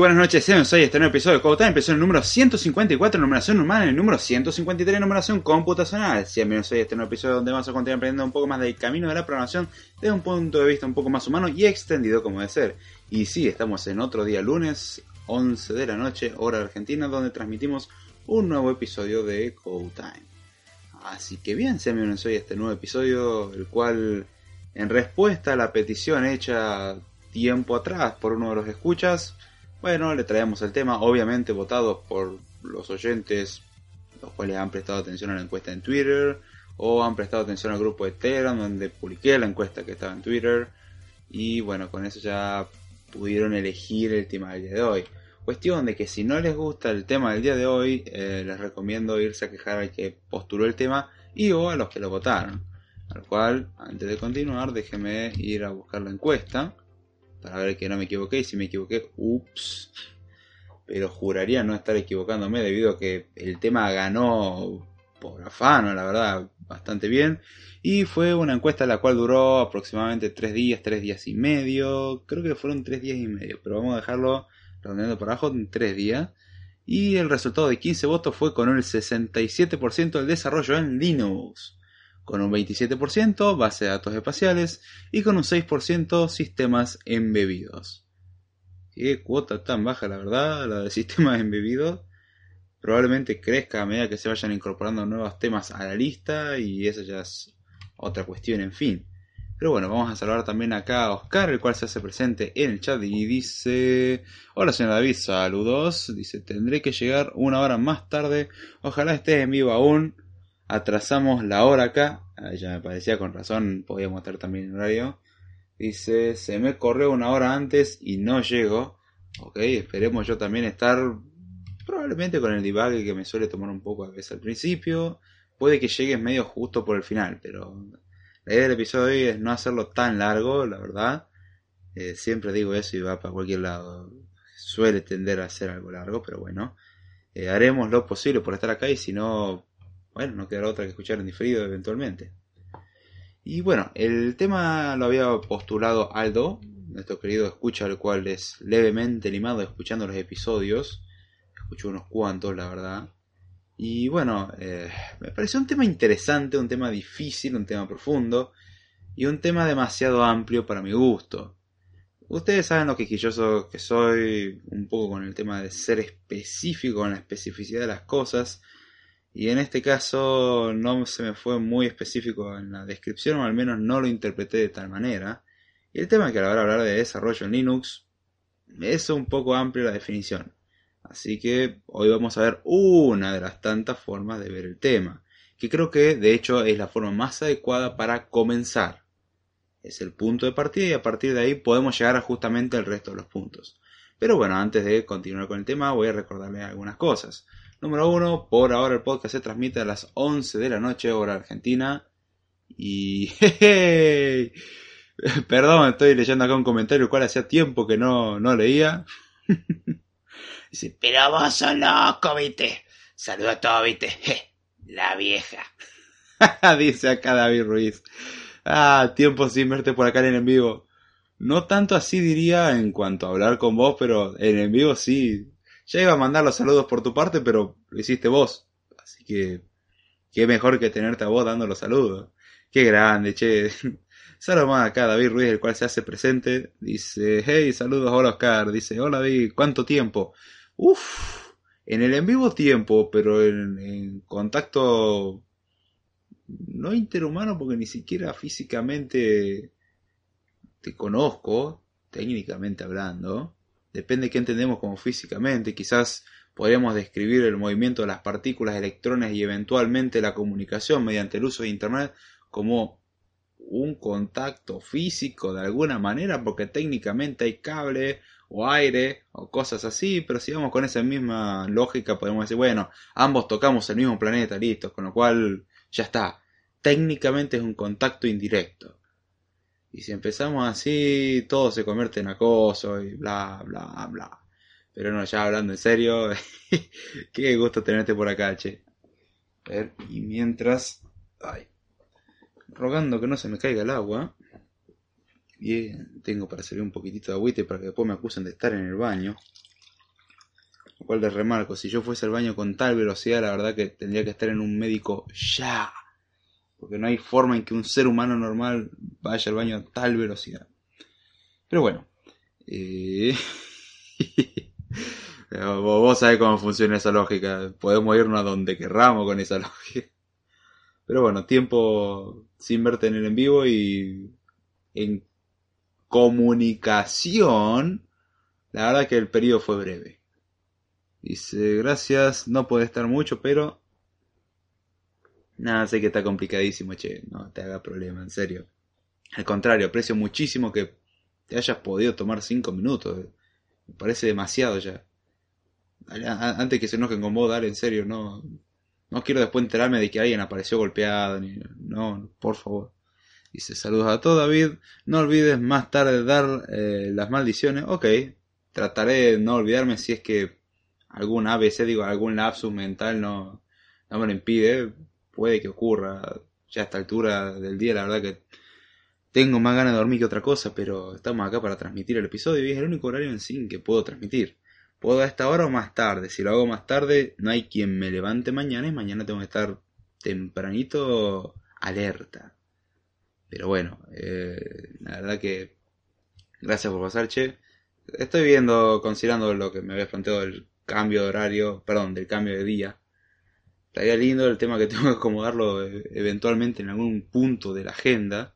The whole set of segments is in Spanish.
Buenas noches, sean soy este nuevo episodio de Code Time, episodio número 154, numeración humana, el número 153, numeración computacional. Sean bienvenidos a este nuevo episodio donde vamos a continuar aprendiendo un poco más del camino de la programación desde un punto de vista un poco más humano y extendido como debe ser. Y sí, estamos en otro día lunes, 11 de la noche, hora Argentina, donde transmitimos un nuevo episodio de Code Time. Así que bien, sean bienvenidos a este nuevo episodio, el cual en respuesta a la petición hecha tiempo atrás por uno de los escuchas, bueno, le traemos el tema, obviamente votado por los oyentes, los cuales han prestado atención a la encuesta en Twitter, o han prestado atención al grupo de Telegram, donde publiqué la encuesta que estaba en Twitter, y bueno, con eso ya pudieron elegir el tema del día de hoy. Cuestión de que si no les gusta el tema del día de hoy, eh, les recomiendo irse a quejar al que postuló el tema y o a los que lo votaron. Al cual, antes de continuar, déjenme ir a buscar la encuesta para ver que no me equivoqué. Y si me equivoqué, ups. Pero juraría no estar equivocándome debido a que el tema ganó por afano, la verdad, bastante bien. Y fue una encuesta la cual duró aproximadamente 3 días, 3 días y medio. Creo que fueron 3 días y medio, pero vamos a dejarlo redondeando por abajo en 3 días. Y el resultado de 15 votos fue con el 67% del desarrollo en Linux con un 27% base de datos espaciales y con un 6% sistemas embebidos. Qué cuota tan baja, la verdad, la de sistemas embebidos. Probablemente crezca a medida que se vayan incorporando nuevos temas a la lista y eso ya es otra cuestión, en fin. Pero bueno, vamos a saludar también acá a Oscar, el cual se hace presente en el chat y dice: Hola señor David, saludos. Dice: Tendré que llegar una hora más tarde. Ojalá estés en vivo aún atrasamos la hora acá. ya me parecía con razón, podíamos estar también en horario. Dice, se me corrió una hora antes y no llego. Ok, esperemos yo también estar probablemente con el debug que me suele tomar un poco a veces al principio. Puede que llegue medio justo por el final, pero la idea del episodio hoy es no hacerlo tan largo, la verdad. Eh, siempre digo eso y va para cualquier lado. Suele tender a ser algo largo, pero bueno. Eh, haremos lo posible por estar acá y si no, bueno, no quedará otra que escuchar en diferido eventualmente. Y bueno, el tema lo había postulado Aldo, nuestro querido escucha, el cual es levemente limado escuchando los episodios. Escucho unos cuantos, la verdad. Y bueno, eh, me pareció un tema interesante, un tema difícil, un tema profundo y un tema demasiado amplio para mi gusto. Ustedes saben lo quisquilloso que soy, un poco con el tema de ser específico, con la especificidad de las cosas y en este caso no se me fue muy específico en la descripción, o al menos no lo interpreté de tal manera. Y el tema que a la hora de hablar de desarrollo en Linux es un poco amplio la definición. Así que hoy vamos a ver una de las tantas formas de ver el tema, que creo que de hecho es la forma más adecuada para comenzar. Es el punto de partida y a partir de ahí podemos llegar a justamente el resto de los puntos. Pero bueno, antes de continuar con el tema voy a recordarles algunas cosas. Número uno, por ahora el podcast se transmite a las 11 de la noche, hora argentina. Y... Perdón, estoy leyendo acá un comentario el cual hacía tiempo que no, no leía. Dice, pero vos sos loco, viste. Saluda a todos, viste. La vieja. Dice acá David Ruiz. Ah, tiempo sin verte por acá en en vivo. No tanto así diría en cuanto a hablar con vos, pero en en vivo sí, ya iba a mandar los saludos por tu parte, pero lo hiciste vos. Así que, qué mejor que tenerte a vos dando los saludos. Qué grande, che. Saludos acá, David Ruiz, el cual se hace presente. Dice, hey, saludos, hola Oscar. Dice, hola David, ¿cuánto tiempo? Uf, en el en vivo tiempo, pero en, en contacto no interhumano porque ni siquiera físicamente te conozco, técnicamente hablando depende de qué entendemos como físicamente, quizás podríamos describir el movimiento de las partículas, electrones y eventualmente la comunicación mediante el uso de Internet como un contacto físico de alguna manera, porque técnicamente hay cable o aire o cosas así, pero si vamos con esa misma lógica podemos decir, bueno, ambos tocamos el mismo planeta, listo, con lo cual ya está, técnicamente es un contacto indirecto. Y si empezamos así, todo se convierte en acoso y bla, bla, bla. Pero no, ya hablando en serio, qué gusto tenerte por acá, che. A ver, y mientras... Ay, rogando que no se me caiga el agua. Bien, tengo para servir un poquitito de agüite para que después me acusen de estar en el baño. Lo cual les remarco, si yo fuese al baño con tal velocidad, la verdad que tendría que estar en un médico ya. Porque no hay forma en que un ser humano normal vaya al baño a tal velocidad. Pero bueno. Eh... Vos sabés cómo funciona esa lógica. Podemos irnos a donde querramos con esa lógica. Pero bueno, tiempo sin verte en el en vivo y en comunicación. La verdad que el periodo fue breve. Dice, gracias, no puede estar mucho, pero... Nada, sé que está complicadísimo, che, no te haga problema, en serio. Al contrario, aprecio muchísimo que te hayas podido tomar 5 minutos. Me parece demasiado ya. Antes que se enojen con vos, dale, en serio, no. No quiero después enterarme de que alguien apareció golpeado, ni. No, por favor. Dice, saludos a todos, David. No olvides más tarde dar eh, las maldiciones. Ok, trataré de no olvidarme si es que algún ABC, digo, algún lapsus mental no, no me lo impide. Puede que ocurra ya a esta altura del día, la verdad que tengo más ganas de dormir que otra cosa, pero estamos acá para transmitir el episodio y es el único horario en sí que puedo transmitir. Puedo a esta hora o más tarde. Si lo hago más tarde, no hay quien me levante mañana y mañana tengo que estar tempranito alerta. Pero bueno, eh, la verdad que gracias por pasar, che. Estoy viendo, considerando lo que me había planteado del cambio de horario, perdón, del cambio de día. Estaría lindo el tema que tengo que acomodarlo eh, eventualmente en algún punto de la agenda,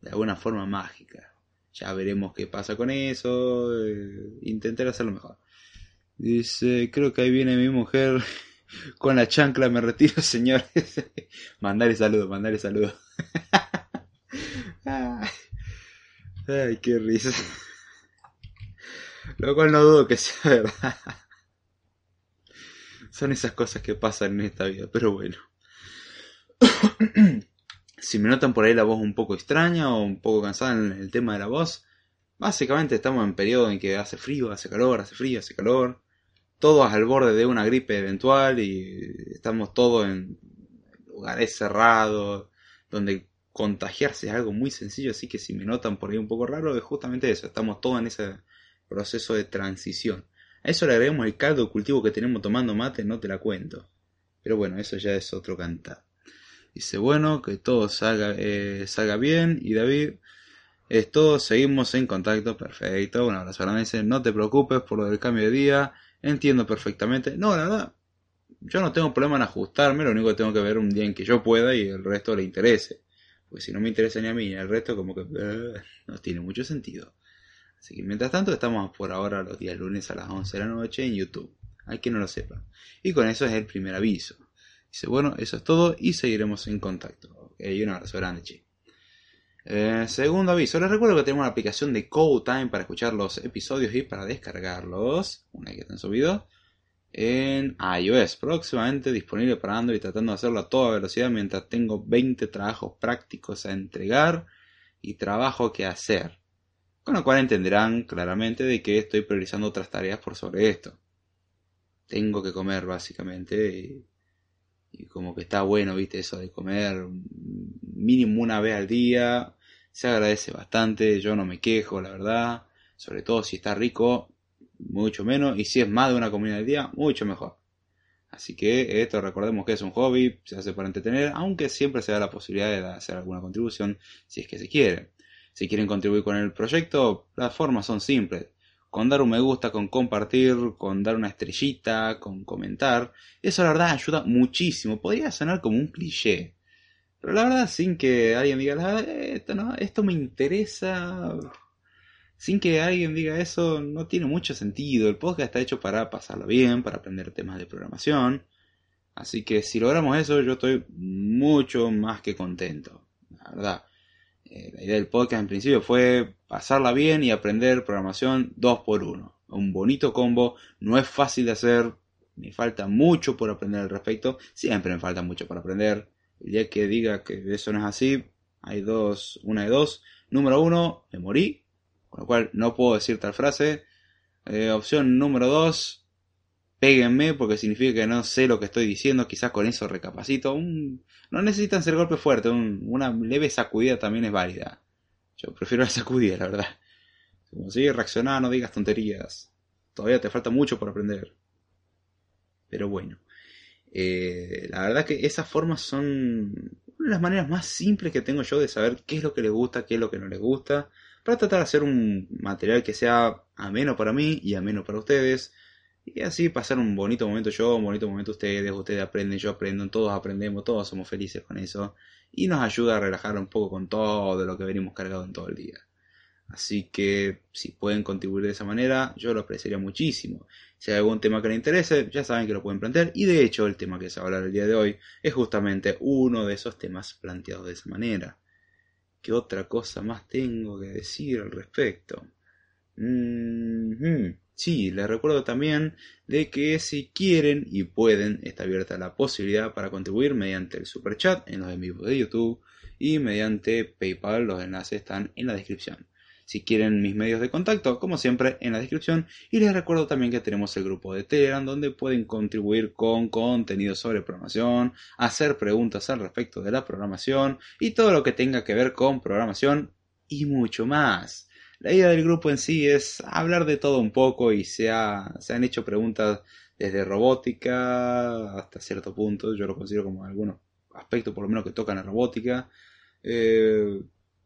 de alguna forma mágica. Ya veremos qué pasa con eso. Eh, intentar hacerlo mejor. Dice, creo que ahí viene mi mujer con la chancla, me retiro, señores. mandale saludos, mandale saludos. Ay, qué risa. Lo cual no dudo que sea verdad. Son esas cosas que pasan en esta vida, pero bueno. si me notan por ahí la voz un poco extraña o un poco cansada en el tema de la voz, básicamente estamos en periodo en que hace frío, hace calor, hace frío, hace calor todos al borde de una gripe eventual y estamos todos en lugares cerrados donde contagiarse es algo muy sencillo, así que si me notan por ahí un poco raro es justamente eso, estamos todos en ese proceso de transición. Eso le agregamos el caldo de cultivo que tenemos tomando mate, no te la cuento. Pero bueno, eso ya es otro cantar. Dice, bueno, que todo salga, eh, salga bien. Y David, es todo, seguimos en contacto, perfecto. Un abrazo grande, dice, no te preocupes por lo del cambio de día. Entiendo perfectamente. No, la verdad, yo no tengo problema en ajustarme, lo único que tengo que ver un día en que yo pueda y el resto le interese. Porque si no me interesa ni a mí ni al resto, como que eh, no tiene mucho sentido. Así que mientras tanto, estamos por ahora los días lunes a las 11 de la noche en YouTube. Hay que no lo sepa. Y con eso es el primer aviso. Dice, bueno, eso es todo y seguiremos en contacto. Ok, un abrazo grande, che. Eh, segundo aviso, les recuerdo que tenemos una aplicación de Time para escuchar los episodios y para descargarlos, una vez que estén subidos, en iOS, próximamente disponible para Android, tratando de hacerlo a toda velocidad mientras tengo 20 trabajos prácticos a entregar y trabajo que hacer. Con lo cual entenderán claramente de que estoy priorizando otras tareas por sobre esto. Tengo que comer básicamente y, como que está bueno, viste, eso de comer mínimo una vez al día, se agradece bastante, yo no me quejo, la verdad, sobre todo si está rico, mucho menos, y si es más de una comida al día, mucho mejor. Así que esto recordemos que es un hobby, se hace para entretener, aunque siempre se da la posibilidad de hacer alguna contribución si es que se quiere. Si quieren contribuir con el proyecto, las formas son simples. Con dar un me gusta, con compartir, con dar una estrellita, con comentar. Eso la verdad ayuda muchísimo. Podría sonar como un cliché. Pero la verdad, sin que alguien diga, esto, no, esto me interesa, sin que alguien diga eso, no tiene mucho sentido. El podcast está hecho para pasarlo bien, para aprender temas de programación. Así que si logramos eso, yo estoy mucho más que contento. La verdad. Eh, la idea del podcast en principio fue pasarla bien y aprender programación dos por uno. Un bonito combo, no es fácil de hacer, me falta mucho por aprender al respecto, siempre me falta mucho por aprender. El día que diga que eso no es así, hay dos, una de dos. Número uno, me morí, con lo cual no puedo decir tal frase. Eh, opción número dos, péguenme porque significa que no sé lo que estoy diciendo, quizás con eso recapacito. no necesitan ser golpes fuertes, una leve sacudida también es válida. Yo prefiero la sacudida, la verdad. Como si reaccionar, no digas tonterías. Todavía te falta mucho por aprender. Pero bueno, eh, la verdad que esas formas son una de las maneras más simples que tengo yo de saber qué es lo que les gusta, qué es lo que no les gusta, para tratar de hacer un material que sea ameno para mí y ameno para ustedes. Y así pasar un bonito momento yo, un bonito momento ustedes, ustedes aprenden, yo aprendo, todos aprendemos, todos somos felices con eso. Y nos ayuda a relajar un poco con todo lo que venimos cargado en todo el día. Así que si pueden contribuir de esa manera, yo lo apreciaría muchísimo. Si hay algún tema que les interese, ya saben que lo pueden plantear. Y de hecho, el tema que se va a hablar el día de hoy es justamente uno de esos temas planteados de esa manera. ¿Qué otra cosa más tengo que decir al respecto? Sí, les recuerdo también de que si quieren y pueden, está abierta la posibilidad para contribuir mediante el super chat en los en vivo de YouTube y mediante PayPal. Los enlaces están en la descripción. Si quieren mis medios de contacto, como siempre, en la descripción. Y les recuerdo también que tenemos el grupo de Telegram donde pueden contribuir con contenido sobre programación, hacer preguntas al respecto de la programación y todo lo que tenga que ver con programación y mucho más. La idea del grupo en sí es hablar de todo un poco y se, se han hecho preguntas desde robótica hasta cierto punto, yo lo considero como algunos aspectos por lo menos que tocan a robótica. Eh,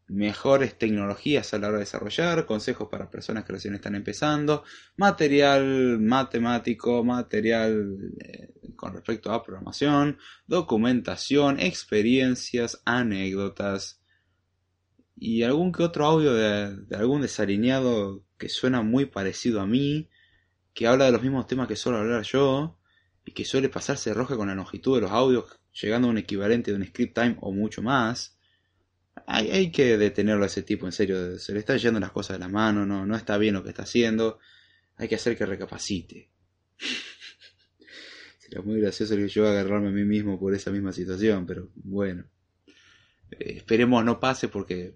mejores tecnologías a la hora de desarrollar, consejos para personas que recién están empezando, material matemático, material eh, con respecto a programación, documentación, experiencias, anécdotas y algún que otro audio de, algún desalineado que suena muy parecido a mí, que habla de los mismos temas que suelo hablar yo y que suele pasarse roja con la longitud de los audios, llegando a un equivalente de un script time o mucho más hay, que detenerlo a ese tipo, en serio. Se le está yendo las cosas de la mano, no, no está bien lo que está haciendo. Hay que hacer que recapacite. Sería muy gracioso que yo agarrarme a mí mismo por esa misma situación, pero bueno. Eh, esperemos no pase porque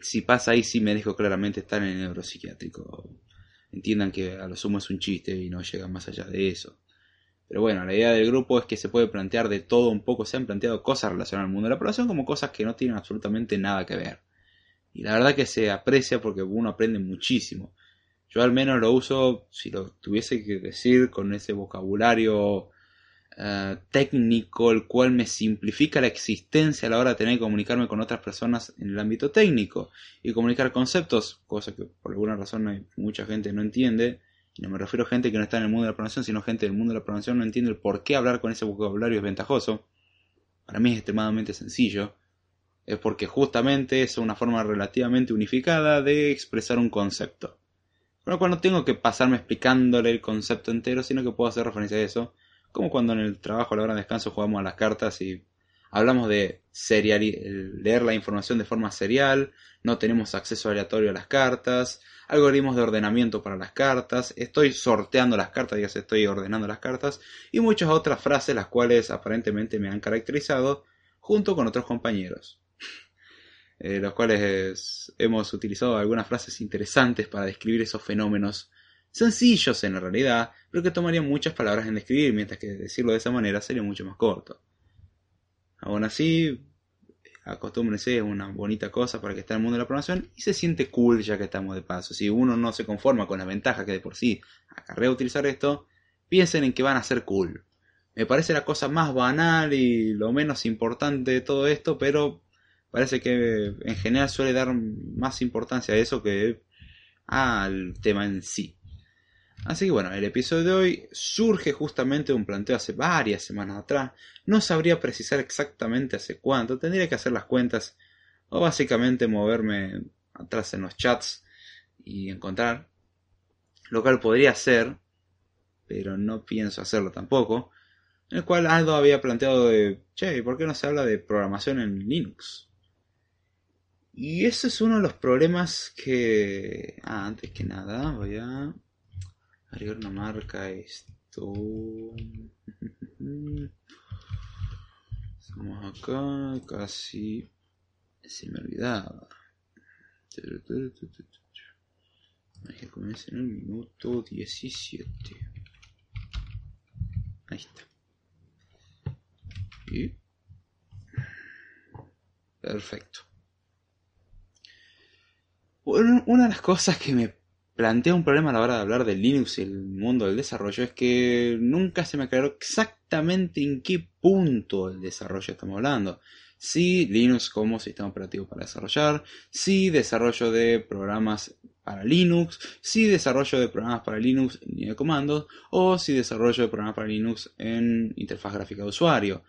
si pasa ahí sí me dejo claramente estar en el neuropsiquiátrico. Entiendan que a lo sumo es un chiste y no llega más allá de eso. Pero bueno, la idea del grupo es que se puede plantear de todo un poco. Se han planteado cosas relacionadas al mundo de la población como cosas que no tienen absolutamente nada que ver. Y la verdad que se aprecia porque uno aprende muchísimo. Yo al menos lo uso, si lo tuviese que decir, con ese vocabulario eh, técnico, el cual me simplifica la existencia a la hora de tener que comunicarme con otras personas en el ámbito técnico y comunicar conceptos, cosa que por alguna razón hay mucha gente no entiende y no me refiero a gente que no está en el mundo de la programación, sino gente del mundo de la programación no entiende el por qué hablar con ese vocabulario es ventajoso. Para mí es extremadamente sencillo. Es porque justamente es una forma relativamente unificada de expresar un concepto. Con lo cual no tengo que pasarme explicándole el concepto entero, sino que puedo hacer referencia a eso. Como cuando en el trabajo a la hora de descanso jugamos a las cartas y hablamos de serial, leer la información de forma serial, no tenemos acceso aleatorio a las cartas, algoritmos de ordenamiento para las cartas, estoy sorteando las cartas, ya se estoy ordenando las cartas, y muchas otras frases las cuales aparentemente me han caracterizado junto con otros compañeros. Eh, los cuales hemos utilizado algunas frases interesantes para describir esos fenómenos sencillos en la realidad, pero que tomarían muchas palabras en describir, mientras que decirlo de esa manera sería mucho más corto. Aún así, acostúmbrense, es una bonita cosa para que esté en el mundo de la programación y se siente cool ya que estamos de paso. Si uno no se conforma con la ventaja que de por sí acarrea utilizar esto, piensen en que van a ser cool. Me parece la cosa más banal y lo menos importante de todo esto, pero parece que en general suele dar más importancia a eso que al tema en sí. Así que bueno, el episodio de hoy surge justamente de un planteo hace varias semanas atrás. No sabría precisar exactamente hace cuánto, tendría que hacer las cuentas o básicamente moverme atrás en los chats y encontrar. Lo cual podría ser, pero no pienso hacerlo tampoco. En el cual Aldo había planteado de, che, ¿por qué no se habla de programación en Linux? Y ese es uno de los problemas que... Ah, antes que nada, voy a agregar una marca esto. Estamos acá casi se me olvidaba. Que comienza en el minuto 17 ahí está. Y perfecto. Una de las cosas que me plantea un problema a la hora de hablar de Linux y el mundo del desarrollo es que nunca se me aclaró exactamente en qué punto del desarrollo estamos hablando. Si Linux como sistema operativo para desarrollar, si desarrollo de programas para Linux, si desarrollo de programas para Linux en línea de comandos o si desarrollo de programas para Linux en interfaz gráfica de usuario.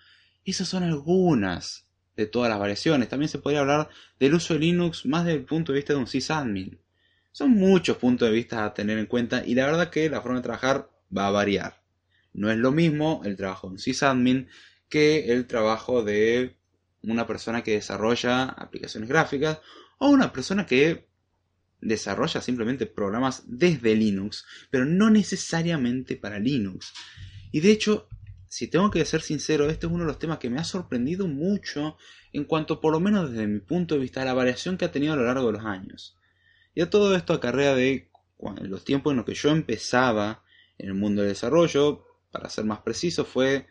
Esas son algunas de todas las variaciones. También se podría hablar del uso de Linux más desde el punto de vista de un sysadmin. Son muchos puntos de vista a tener en cuenta y la verdad que la forma de trabajar va a variar. No es lo mismo el trabajo de un sysadmin que el trabajo de una persona que desarrolla aplicaciones gráficas o una persona que desarrolla simplemente programas desde Linux, pero no necesariamente para Linux. Y de hecho, si tengo que ser sincero, este es uno de los temas que me ha sorprendido mucho en cuanto, por lo menos desde mi punto de vista, a la variación que ha tenido a lo largo de los años. Y a todo esto acarrea de los tiempos en los que yo empezaba en el mundo del desarrollo, para ser más preciso, fue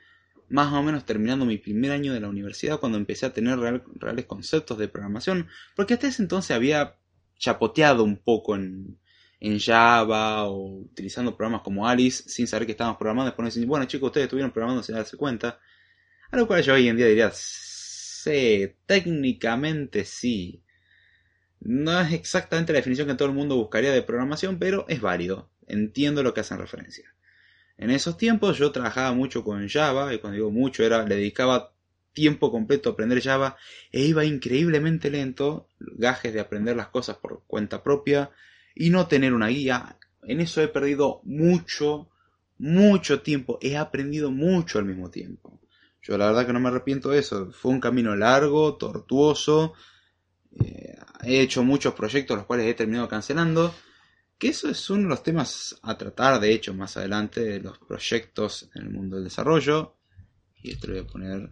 más o menos terminando mi primer año de la universidad cuando empecé a tener reales conceptos de programación, porque hasta ese entonces había chapoteado un poco en, en Java o utilizando programas como Alice sin saber que estábamos programando. Después nos dicen, bueno chicos, ustedes estuvieron programando sin darse cuenta. A lo cual yo hoy en día diría, sí, técnicamente sí. No es exactamente la definición que todo el mundo buscaría de programación, pero es válido. Entiendo lo que hacen referencia. En esos tiempos yo trabajaba mucho con Java, y cuando digo mucho era, le dedicaba tiempo completo a aprender Java, e iba increíblemente lento, gajes de aprender las cosas por cuenta propia, y no tener una guía. En eso he perdido mucho, mucho tiempo, he aprendido mucho al mismo tiempo. Yo la verdad que no me arrepiento de eso, fue un camino largo, tortuoso, eh, he hecho muchos proyectos los cuales he terminado cancelando. Que eso es uno de los temas a tratar, de hecho, más adelante, de los proyectos en el mundo del desarrollo. Y esto lo voy a poner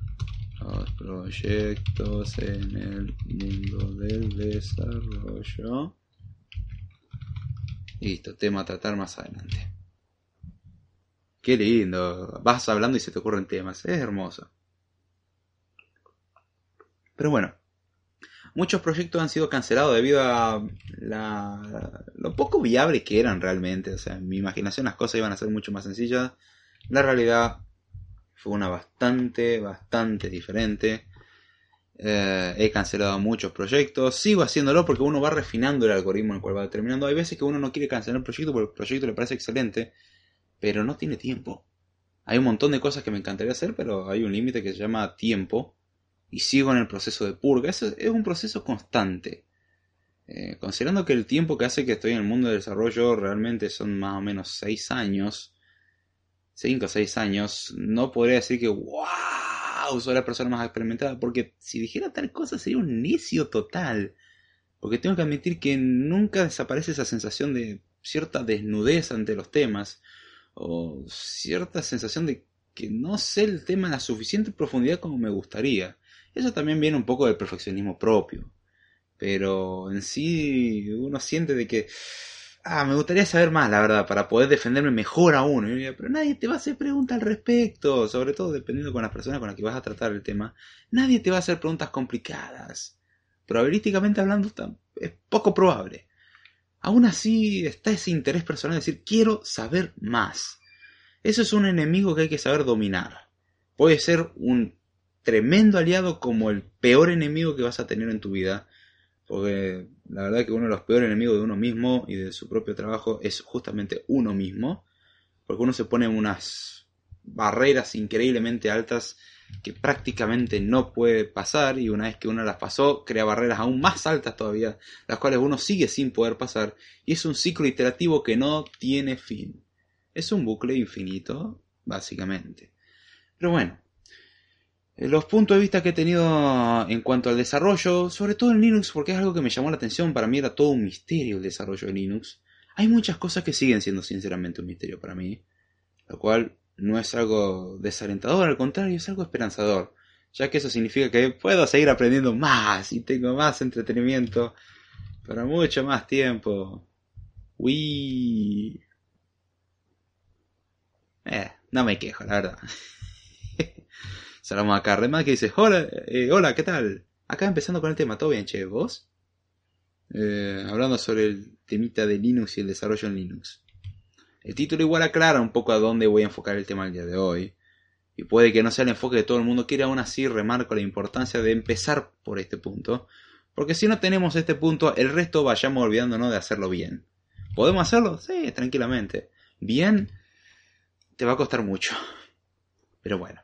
los proyectos en el mundo del desarrollo. Listo, tema a tratar más adelante. Qué lindo. Vas hablando y se te ocurren temas. Es hermoso. Pero bueno, muchos proyectos han sido cancelados debido a la, lo poco viable que eran realmente. O sea, en mi imaginación las cosas iban a ser mucho más sencillas. La realidad fue una bastante, bastante diferente. Eh, he cancelado muchos proyectos. Sigo haciéndolo porque uno va refinando el algoritmo en el cual va determinando. Hay veces que uno no quiere cancelar el proyecto porque el proyecto le parece excelente, pero no tiene tiempo. Hay un montón de cosas que me encantaría hacer, pero hay un límite que se llama tiempo y sigo en el proceso de purga. Eso es un proceso constante. Eh, considerando que el tiempo que hace que estoy en el mundo del desarrollo realmente son más o menos 6 años, 5 o 6 años, no podría decir que wow, soy la persona más experimentada, porque si dijera tal cosa sería un necio total. Porque tengo que admitir que nunca desaparece esa sensación de cierta desnudez ante los temas, o cierta sensación de que no sé el tema en la suficiente profundidad como me gustaría. Eso también viene un poco del perfeccionismo propio. Pero en sí uno siente de que, ah, me gustaría saber más, la verdad, para poder defenderme mejor aún. Pero nadie te va a hacer preguntas al respecto, sobre todo dependiendo con las personas con las que vas a tratar el tema. Nadie te va a hacer preguntas complicadas. Probabilísticamente hablando, es poco probable. Aún así está ese interés personal de decir, quiero saber más. Eso es un enemigo que hay que saber dominar. Puede ser un tremendo aliado como el peor enemigo que vas a tener en tu vida. Porque la verdad que uno de los peores enemigos de uno mismo y de su propio trabajo es justamente uno mismo. Porque uno se pone unas barreras increíblemente altas que prácticamente no puede pasar y una vez que uno las pasó crea barreras aún más altas todavía, las cuales uno sigue sin poder pasar y es un ciclo iterativo que no tiene fin. Es un bucle infinito, básicamente. Pero bueno, los puntos de vista que he tenido en cuanto al desarrollo, sobre todo en Linux, porque es algo que me llamó la atención, para mí era todo un misterio el desarrollo de Linux. Hay muchas cosas que siguen siendo sinceramente un misterio para mí, lo cual no es algo desalentador, al contrario, es algo esperanzador, ya que eso significa que puedo seguir aprendiendo más y tengo más entretenimiento para mucho más tiempo. Uy. Eh, no me quejo, la verdad. Saludamos a que dice, hola, eh, hola, ¿qué tal? Acá empezando con el tema, ¿todo bien, che? ¿Vos? eh, hablando sobre el temita de Linux y el desarrollo en Linux. El título igual aclara un poco a dónde voy a enfocar el tema el día de hoy. Y puede que no sea el enfoque que todo el mundo quiera, aún así remarco la importancia de empezar por este punto. Porque si no tenemos este punto, el resto vayamos olvidándonos de hacerlo bien. ¿Podemos hacerlo? Sí, tranquilamente. Bien, te va a costar mucho. Pero bueno.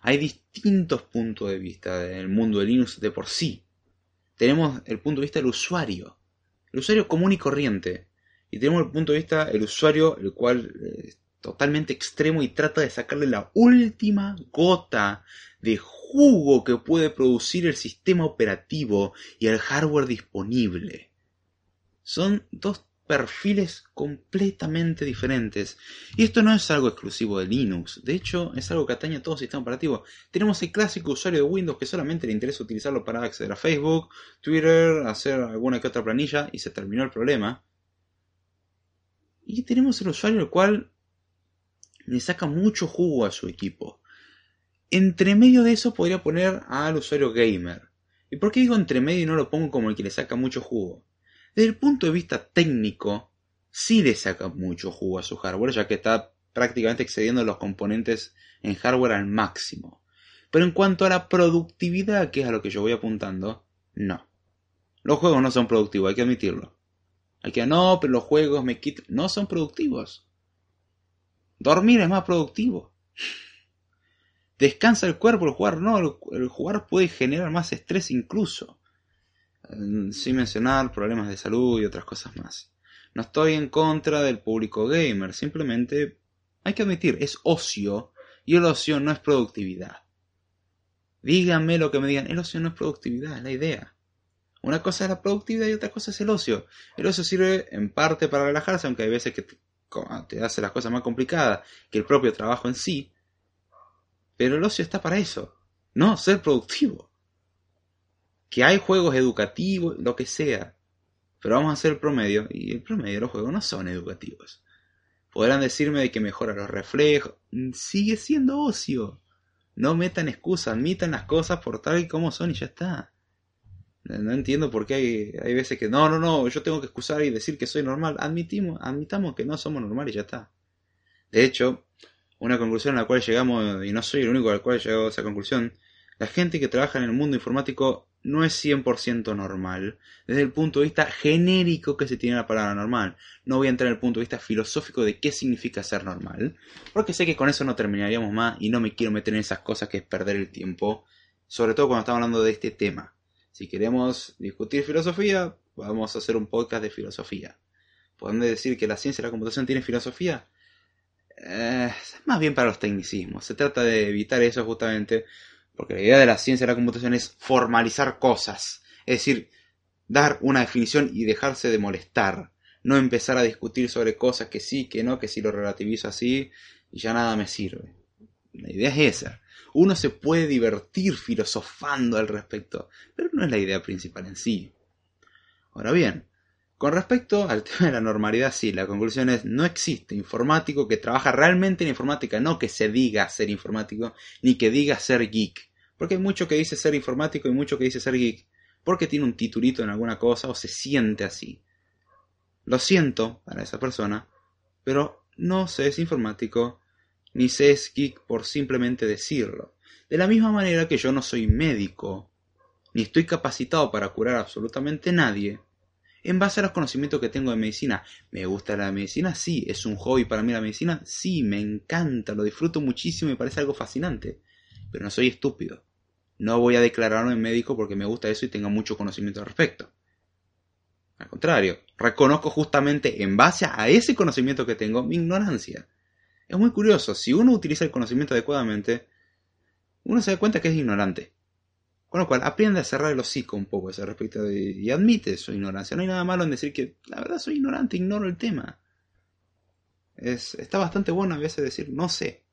Hay distintos puntos de vista en el mundo de Linux de por sí. Tenemos el punto de vista del usuario. El usuario común y corriente. Y tenemos el punto de vista del usuario, el cual es totalmente extremo y trata de sacarle la última gota de jugo que puede producir el sistema operativo y el hardware disponible. Son dos perfiles completamente diferentes. Y esto no es algo exclusivo de Linux, de hecho es algo que atañe a todo sistema operativo. Tenemos el clásico usuario de Windows que solamente le interesa utilizarlo para acceder a Facebook, Twitter, hacer alguna que otra planilla y se terminó el problema. Y tenemos el usuario el cual le saca mucho jugo a su equipo. Entre medio de eso podría poner al usuario gamer. ¿Y por qué digo entre medio y no lo pongo como el que le saca mucho jugo? Desde el punto de vista técnico, sí le saca mucho jugo a su hardware, ya que está prácticamente excediendo los componentes en hardware al máximo. Pero en cuanto a la productividad, que es a lo que yo voy apuntando, no. Los juegos no son productivos, hay que admitirlo. Hay que, no, pero los juegos me quitan. No son productivos. Dormir es más productivo. Descansa el cuerpo, el jugar no, el jugar puede generar más estrés incluso sin mencionar problemas de salud y otras cosas más. No estoy en contra del público gamer, simplemente hay que admitir, es ocio y el ocio no es productividad. Díganme lo que me digan, el ocio no es productividad, es la idea. Una cosa es la productividad y otra cosa es el ocio. El ocio sirve en parte para relajarse, aunque hay veces que te, te hace las cosas más complicadas que el propio trabajo en sí. Pero el ocio está para eso, no ser productivo que hay juegos educativos, lo que sea. Pero vamos a hacer el promedio, y el promedio de los juegos no son educativos. Podrán decirme de que mejora los reflejos. Sigue siendo ocio. No metan excusas, admitan las cosas por tal y como son y ya está. No entiendo por qué hay, hay veces que no, no, no, yo tengo que excusar y decir que soy normal. Admitimos, admitamos que no somos normales y ya está. De hecho, una conclusión a la cual llegamos, y no soy el único al cual llegado a esa conclusión, la gente que trabaja en el mundo informático no es 100% normal, desde el punto de vista genérico que se tiene la palabra normal. No voy a entrar en el punto de vista filosófico de qué significa ser normal, porque sé que con eso no terminaríamos más y no me quiero meter en esas cosas que es perder el tiempo, sobre todo cuando estamos hablando de este tema. Si queremos discutir filosofía, vamos a hacer un podcast de filosofía. ¿Podemos decir que la ciencia de la computación tiene filosofía? Eh, más bien para los tecnicismos. Se trata de evitar eso justamente porque la idea de la ciencia de la computación es formalizar cosas, es decir, dar una definición y dejarse de molestar, no empezar a discutir sobre cosas que sí, que no, que si lo relativizo así y ya nada me sirve. La idea es esa. Uno se puede divertir filosofando al respecto, pero no es la idea principal en sí. Ahora bien, con respecto al tema de la normalidad, sí, la conclusión es no existe informático que trabaja realmente en informática, no que se diga ser informático, ni que diga ser geek. Porque hay mucho que dice ser informático y mucho que dice ser geek, porque tiene un titulito en alguna cosa o se siente así. Lo siento para esa persona, pero no se es informático, ni se es geek por simplemente decirlo. De la misma manera que yo no soy médico, ni estoy capacitado para curar absolutamente nadie, en base a los conocimientos que tengo de medicina. ¿Me gusta la medicina? Sí. ¿Es un hobby para mí la medicina? Sí, me encanta, lo disfruto muchísimo y me parece algo fascinante. Pero no soy estúpido. No voy a declararme médico porque me gusta eso y tenga mucho conocimiento al respecto. Al contrario, reconozco justamente en base a ese conocimiento que tengo mi ignorancia. Es muy curioso, si uno utiliza el conocimiento adecuadamente, uno se da cuenta que es ignorante. Con lo cual, aprende a cerrar el hocico un poco a ese respecto y admite su ignorancia. No hay nada malo en decir que la verdad soy ignorante, ignoro el tema. Es, está bastante bueno a veces decir no sé.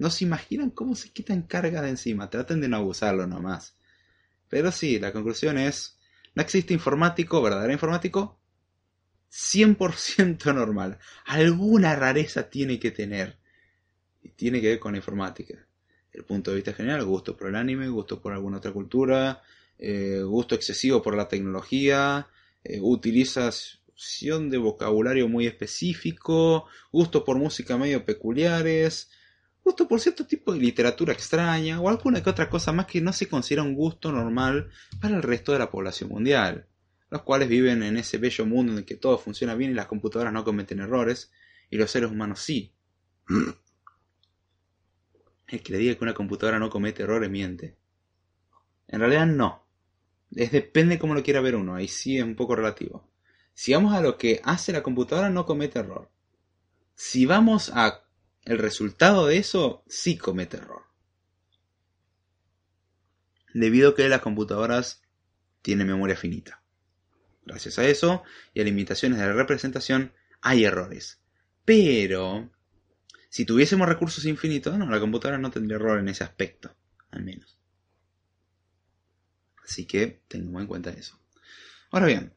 No se imaginan cómo se quitan carga de encima. Traten de no abusarlo nomás. Pero sí, la conclusión es, no existe informático, verdadero informático, 100% normal. Alguna rareza tiene que tener. Y tiene que ver con la informática el punto de vista general, gusto por el anime, gusto por alguna otra cultura, eh, gusto excesivo por la tecnología, eh, utilización de vocabulario muy específico, gusto por música medio peculiares, gusto por cierto tipo de literatura extraña o alguna que otra cosa más que no se considera un gusto normal para el resto de la población mundial, los cuales viven en ese bello mundo en el que todo funciona bien y las computadoras no cometen errores, y los seres humanos sí. El que le diga que una computadora no comete errores miente. En realidad no. Es depende cómo lo quiera ver uno, ahí sí es un poco relativo. Si vamos a lo que hace la computadora, no comete error. Si vamos a el resultado de eso, sí comete error. Debido a que las computadoras tienen memoria finita. Gracias a eso y a limitaciones de la representación, hay errores. Pero, si tuviésemos recursos infinitos, la computadora no tendría error en ese aspecto, al menos. Así que tengamos en cuenta eso. Ahora bien,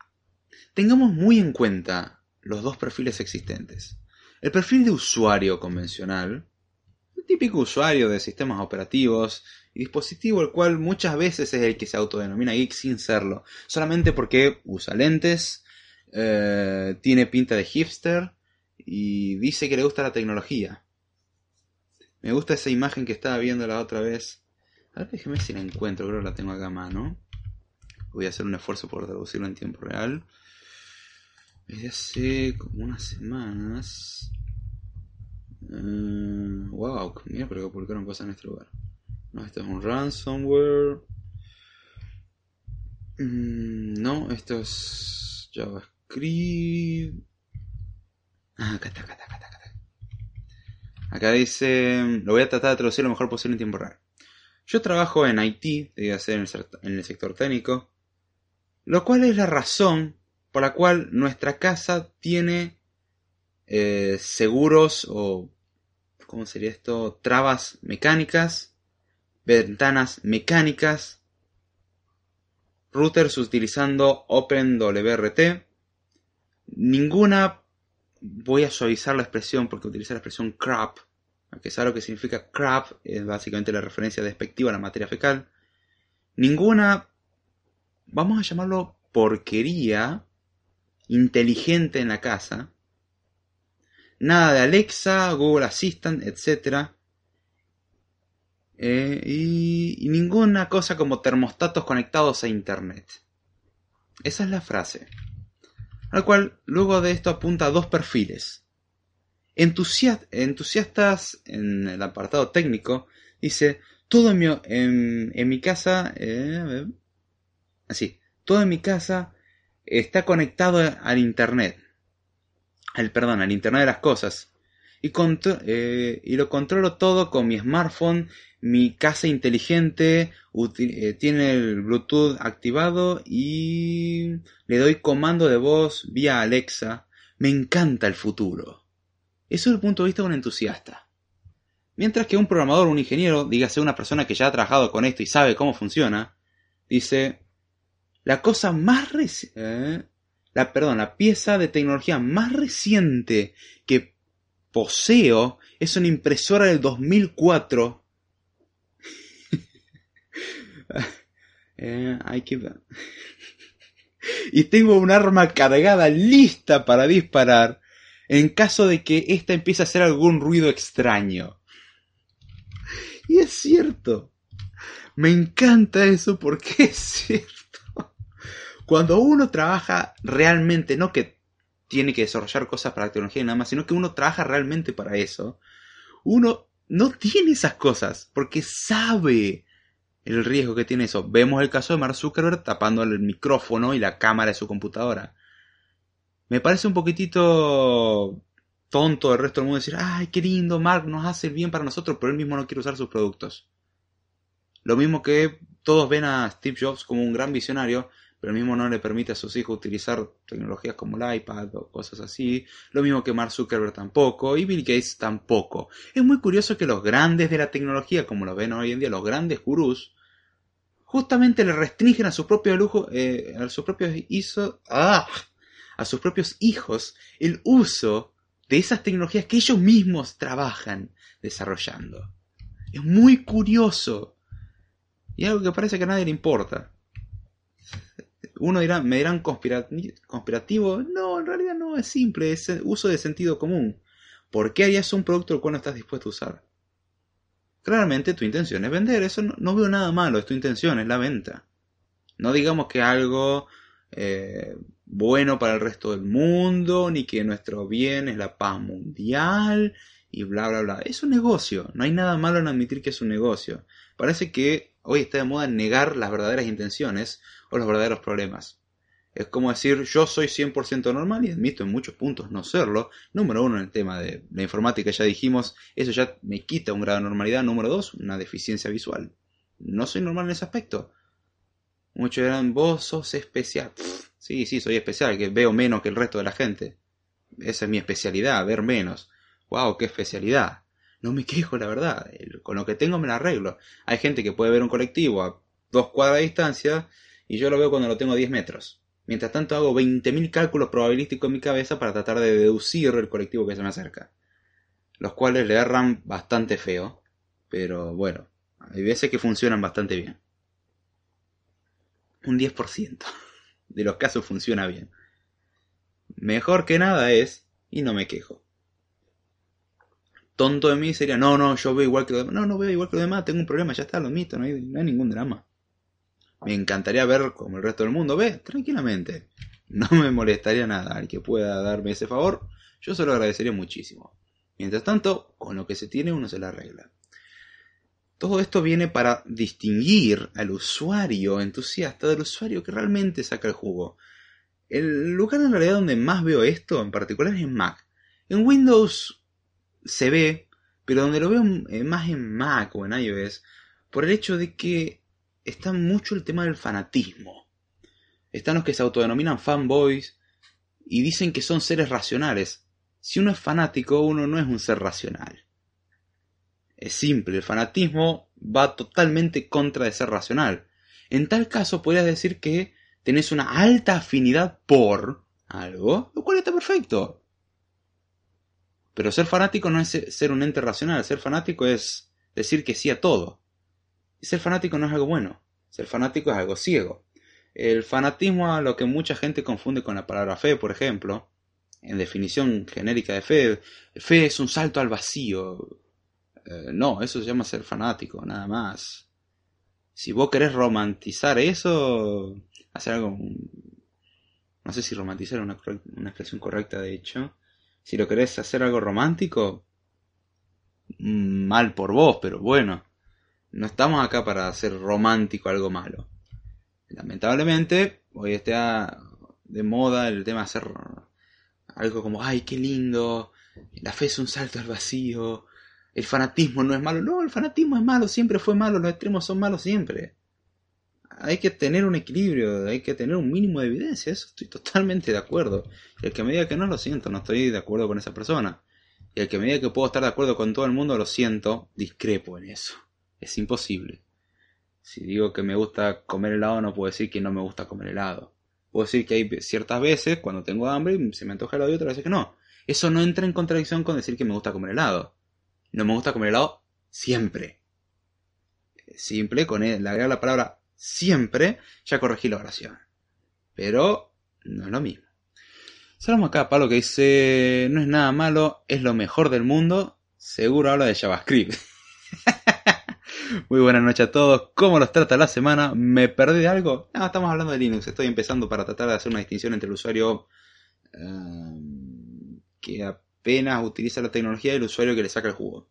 tengamos muy en cuenta los dos perfiles existentes. El perfil de usuario convencional, el típico usuario de sistemas operativos y dispositivo, el cual muchas veces es el que se autodenomina geek sin serlo, solamente porque usa lentes, eh, tiene pinta de hipster y dice que le gusta la tecnología. Me gusta esa imagen que estaba viendo la otra vez. A ver, déjeme si la encuentro, creo que la tengo acá a mano. Voy a hacer un esfuerzo por traducirlo en tiempo real. Desde hace como unas semanas. Uh, wow, mira, pero que publicaron cosas en este lugar. No, esto es un ransomware. Mm, no, esto es JavaScript. Ah, acá está, acá está, acá está, acá está. Acá dice, lo voy a tratar de traducir lo mejor posible en tiempo real. Yo trabajo en IT, debe ser en el sector técnico, lo cual es la razón por la cual nuestra casa tiene eh, seguros o, ¿cómo sería esto? Trabas mecánicas, ventanas mecánicas, routers utilizando OpenWRT, ninguna, voy a suavizar la expresión porque utiliza la expresión crap, aunque sabe lo que significa crap, es básicamente la referencia despectiva a la materia fecal, ninguna vamos a llamarlo porquería inteligente en la casa. Nada de Alexa, Google Assistant, etc. Eh, y, ninguna cosa como termostatos conectados a Internet. Esa es la frase. Al cual luego de esto apunta a dos perfiles. entusiastas en el apartado técnico, dice, todo en mi, en, mi casa, eh, así, todo en mi casa está conectado al internet. Al, perdón, al internet de las cosas. Y, eh, y lo controlo todo con mi smartphone, mi casa inteligente, eh, tiene el Bluetooth activado y le doy comando de voz vía Alexa. Me encanta el futuro. Eso es el punto de vista de un entusiasta. Mientras que un programador, un ingeniero, dígase una persona que ya ha trabajado con esto y sabe cómo funciona, dice, la cosa más reciente, eh, la, perdón, la pieza de tecnología más reciente que poseo es una impresora del 2004. eh, hay que y tengo un arma cargada lista para disparar en caso de que ésta empiece a hacer algún ruido extraño. Y es cierto. Me encanta eso porque es cierto. Cuando uno trabaja realmente, no que tiene que desarrollar cosas para la tecnología y nada más, sino que uno trabaja realmente para eso, uno no tiene esas cosas porque sabe el riesgo que tiene eso. Vemos el caso de Mark Zuckerberg tapando el micrófono y la cámara de su computadora. Me parece un poquitito tonto del resto del mundo decir, ay, qué lindo, Mark nos hace el bien para nosotros, pero él mismo no quiere usar sus productos. Lo mismo que todos ven a Steve Jobs como un gran visionario, pero mismo no le permite a sus hijos utilizar tecnologías como el iPad o cosas así. Lo mismo que Mark Zuckerberg tampoco y Bill Gates tampoco. Es muy curioso que los grandes de la tecnología, como lo ven hoy en día, los grandes gurús, justamente le restringen a su propio lujo, eh, a sus propios ¡ah! a sus propios hijos el uso de esas tecnologías que ellos mismos trabajan desarrollando. Es muy curioso. Y algo que parece que a nadie le importa. Uno dirá, me dirán conspirativo. No, en realidad no, es simple, es uso de sentido común. ¿Por qué harías un producto el cual no estás dispuesto a usar? Claramente tu intención es vender, eso no, veo nada malo, es tu intención, es la venta. No digamos que algo eh, bueno para el resto del mundo, ni que nuestro bien es la paz mundial, y bla, bla, bla. Es un negocio, no hay nada malo en admitir que es un negocio. Parece que hoy está de moda negar las verdaderas intenciones los verdaderos problemas. Es como decir, yo soy 100% normal y admito en muchos puntos no serlo. Número uno, en el tema de la informática ya dijimos, eso ya me quita un grado de normalidad. Número dos, una deficiencia visual. No soy normal en ese aspecto. Muchos dirán, vos sos especial. sí, sí, soy especial, que veo menos que el resto de la gente. Esa es mi especialidad, ver menos. ¡Wow! ¡Qué especialidad! No me quejo, la verdad. Con lo que tengo me la arreglo. Hay gente que puede ver un colectivo a dos cuadras de distancia y yo lo veo cuando lo tengo a 10 metros. Mientras tanto hago 20.000 cálculos probabilísticos en mi cabeza para tratar de deducir el colectivo que se me acerca. Los cuales le erran bastante feo. Pero bueno, hay veces que funcionan bastante bien. Un 10% de los casos funciona bien. Mejor que nada es, y no me quejo. Tonto de mí sería, no, no, yo veo igual que los demás. No, no veo igual que los demás, tengo un problema, ya está, lo admito, no hay, no hay ningún drama. Me encantaría ver como el resto del mundo ve, tranquilamente. No me molestaría nada. Al que pueda darme ese favor, yo se lo agradecería muchísimo. Mientras tanto, con lo que se tiene uno se la arregla. Todo esto viene para distinguir al usuario entusiasta del usuario que realmente saca el jugo. El lugar en realidad donde más veo esto en particular es en Mac. En Windows se ve, pero donde lo veo eh, más en Mac o en iOS, por el hecho de que está mucho el tema del fanatismo. Están los que se autodenominan fanboys y dicen que son seres racionales. Si uno es fanático, uno no es un ser racional. Es simple, el fanatismo va totalmente contra de ser racional. En tal caso, podrías decir que tenés una alta afinidad por algo, lo cual está perfecto. Pero ser fanático no es ser un ente racional, ser fanático es decir que sí a todo. Y ser fanático no es algo bueno. Ser fanático es algo ciego. El fanatismo a lo que mucha gente confunde con la palabra fe, por ejemplo, en definición genérica de fe, fe es un salto al vacío. Eh, no, eso se llama ser fanático, nada más. Si vos querés romantizar eso, hacer algo... No sé si romantizar es una, una expresión correcta, de hecho. Si lo querés hacer algo romántico, mm, mal por vos, pero bueno. No estamos acá para hacer romántico algo malo. Lamentablemente, hoy está de moda el tema de hacer algo como, ay, qué lindo, la fe es un salto al vacío, el fanatismo no es malo. No, el fanatismo es malo, siempre fue malo, los extremos son malos siempre. Hay que tener un equilibrio, hay que tener un mínimo de evidencia, eso estoy totalmente de acuerdo. el que me diga que no, lo siento, no estoy de acuerdo con esa persona. Y el que me diga que puedo estar de acuerdo con todo el mundo, lo siento, discrepo en eso. Es imposible. Si digo que me gusta comer helado, no puedo decir que no me gusta comer helado. Puedo decir que hay ciertas veces, cuando tengo hambre, se me antoja helado y otras veces que no. Eso no entra en contradicción con decir que me gusta comer helado. No me gusta comer helado siempre. Simple, con el, agregar la palabra siempre, ya corregí la oración. Pero no es lo mismo. Salamos acá Pablo que dice, no es nada malo, es lo mejor del mundo. Seguro habla de JavaScript. Muy buenas noches a todos. ¿Cómo los trata la semana? ¿Me perdí de algo? No, estamos hablando de Linux. Estoy empezando para tratar de hacer una distinción entre el usuario eh, que apenas utiliza la tecnología y el usuario que le saca el jugo.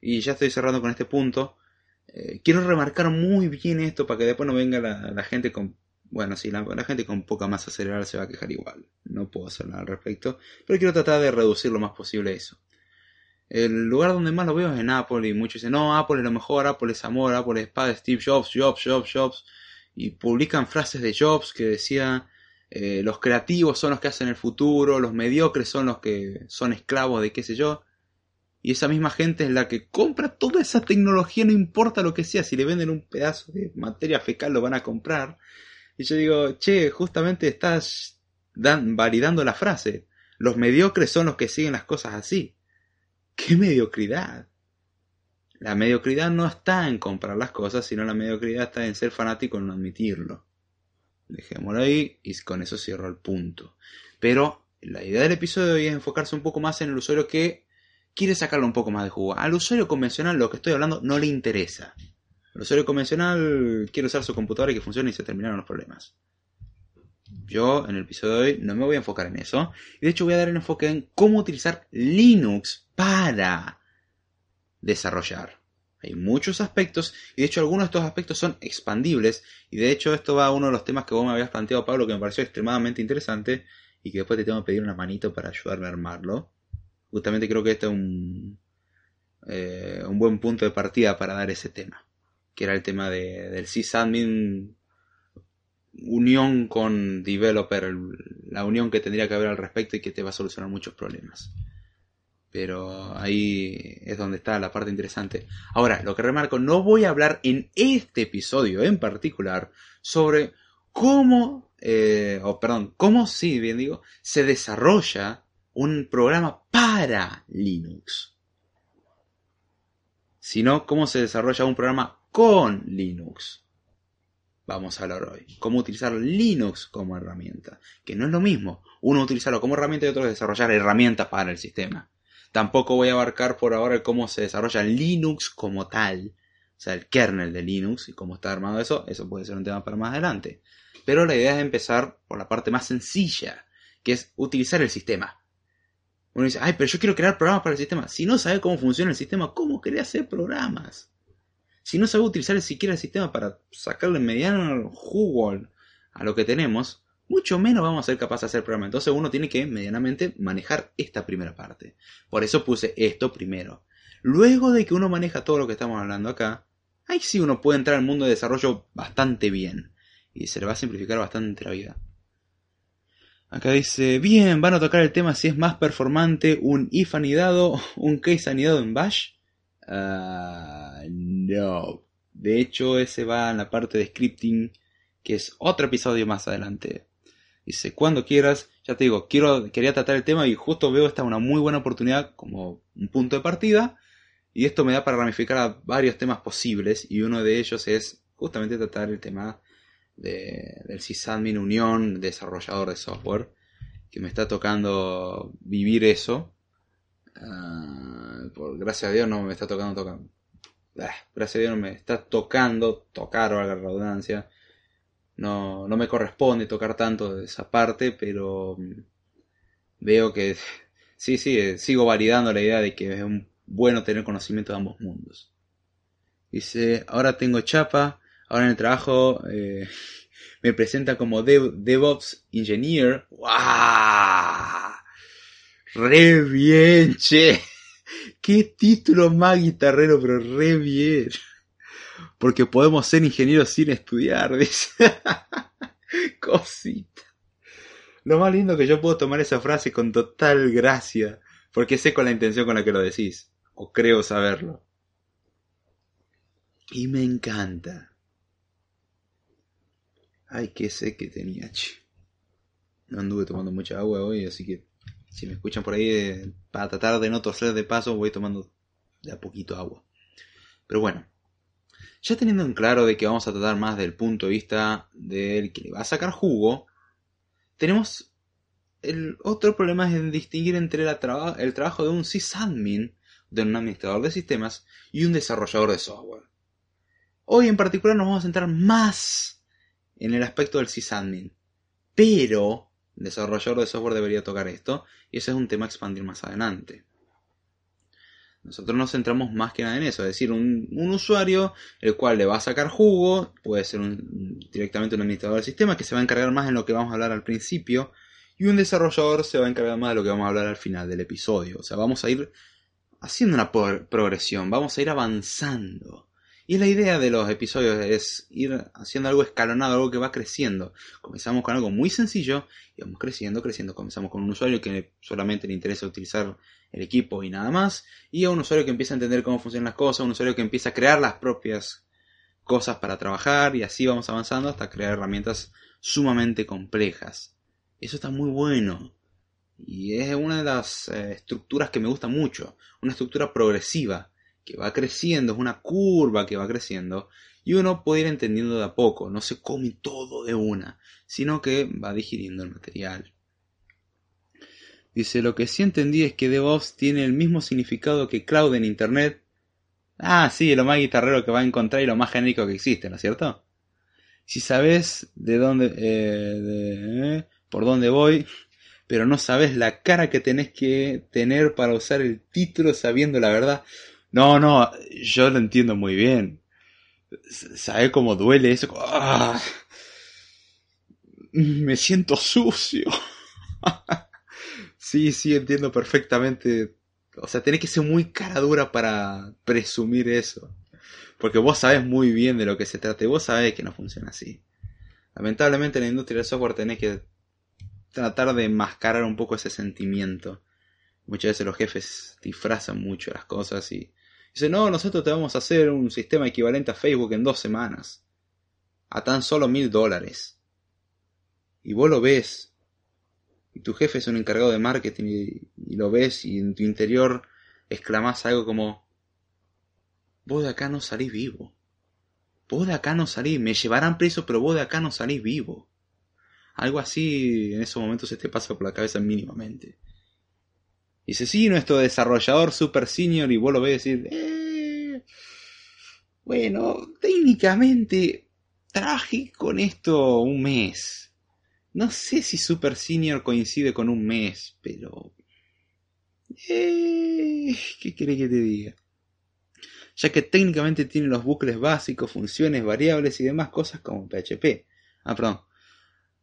Y ya estoy cerrando con este punto. Eh, quiero remarcar muy bien esto para que después no venga la, gente con... Bueno, sí, la, la, gente con poca masa cerebral se va a quejar igual. No puedo hacer nada al respecto. Pero quiero tratar de reducir lo más posible eso. El lugar donde más lo veo es en Apple y muchos dicen, no, Apple es lo mejor, Apple es amor, Apple es paz, Steve Jobs, Jobs, Jobs, Jobs. Y publican frases de Jobs que decía, eh, los creativos son los que hacen el futuro, los mediocres son los que son esclavos de qué sé yo. Y esa misma gente es la que compra toda esa tecnología, no importa lo que sea, si le venden un pedazo de materia fecal lo van a comprar. Y yo digo, che, justamente estás validando la frase. Los mediocres son los que siguen las cosas así. ¡Qué mediocridad! La mediocridad no está en comprar las cosas, sino la mediocridad está en ser fanático y no admitirlo. Dejémoslo ahí y con eso cierro el punto. Pero la idea del episodio hoy es enfocarse un poco más en el usuario que quiere sacarle un poco más de jugo. Al usuario convencional lo que estoy hablando no le interesa. El usuario convencional quiere usar su computadora y que funcione y se terminaron los problemas. Yo en el episodio de hoy no me voy a enfocar en eso. Y de hecho voy a dar el enfoque en cómo utilizar Linux para desarrollar. Hay muchos aspectos y de hecho algunos de estos aspectos son expandibles y de hecho esto va a uno de los temas que vos me habías planteado Pablo que me pareció extremadamente interesante y que después te tengo que pedir una manito para ayudarme a armarlo. Justamente creo que este es un, eh, un buen punto de partida para dar ese tema, que era el tema de, del sysadmin unión con developer, la unión que tendría que haber al respecto y que te va a solucionar muchos problemas. Pero ahí es donde está la parte interesante. Ahora, lo que remarco, no voy a hablar en este episodio en particular sobre cómo, eh, perdón, cómo sí, bien digo, se desarrolla un programa para Linux. Sino cómo se desarrolla un programa con Linux. Vamos a hablar hoy. Cómo utilizar Linux como herramienta. Que no es lo mismo. Uno utilizarlo como herramienta y otro desarrollar herramientas para el sistema. Tampoco voy a abarcar por ahora cómo se desarrolla Linux como tal. O sea, el kernel de Linux y cómo está armado eso. Eso puede ser un tema para más adelante. Pero la idea es empezar por la parte más sencilla, que es utilizar el sistema. Uno dice, ay, pero yo quiero crear programas para el sistema. Si no sabe cómo funciona el sistema, ¿cómo querés hacer programas? Si no sabe utilizar siquiera el sistema para sacarle mediano jugo a lo que tenemos, mucho menos vamos a ser capaces de hacer programa. Entonces uno tiene que medianamente manejar esta primera parte. Por eso puse esto primero. Luego de que uno maneja todo lo que estamos hablando acá, ahí sí uno puede entrar al mundo de desarrollo bastante bien. Y se le va a simplificar bastante la vida. Acá dice, bien, van a tocar el tema si es más performante un if anidado, un case anidado en bash. Uh, no. De hecho, ese va en la parte de scripting, que es otro episodio más adelante. Dice, cuando quieras, ya te digo, quiero, quería tratar el tema y justo veo esta una muy buena oportunidad como un punto de partida. Y esto me da para ramificar a varios temas posibles y uno de ellos es justamente tratar el tema de, del sysadmin unión desarrollador de software, que me está tocando vivir eso. Ah, por gracias a Dios no me está tocando tocar. Ah, gracias a Dios no me está tocando tocar, valga la redundancia no, no me corresponde tocar tanto de esa parte, pero mm, veo que sí, sí, eh, sigo validando la idea de que es bueno tener conocimiento de ambos mundos. Dice, ahora tengo chapa, ahora en el trabajo eh, me presenta como DevOps Engineer. ¡Wow! ¡Re! ¡Qué título más guitarrero, pero re bien! porque podemos ser ingenieros sin estudiar, dice. Cosita. Lo más lindo que yo puedo tomar esa frase con total gracia, porque sé con la intención con la que lo decís, o creo saberlo. Y me encanta. Ay, qué sé que tenía, No anduve tomando mucha agua hoy, así que si me escuchan por ahí, eh, para tratar de no toser de paso, voy tomando de a poquito agua. Pero bueno, ya teniendo en claro de que vamos a tratar más del punto de vista del que le va a sacar jugo, tenemos el otro problema es distinguir entre el trabajo de un sysadmin, de un administrador de sistemas, y un desarrollador de software. Hoy en particular nos vamos a centrar más en el aspecto del sysadmin, pero desarrollador de software debería tocar esto, y ese es un tema a expandir más adelante. Nosotros nos centramos más que nada en eso, es decir, un, usuario el cual le va a sacar jugo, puede ser directamente un administrador del sistema que se va a encargar más en lo que vamos a hablar al principio, y un desarrollador se va a encargar más de lo que vamos a hablar al final del episodio. O sea, vamos a ir haciendo una progresión, vamos a ir avanzando. Y la idea de los episodios es ir haciendo algo escalonado, algo que va creciendo. Comenzamos con algo muy sencillo y vamos creciendo, creciendo. Comenzamos con un usuario que solamente le interesa utilizar el equipo y nada más, y a un usuario que empieza a entender cómo funcionan las cosas, un usuario que empieza a crear las propias cosas para trabajar y así vamos avanzando hasta crear herramientas sumamente complejas. Eso está muy bueno. Y es una de las eh, estructuras que me gusta mucho. Una estructura progresiva que va creciendo, es una curva que va creciendo Y uno puede ir entendiendo de a poco, no se come todo de una, sino que va digiriendo el material. Dice, lo que sí entendí es que DevOps tiene el mismo significado que cloud en Internet. Ah, sí, lo más guitarrero que va a encontrar y lo más genérico que existe, ¿no es cierto? Si sabes de dónde, eh, eh, por dónde voy, pero no sabes la cara que tenés que tener para usar el título sabiendo la verdad. No, no, yo lo entiendo muy bien. ¿Sabes cómo duele eso? ¡Ah! Me siento sucio. Sí, sí, entiendo perfectamente. O sea, tenés que ser muy cara dura para presumir eso. Porque vos sabés muy bien de lo que se trata y vos sabés que no funciona así. Lamentablemente en la industria del software tenés que tratar de mascarar un poco ese sentimiento. Muchas veces los jefes disfrazan mucho las cosas y dicen, no, nosotros te vamos a hacer un sistema equivalente a Facebook en dos semanas. A tan solo mil dólares. Y vos lo ves y tu jefe es un encargado de marketing y, lo ves y en tu interior exclamas algo como, vos de acá no salís vivo. Vos de acá no salís, me llevarán preso, pero vos de acá no salís vivo. Algo así en esos momentos se te pasa por la cabeza mínimamente. Y dice, sí, nuestro desarrollador super senior, y vos lo ves decir, eh, bueno, técnicamente traje con esto un mes. No sé si Super Senior coincide con un mes, pero... Eh, ¿Qué quiere que te diga? Ya que técnicamente tiene los bucles básicos, funciones, variables y demás cosas como PHP. Ah, perdón.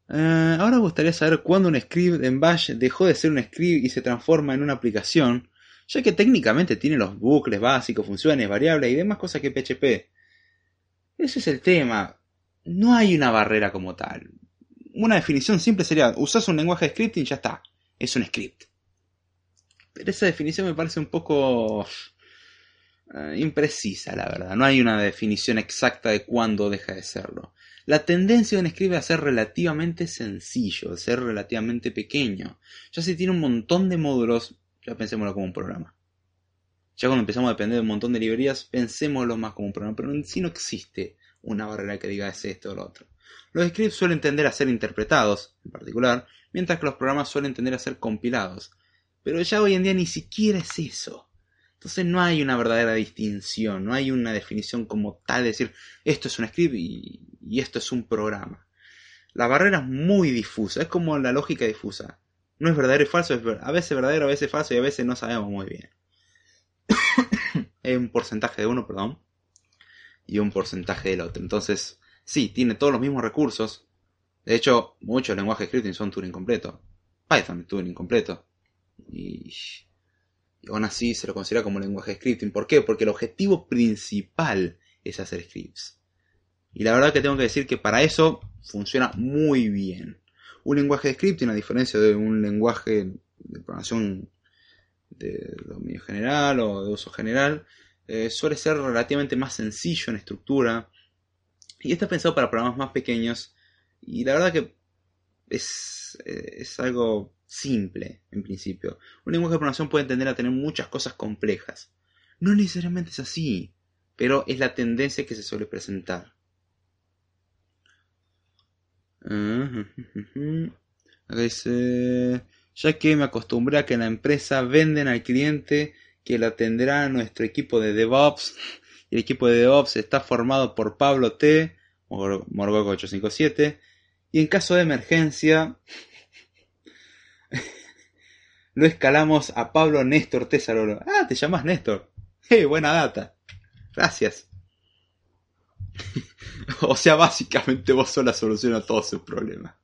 Eh, ahora gustaría saber cuándo un script en Bash dejó de ser un script y se transforma en una aplicación, ya que técnicamente tiene los bucles básicos, funciones, variables y demás cosas que PHP. Ese es el tema. No hay una barrera como tal una definición simple sería, usas un lenguaje de scripting y ya está, es un script. Pero esa definición me parece un poco eh, imprecisa, la verdad. No hay una definición exacta de cuándo deja de serlo. La tendencia de un script es a ser relativamente sencillo, a ser relativamente pequeño. Ya si tiene un montón de módulos, ya pensémoslo como un programa. Ya cuando empezamos a depender de un montón de librerías, pensémoslo más como un programa. Pero en sí no existe una barrera que diga es esto o lo otro. Los scripts suelen tender a ser interpretados, en particular, mientras que los programas suelen tender a ser compilados. Pero ya hoy en día ni siquiera es eso. Entonces no hay una verdadera distinción, no hay una definición como tal de decir esto es un script y, esto es un programa. La barrera es muy difusa, es como la lógica difusa. No es verdadero y falso, es a veces verdadero, a veces falso y a veces no sabemos muy bien. Hay un porcentaje de uno, perdón, y un porcentaje del otro. Entonces, Sí, tiene todos los mismos recursos. De hecho, muchos lenguajes scripting son Turing completo. Python es Turing completo. Y, aún así se lo considera como lenguaje de scripting. ¿Por qué? Porque el objetivo principal es hacer scripts. Y la verdad que tengo que decir que para eso funciona muy bien. Un lenguaje de scripting, a diferencia de un lenguaje de programación de dominio general o de uso general, eh, suele ser relativamente más sencillo en estructura, y está pensado para programas más pequeños. Y la verdad que es, eh, es algo simple en principio. Un lenguaje de programación puede tender a tener muchas cosas complejas. No necesariamente es así, pero es la tendencia que se suele presentar. dice, ya que me acostumbré a que en la empresa venden al cliente que lo atenderá nuestro equipo de DevOps el equipo de DevOps está formado por Pablo T, Morgoco 857, y en caso de emergencia lo escalamos a Pablo Néstor Tesarolo. Ah, te llamas Néstor. ¡Eh, buena data! Gracias. o sea, básicamente vos sos la solución a todos sus problemas.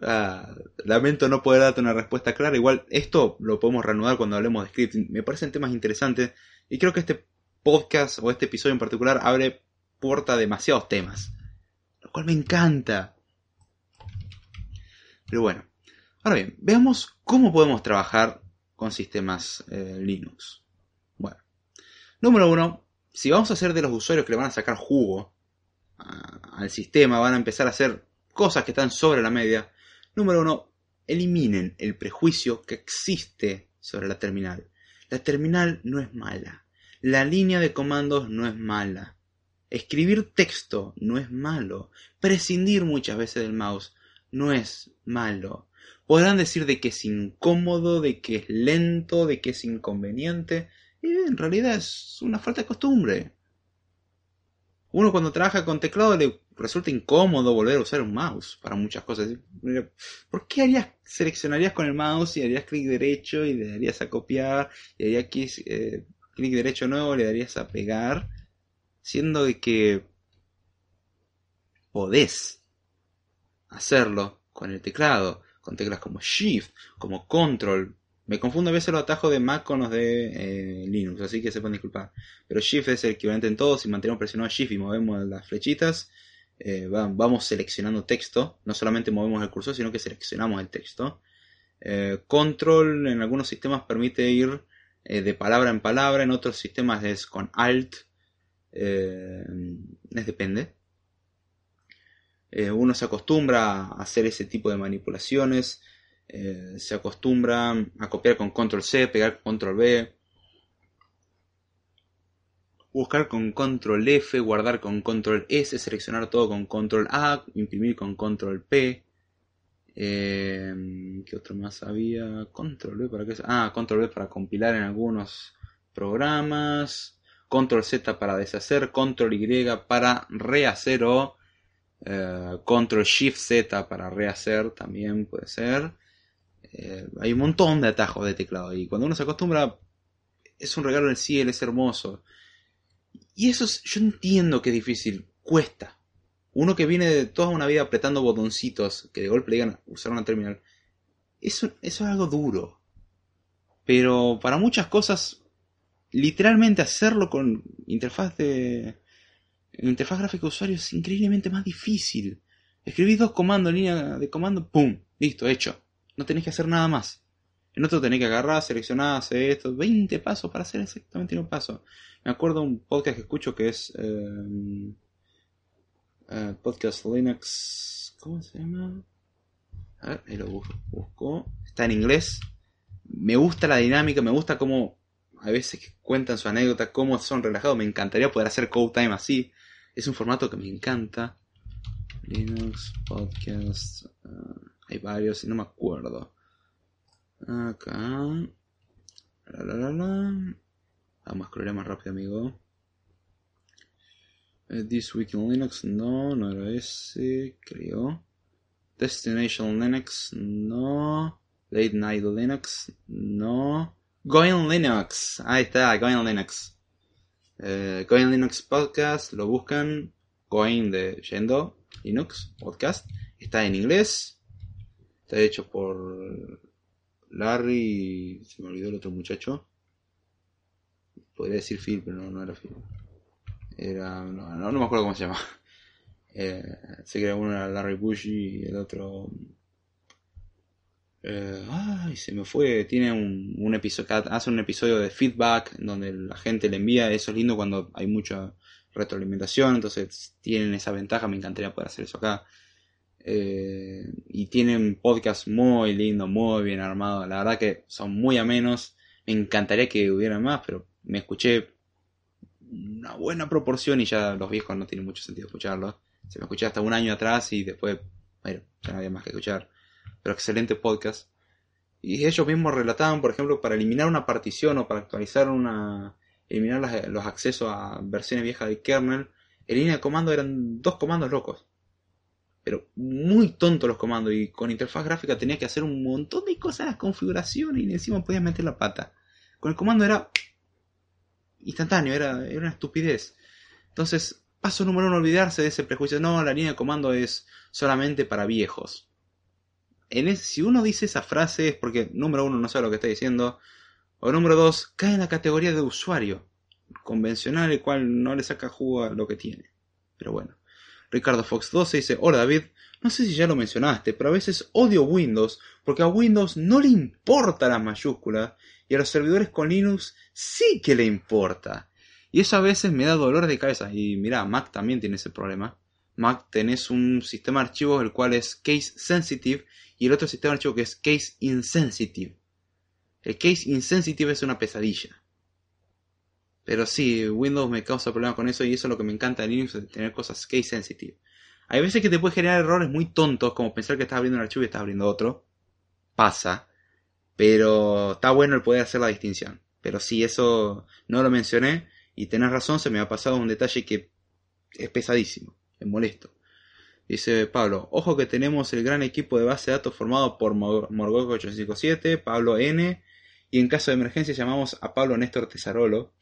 Ah, lamento no poder darte una respuesta clara. Igual esto lo podemos reanudar cuando hablemos de scripting. Me parecen temas interesantes y creo que este podcast o este episodio en particular abre puerta a demasiados temas. Lo cual me encanta. Pero bueno. Ahora bien, veamos cómo podemos trabajar con sistemas eh, Linux. Bueno. Número uno, si vamos a hacer de los usuarios que le van a sacar jugo al sistema, van a empezar a hacer cosas que están sobre la media. Número uno, eliminen el prejuicio que existe sobre la terminal. La terminal no es mala. La línea de comandos no es mala. Escribir texto no es malo. Prescindir muchas veces del mouse no es malo. Podrán decir de que es incómodo, de que es lento, de que es inconveniente. Y en realidad es una falta de costumbre. Uno cuando trabaja con teclado le resulta incómodo volver a usar un mouse para muchas cosas. ¿Por qué harías, seleccionarías con el mouse y harías clic derecho y le darías a copiar y harías eh, clic derecho nuevo le darías a pegar? Siendo de que podés hacerlo con el teclado, con teclas como Shift, como Control, me confundo a veces los atajos de Mac con los de eh, Linux, así que se pueden disculpar. Pero Shift es el equivalente en todos. Si mantenemos presionado Shift y movemos las flechitas, eh, vamos seleccionando texto. No solamente movemos el cursor, sino que seleccionamos el texto. Eh, control en algunos sistemas permite ir de palabra en palabra, en otros sistemas es con Alt. es depende. Uno se acostumbra a hacer ese tipo de manipulaciones. Eh, se acostumbra a copiar con control C, pegar con control B, buscar con control F, guardar con control S, seleccionar todo con control A, imprimir con control P. Eh, ¿Qué otro más había? Control B para qué? Ah, control B para compilar en algunos programas. Control Z para deshacer, control Y para rehacer o eh, control Shift Z para rehacer también puede ser. Eh, hay un montón de atajos de teclado y cuando uno se acostumbra es un regalo del cielo, es hermoso. Y eso yo entiendo que es difícil, cuesta. Uno que viene de toda una vida apretando botoncitos, que de golpe le digan usar una terminal, eso es algo duro. Pero para muchas cosas, literalmente hacerlo con interfaz de... Interfaz gráfica de usuario es increíblemente más difícil. Escribís dos comandos en línea de comando, ¡pum! Listo, hecho. No tenés que hacer nada más. En otro tenés que agarrar, seleccionar, hacer esto. 20 pasos para hacer exactamente un paso. Me acuerdo un podcast que escucho que es. Eh, eh, podcast Linux. ¿Cómo se llama? A ver, ahí lo busco. Está en inglés. Me gusta la dinámica, me gusta cómo a veces cuentan su anécdota, cómo son relajados. Me encantaría poder hacer code time así. Es un formato que me encanta. Linux Podcast. Eh, hay varios y no me acuerdo. Acá. La, la, la. Vamos a scrollar más rápido, amigo. Eh, This Week in Linux, no, no era ese, creo. Destination Linux, no. Late Night Linux, no. Going Linux, ahí está, Going Linux. Eh, Going Linux Podcast, lo buscan. Going de yendo Linux Podcast. Está en inglés. Está hecho por Larry. Se me olvidó el otro muchacho. Podría decir Phil, pero no, no era Phil. Era. No, no, me acuerdo cómo se llama. Eh, sé que uno era Larry Bush y el otro. Eh, ay, se me fue. Tiene un, un episodio. Hace un episodio de feedback donde la gente le envía. Eso es lindo cuando hay mucha retroalimentación. Entonces tienen esa ventaja. Me encantaría poder hacer eso acá. Eh, y tienen podcast muy lindo, muy bien armado. La verdad que son muy amenos. Me encantaría que hubiera más, pero me escuché una buena proporción y ya los viejos no tienen mucho sentido escucharlos. Se me escuché hasta un año atrás y después, bueno, ya no había más que escuchar. Pero excelente podcast. Y ellos mismos relataban, por ejemplo, para eliminar una partición o para actualizar una. eliminar los accesos a versiones viejas de kernel, en línea de comando eran dos comandos locos pero muy tontos los comandos y con interfaz gráfica tenía que hacer un montón de cosas en las configuraciones y encima podías meter la pata. Con el comando era instantáneo, era, era una estupidez. Entonces, paso número uno, olvidarse de ese prejuicio. No, la línea de comando es solamente para viejos. Si uno dice esa frase es porque, número uno, no sabe lo que está diciendo. O número dos, cae en la categoría de usuario convencional, el cual no le saca jugo a lo que tiene. Pero bueno. Ricardo Fox 12 dice, hola David, no sé si ya lo mencionaste, pero a veces odio Windows porque a Windows no le importa la mayúscula y a los servidores con Linux sí que le importa. Y eso a veces me da dolor de cabeza. Y mira, Mac también tiene ese problema. Mac tenés un sistema de archivos el cual es case sensitive y el otro sistema de archivos que es case insensitive. El case insensitive es una pesadilla. Pero sí, Windows me causa problemas con eso y eso es lo que me encanta de Linux, tener cosas case sensitive. Hay veces que te puede generar errores muy tontos, como pensar que estás abriendo un archivo y estás abriendo otro. Pasa. Pero está bueno el poder hacer la distinción. Pero sí, eso no lo mencioné. Y tenés razón, se me ha pasado un detalle que es pesadísimo. Es molesto. Dice Pablo, ojo que tenemos el gran equipo de base de datos formado por Morgoco 857, Pablo N. Y en caso de emergencia llamamos a Pablo Néstor Tesarolo.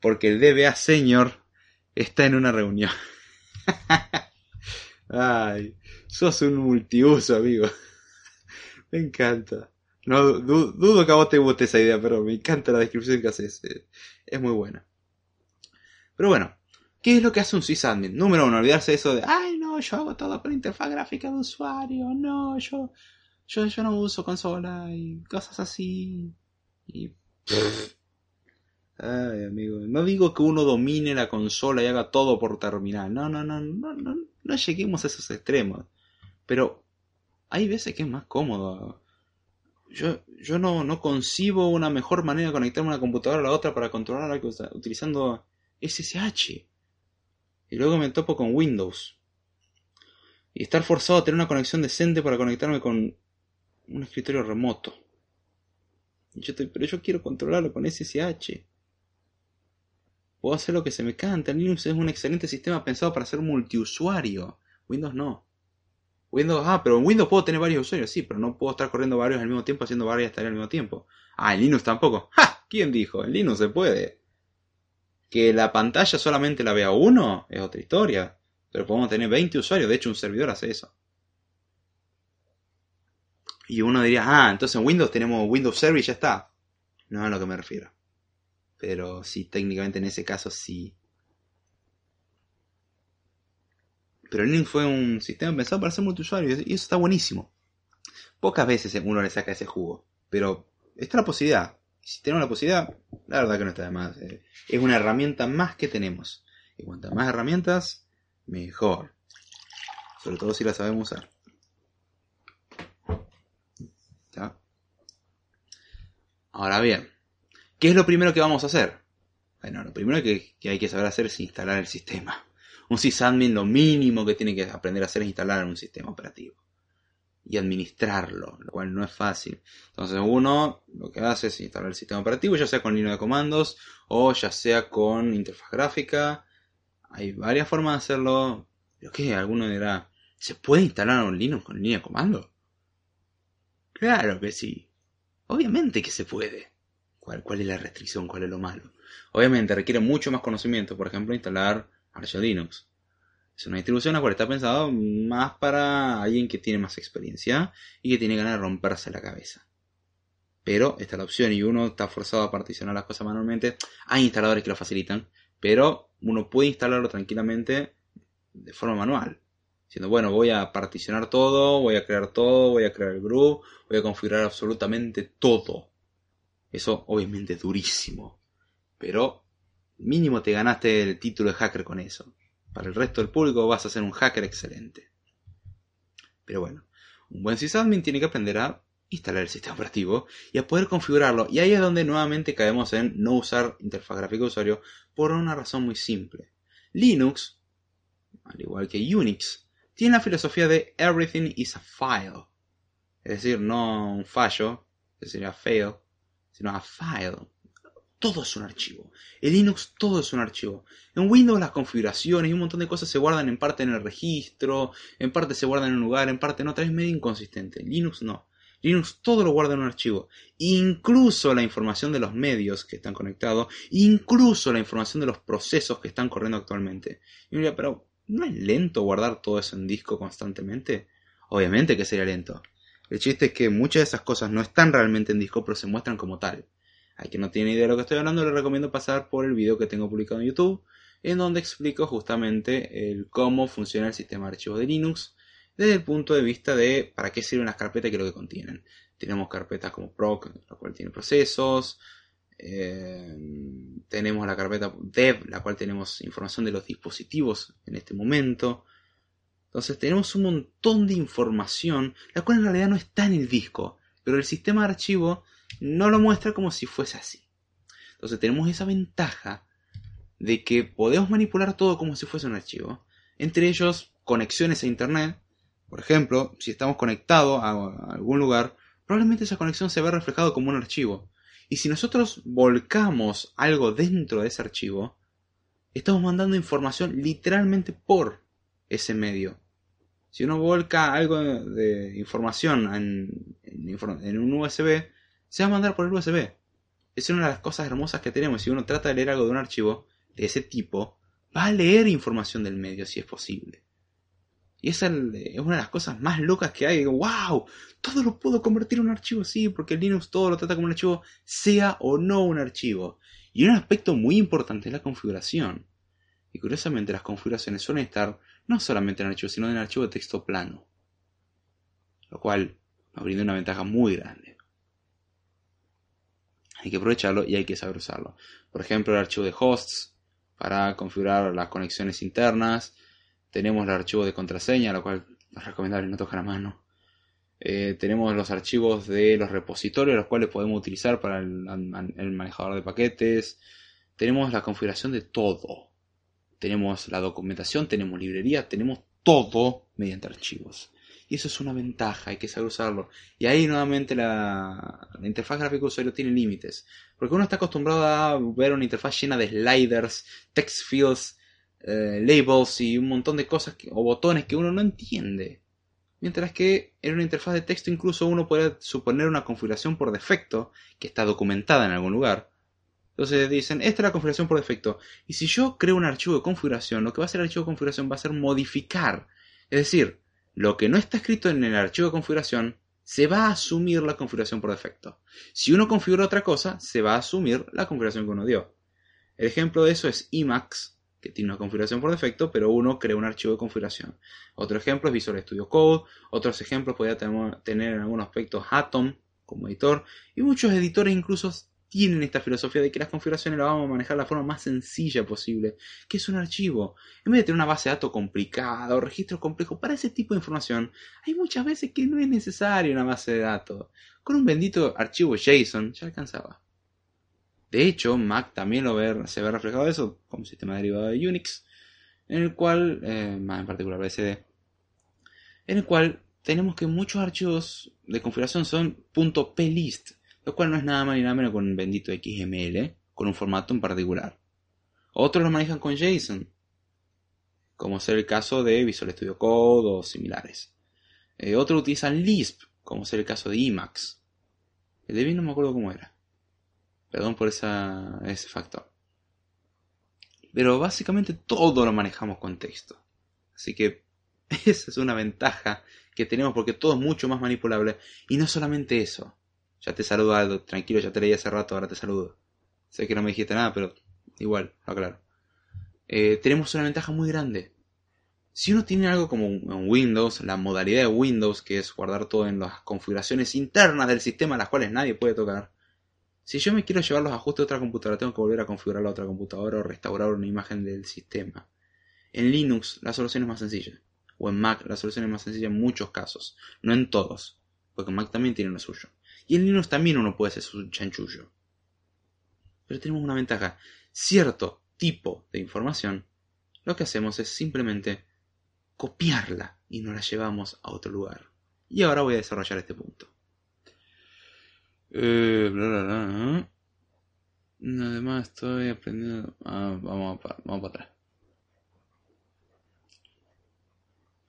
Porque el DBA Senior está en una reunión. Ay, sos un multiuso, amigo. me encanta. No dudo que a vos te guste esa idea, pero me encanta la descripción que haces. Eh, es muy buena. Pero bueno, ¿qué es lo que hace un sysadmin? Número uno, olvidarse eso de, ay no, yo hago todo con interfaz gráfica de usuario, no, yo, yo, yo no uso consola y cosas así. Y... Ay, amigo, no digo que uno domine la consola y haga todo por terminal. No, no, no, no, no, no lleguemos a esos extremos. Pero hay veces que es más cómodo. Yo, yo no, no concibo una mejor manera de conectarme una computadora a la otra para controlar algo utilizando SSH. Y luego me topo con Windows. Y estar forzado a tener una conexión decente para conectarme con un escritorio remoto. Yo estoy, pero yo quiero controlarlo con SSH. Puedo hacer lo que se me canta. Linux es un excelente sistema pensado para ser multiusuario. Windows no. Windows, ah, pero en Windows puedo tener varios usuarios, sí, pero no puedo estar corriendo varios al mismo tiempo haciendo varias tareas al mismo tiempo. Ah, en Linux tampoco. ¡Ja! ¿Quién dijo? En Linux se puede. Que la pantalla solamente la vea uno es otra historia. Pero podemos tener 20 usuarios, de hecho un servidor hace eso. Y uno diría, ah, entonces en Windows tenemos Windows Server y ya está. No es a lo que me refiero. Pero sí, técnicamente en ese caso sí. Pero Linux fue un sistema pensado para ser multiusuario y eso está buenísimo. Pocas veces uno le saca ese jugo, pero está la posibilidad. Si tenemos la posibilidad, la verdad que no está de más. Eh, es una herramienta más que tenemos. Y cuantas más herramientas, mejor. Sobre todo si la sabemos usar. Ahora bien, ¿Qué es lo primero que vamos a hacer? Bueno, lo primero que, hay que saber hacer es instalar el sistema. Un sysadmin lo mínimo que tiene que aprender a hacer es instalar un sistema operativo. Y administrarlo, lo cual no es fácil. Entonces uno lo que hace es instalar el sistema operativo, ya sea con línea de comandos o ya sea con interfaz gráfica. Hay varias formas de hacerlo. Pero que alguno dirá, ¿se puede instalar un Linux con línea de comando? Claro que sí. Obviamente que se puede. ¿Cuál, es la restricción? ¿Cuál es lo malo? Obviamente requiere mucho más conocimiento, por ejemplo, instalar Arch Linux. Es una distribución la cual está pensado más para alguien que tiene más experiencia y que tiene ganas de romperse la cabeza. Pero está la opción y uno está forzado a particionar las cosas manualmente. Hay instaladores que lo facilitan, pero uno puede instalarlo tranquilamente de forma manual. Diciendo, bueno, voy a particionar todo, voy a crear todo, voy a crear el group, voy a configurar absolutamente todo. Eso obviamente es durísimo. Pero mínimo te ganaste el título de hacker con eso. Para el resto del público vas a ser un hacker excelente. Pero bueno, un buen sysadmin tiene que aprender a instalar el sistema operativo y a poder configurarlo. Y ahí es donde nuevamente caemos en no usar interfaz gráfica de usuario por una razón muy simple. Linux, al igual que Unix, tiene la filosofía de everything is a file. Es decir, no un fallo, que sería fail, sino a file. Todo es un archivo. En Linux todo es un archivo. En Windows las configuraciones y un montón de cosas se guardan en parte en el registro, en parte se guardan en un lugar, en parte en otra. Es medio inconsistente. Linux no. Linux todo lo guarda en un archivo. Incluso la información de los medios que están conectados. Incluso la información de los procesos que están corriendo actualmente. Y diría, pero ¿no es lento guardar todo eso en disco constantemente? Obviamente que sería lento. El chiste es que muchas de esas cosas no están realmente en disco, pero se muestran como tal. A quien no tiene idea de lo que estoy hablando, le recomiendo pasar por el video que tengo publicado en YouTube, en donde explico justamente el cómo funciona el sistema de archivos de Linux desde el punto de vista de para qué sirven las carpetas y es lo que contienen. Tenemos carpetas como proc, la cual tiene procesos. Eh, tenemos la carpeta dev, la cual tenemos información de los dispositivos en este momento. Entonces tenemos un montón de información, la cual en realidad no está en el disco, pero el sistema de archivo no lo muestra como si fuese así. Entonces tenemos esa ventaja de que podemos manipular todo como si fuese un archivo. Entre ellos, conexiones a Internet. Por ejemplo, si estamos conectados a algún lugar, probablemente esa conexión se ve reflejado como un archivo. Y si nosotros volcamos algo dentro de ese archivo, estamos mandando información literalmente por ese medio. Si uno volca algo de información en, en, un USB, se va a mandar por el USB. Es una de las cosas hermosas que tenemos. Si uno trata de leer algo de un archivo de ese tipo, va a leer información del medio si es posible. Y esa es una de las cosas más locas que hay. ¡Wow! Todo lo puedo convertir en un archivo, sí, porque el Linux todo lo trata como un archivo, sea o no un archivo. Y un aspecto muy importante es la configuración. Y curiosamente las configuraciones suelen estar no solamente en archivo, sino en archivo de texto plano. Lo cual nos brinda una ventaja muy grande. Hay que aprovecharlo y hay que saber usarlo. Por ejemplo, el archivo de hosts para configurar las conexiones internas tenemos el archivo de contraseña, lo cual es recomendable no tocar a mano. Eh, tenemos los archivos de los repositorios, los cuales podemos utilizar para el, manejador de paquetes. Tenemos la configuración de todo. Tenemos la documentación, tenemos librería, tenemos todo mediante archivos. Eso es una ventaja, hay que saber usarlo. Y ahí nuevamente la, interfaz gráfica usuario tiene límites. Porque uno está acostumbrado a ver una interfaz llena de sliders, text fields, eh, labels y un montón de cosas o botones que uno no entiende. Mientras que en una interfaz de texto incluso uno puede suponer una configuración por defecto que está documentada en algún lugar. Entonces dicen, esta es la configuración por defecto. Y si yo creo un archivo de configuración, lo que va a hacer el archivo de configuración va a ser modificar. Es decir, lo que no está escrito en el archivo de configuración, se va a asumir la configuración por defecto. Si uno configura otra cosa, se va a asumir la configuración que uno dio. El ejemplo de eso es Emacs, que tiene una configuración por defecto, pero uno crea un archivo de configuración. Otro ejemplo es Visual Studio Code, otros ejemplos podría tener en algunos aspectos Atom como editor, y muchos editores incluso tienen esta filosofía de que las configuraciones las vamos a manejar de la forma más sencilla posible, que es un archivo. En vez de tener una base de datos complicada o registros complejos, para ese tipo de información hay muchas veces que no es necesaria una base de datos. Con un bendito archivo JSON ya alcanzaba. De hecho, Mac también lo se ve reflejado eso como sistema derivado de Unix, en el cual, eh, más en particular BSD, en el cual tenemos que muchos archivos de configuración son .plist, lo cual no es nada más ni nada menos con un bendito XML, con un formato en particular. Otros lo manejan con JSON, como ser el caso de Visual Studio Code o similares. Eh, otros utilizan Lisp, como ser el caso de Emacs. El de no me acuerdo cómo era. Perdón por ese factor. Pero básicamente todo lo manejamos con texto. Así que esa es una ventaja que tenemos porque todo es mucho más manipulable. Y no solamente eso. Ya te saludo Aldo, tranquilo, ya te leí hace rato, ahora te saludo. Sé que no me dijiste nada, pero igual, aclaro. Eh, tenemos una ventaja muy grande. Si uno tiene algo como en Windows, la modalidad de Windows, que es guardar todo en las configuraciones internas del sistema, las cuales nadie puede tocar, si yo me quiero llevar los ajustes de otra computadora, tengo que volver a configurar la otra computadora o restaurar una imagen del sistema. En Linux la solución es más sencilla. O en Mac la solución es más sencilla en muchos casos. No en todos. Porque Mac también tiene lo suyo. Y en Linux también uno puede hacer su chanchullo. Pero tenemos una ventaja. Cierto tipo de información, lo que hacemos es simplemente copiarla y nos la llevamos a otro lugar. Y ahora voy a desarrollar este punto. Eh, Además estoy aprendiendo... Ah, vamos para atrás.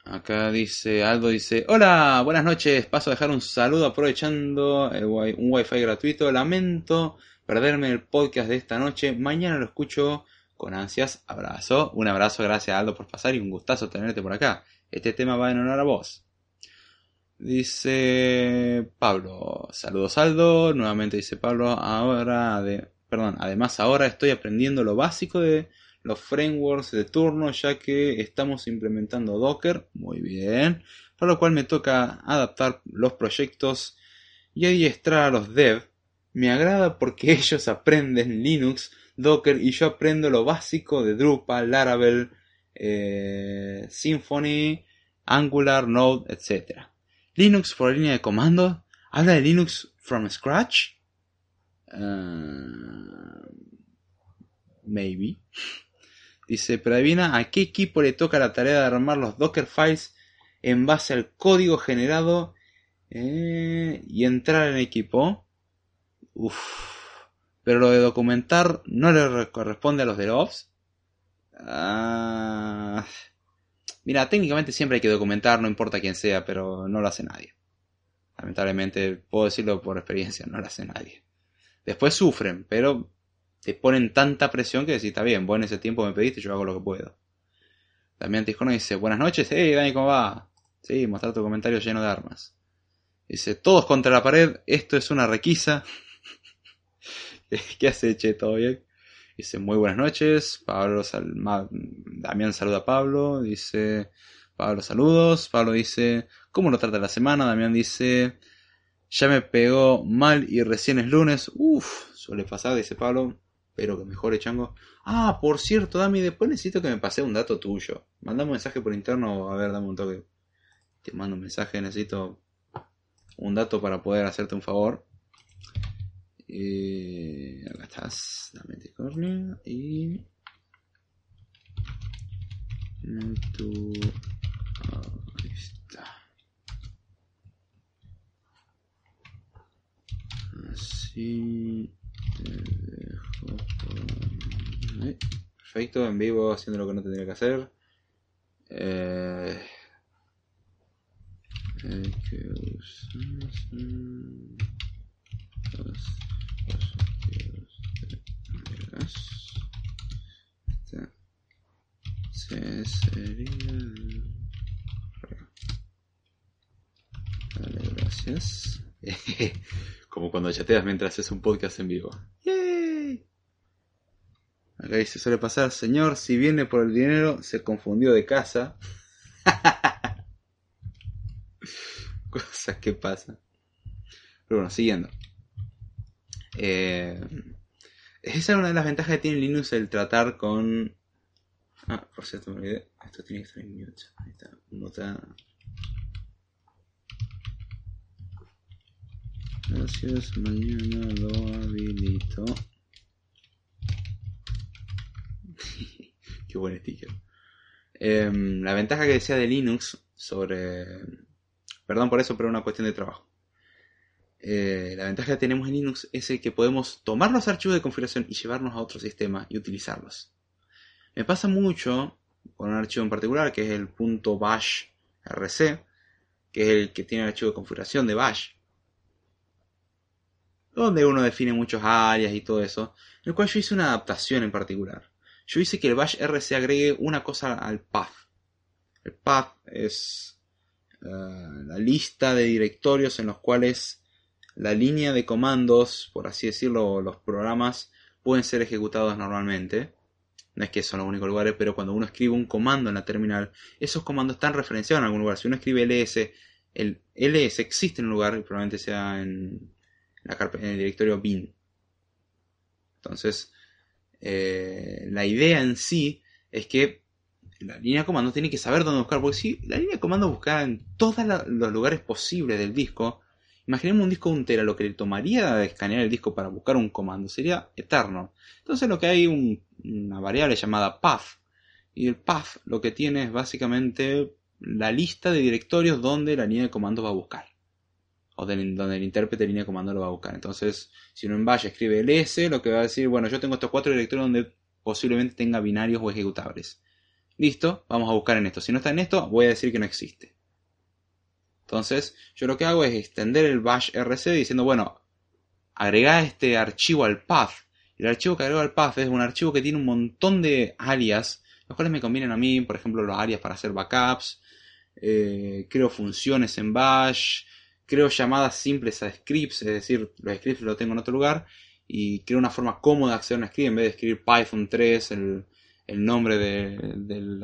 Acá dice, Aldo dice, hola, buenas noches, paso a dejar un saludo aprovechando un wifi gratuito, lamento perderme el podcast de esta noche, mañana lo escucho con ansias, abrazo, un abrazo, gracias Aldo por pasar y un gustazo tenerte por acá, este tema va en honor a vos. Dice Pablo, saludos Aldo, nuevamente dice Pablo, ahora de, perdón, además ahora estoy aprendiendo lo básico de los frameworks de turno ya que estamos implementando Docker, muy bien, para lo cual me toca adaptar los proyectos y adiestrar a los dev. Me agrada porque ellos aprenden Linux, Docker y yo aprendo lo básico de Drupal, Laravel, eh, Symfony, Angular, Node, etc. Linux por línea de comando. Habla de Linux from scratch. Uh, maybe. Dice, pero adivina a qué equipo le toca la tarea de armar los Docker files en base al código generado eh, y entrar en equipo. Uf. Pero lo de documentar no le corresponde a los de Ops. Ah, mira, técnicamente siempre hay que documentar, no importa quién sea, pero no lo hace nadie. Lamentablemente, puedo decirlo por experiencia, no lo hace nadie. Después sufren, pero te ponen tanta presión que decís, está bien, vos en ese tiempo me pediste, yo hago lo que puedo. Damián Tijono dice, buenas noches, hey Dani, ¿cómo va? Sí, mostrar tu comentario lleno de armas. Dice, todos contra la pared, esto es una requisa. ¿Qué hace, che? ¿Todo bien? Dice, muy buenas noches. Pablo Damián saluda a Pablo. Dice, Pablo saludos. Pablo dice, ¿cómo lo trata la semana? Damián dice, ya me pegó mal y recién es lunes. Uf, suele pasar, dice Pablo. Pero que mejore, chango. Ah, por cierto, Dami, después necesito que me pase un dato tuyo. Mandame un mensaje por interno. A ver, dame un toque. Te mando un mensaje, necesito un dato para poder hacerte un favor. Eh, acá estás, dame cornea y tu ahí está así. Perfecto en vivo haciendo lo que no tendría que hacer eh, que este sería. Vale, gracias. Como cuando chateas mientras haces un podcast en vivo. ¡Yay! Acá dice, suele pasar, señor, si viene por el dinero, se confundió de casa. Cosas que pasan. Pero bueno, siguiendo. Eh, esa es una de las ventajas que tiene Linux el tratar con. Ah, por cierto, me olvidé. Esto tiene que estar en mute. Ahí está. Nota. Gracias, mañana lo habilito. Qué buen sticker. Em, la ventaja que decía de Linux sobre. Perdón por eso, pero una cuestión de trabajo. Eh, la ventaja que tenemos en Linux es el que podemos tomar los archivos de configuración y llevarnos a otro sistema y utilizarlos. Me pasa mucho con un archivo en particular que es el rc, que es el que tiene el archivo de configuración de bash, donde uno define muchos áreas y todo eso, en el cual yo hice una adaptación en particular. Yo hice que el bash rc agregue una cosa al path. El path es eh, la lista de directorios en los cuales la línea de comandos, por así decirlo, los programas pueden ser ejecutados normalmente. No es que son los únicos lugares, pero cuando uno escribe un comando en la terminal, esos comandos están referenciados en algún lugar. Si uno escribe ls, el ls existe en un lugar probablemente sea en, la en el directorio bin. Entonces, eh, la idea en sí es que la línea de comando tiene que saber dónde buscar, porque si la línea de comando busca en todos los lugares posibles del disco, Imaginemos un disco de un lo que le tomaría de escanear el disco para buscar un comando sería eterno. Entonces lo que hay un, una variable llamada path. Y el path lo que tiene es básicamente la lista de directorios donde la línea de comando va a buscar. O donde el intérprete de línea de comando lo va a buscar. Entonces, si uno en Bash escribe ls, lo que va a decir, bueno, yo tengo estos cuatro directorios donde posiblemente tenga binarios o ejecutables. Listo, vamos a buscar en esto. Si no está en esto, voy a decir que no existe. Entonces, yo lo que hago es extender el bash rc diciendo, bueno, agrega este archivo al path. El archivo que agrego al path es un archivo que tiene un montón de alias, los cuales me convienen a mí, por ejemplo, los alias para hacer backups, eh, creo funciones en bash, creo llamadas simples a scripts, es decir, los scripts los tengo en otro lugar, y creo una forma cómoda de acceder a un script en vez de escribir Python 3, el, nombre del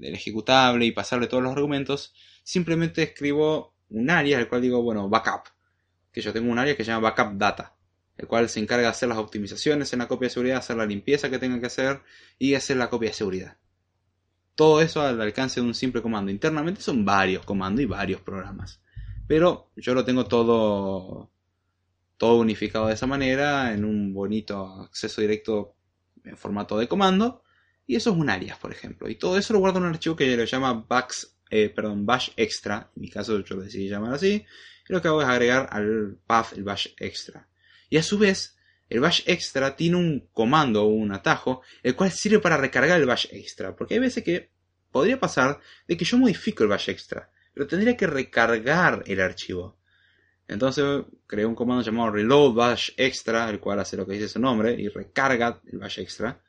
ejecutable y pasarle todos los argumentos simplemente escribo un área, el cual digo, bueno, backup. Que yo tengo un área que se llama backup data, el cual se encarga de hacer las optimizaciones en la copia de seguridad, hacer la limpieza que tenga que hacer y hacer la copia de seguridad. Todo eso al alcance de un simple comando. Internamente son varios comandos y varios programas. Pero yo lo tengo todo, todo unificado de esa manera, en un bonito acceso directo en formato de comando. Y eso es un alias, por ejemplo. Y todo eso lo guardo en un archivo que lo llama eh, perdón, bash extra. En mi caso yo lo decidí llamar así. Y lo que hago es agregar al path el bash extra. Y a su vez, el bash extra tiene un comando o un atajo, el cual sirve para recargar el bash extra. Porque hay veces que podría pasar de que yo modifico el bash extra, pero tendría que recargar el archivo. Entonces creé un comando llamado reload bash extra, el cual hace lo que dice su nombre y recarga el bash extra.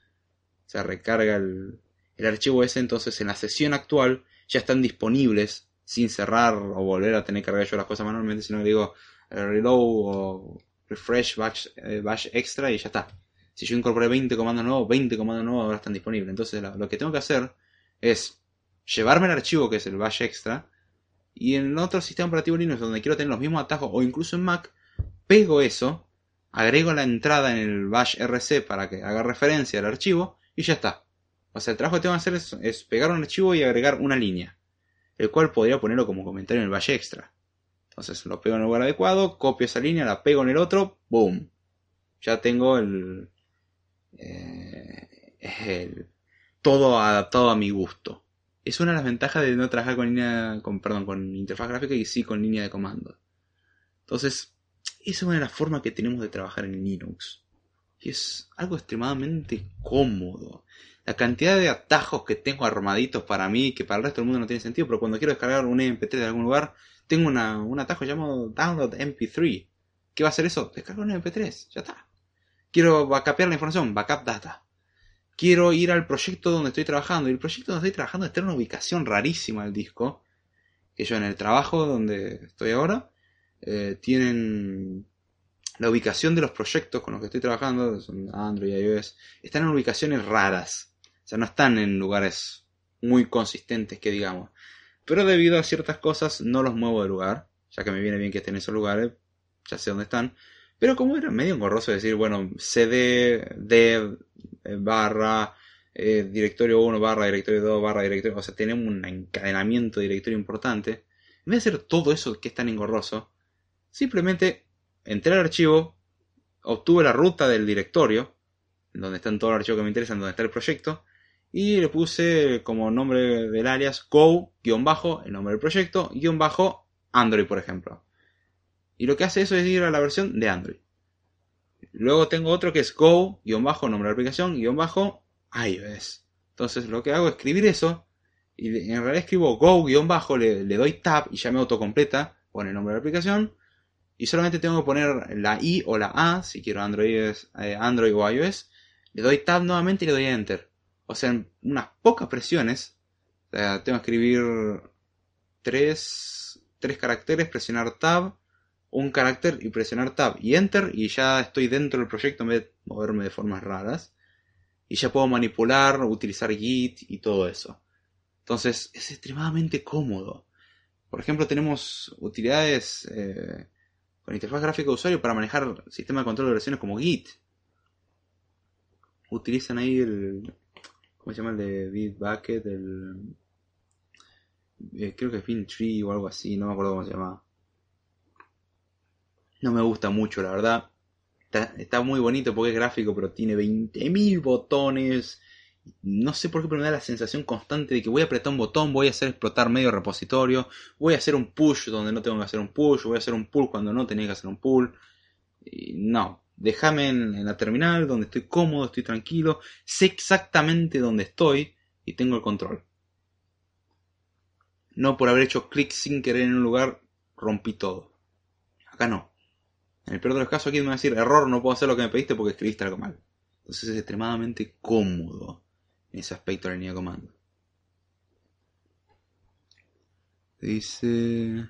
O sea, recarga el, el archivo ese, entonces en la sesión actual ya están disponibles sin cerrar o volver a tener que cargar yo las cosas manualmente, sino que digo eh, reload o refresh bash, eh, bash, extra y ya está. Si yo incorporé 20 comandos nuevos, 20 comandos nuevos ahora están disponibles. Entonces lo que tengo que hacer es llevarme el archivo que es el bash extra y en otro sistema operativo Linux donde quiero tener los mismos atajos o incluso en Mac, pego eso, agrego la entrada en el bash rc para que haga referencia al archivo y ya está. O sea, el trabajo que tengo que hacer es, pegar un archivo y agregar una línea, el cual podría ponerlo como comentario en el bash extra. Entonces lo pego en el lugar adecuado, copio esa línea, la pego en el otro, boom. Ya tengo el, eh, el todo adaptado a mi gusto es una de las ventajas de no trabajar con línea, con, perdón, con interfaz gráfica y sí con línea de comando. Entonces, esa es una de las formas que tenemos de trabajar en Linux. Y es algo extremadamente cómodo. La cantidad de atajos que tengo armaditos para mí, que para el resto del mundo no tiene sentido, pero cuando quiero descargar un MP3 de algún lugar, tengo un atajo llamado Download MP3. ¿Qué va a hacer eso? Descargo un MP3, ya está. Quiero backupear la información, backup data quiero ir al proyecto donde estoy trabajando. Y el proyecto donde estoy trabajando está en una ubicación rarísima el disco. Que yo en el trabajo donde estoy ahora, eh, tienen la ubicación de los proyectos con los que estoy trabajando, son Android y iOS, están en ubicaciones raras. O sea, no están en lugares muy consistentes que digamos. Pero debido a ciertas cosas no los muevo de lugar, ya que me viene bien que estén en esos lugares, ya sé dónde están. Pero como era medio engorroso decir, bueno, cd, eh, barra, eh, directorio 1 barra directorio 2 barra directorio, o sea, tenemos un encadenamiento de directorio importante. En vez de hacer todo eso que es tan engorroso, simplemente entré al archivo, obtuve la ruta del directorio, donde están todos los archivos que me interesan, donde está el proyecto, y le puse como nombre del alias go, guion bajo, el nombre del proyecto, guion bajo, Android, por ejemplo. Y lo que hace eso es ir a la versión de Android. Luego tengo otro que es Go, guion bajo, nombre de aplicación, guion bajo, iOS. Entonces lo que hago es escribir eso. Y en realidad escribo Go, guion bajo, le, doy tab y ya me autocompleta. Pone el nombre de la aplicación. Y solamente tengo que poner la I o la A, si quiero Android, eh, Android o iOS. Le doy tab nuevamente y le doy enter. O sea, en unas pocas presiones. tengo que escribir tres, tres caracteres, presionar tab un carácter y presionar Tab y Enter y ya estoy dentro del proyecto en vez de moverme de formas raras. Y ya puedo manipular, utilizar Git y todo eso. Entonces es extremadamente cómodo. Por ejemplo, tenemos utilidades eh, con interfaz gráfica de usuario para manejar sistema de control de versiones como Git. Utilizan ahí el... ¿Cómo se llama el de Bitbucket? El, eh, creo que es Tree o algo así, no me acuerdo cómo se llama no me gusta mucho, la verdad. Está, muy bonito porque es gráfico, pero tiene 20.000 botones. No sé por qué, pero me da la sensación constante de que voy a apretar un botón, voy a hacer explotar medio repositorio, voy a hacer un push donde no tengo que hacer un push, voy a hacer un pull cuando no tenía que hacer un pull. no, déjame en, en la terminal donde estoy cómodo, estoy tranquilo, sé exactamente dónde estoy y tengo el control. No por haber hecho clic sin querer en un lugar, rompí todo. Acá no. En el peor de los casos aquí me va a decir, error, no puedo hacer lo que me pediste porque escribiste algo mal. Entonces es extremadamente cómodo en ese aspecto de la línea de comando. Dice...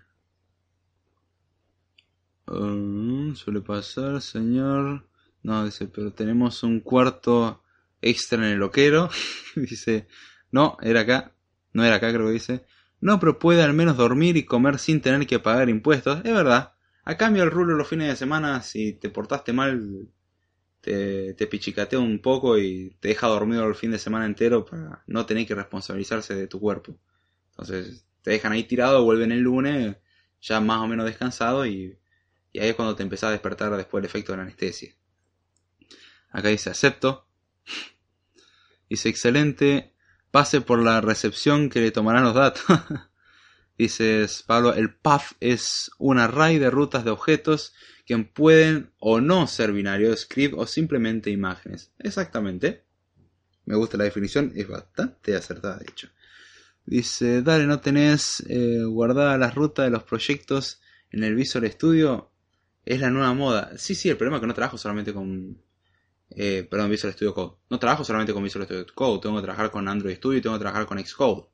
Um, suele pasar, señor. No, dice, pero tenemos un cuarto extra en el loquero. dice, no, era acá. No era acá, creo que dice. No, pero puede al menos dormir y comer sin tener que pagar impuestos. Es verdad. A cambio, el rulo los fines de semana, si te portaste mal, te, te pichicatea un poco y te deja dormido el fin de semana entero para no tener que responsabilizarse de tu cuerpo. Entonces, te dejan ahí tirado, vuelven el lunes, ya más o menos descansado, y, y ahí es cuando te empezás a despertar después del efecto de la anestesia. Acá dice acepto. Dice, excelente, pase por la recepción que le tomarán los datos. Dices, Pablo, el path es un array de rutas de objetos que pueden o no ser binarios, script o simplemente imágenes. Exactamente. Me gusta la definición, es bastante acertada de hecho. Dice, dale, ¿no tenés eh, guardada las rutas de los proyectos en el Visual Studio? Es la nueva moda. Sí, sí, el problema es que no trabajo solamente con... Eh, Visual Studio Code. No trabajo solamente con Visual Studio Code. Tengo que trabajar con Android Studio y tengo que trabajar con Xcode.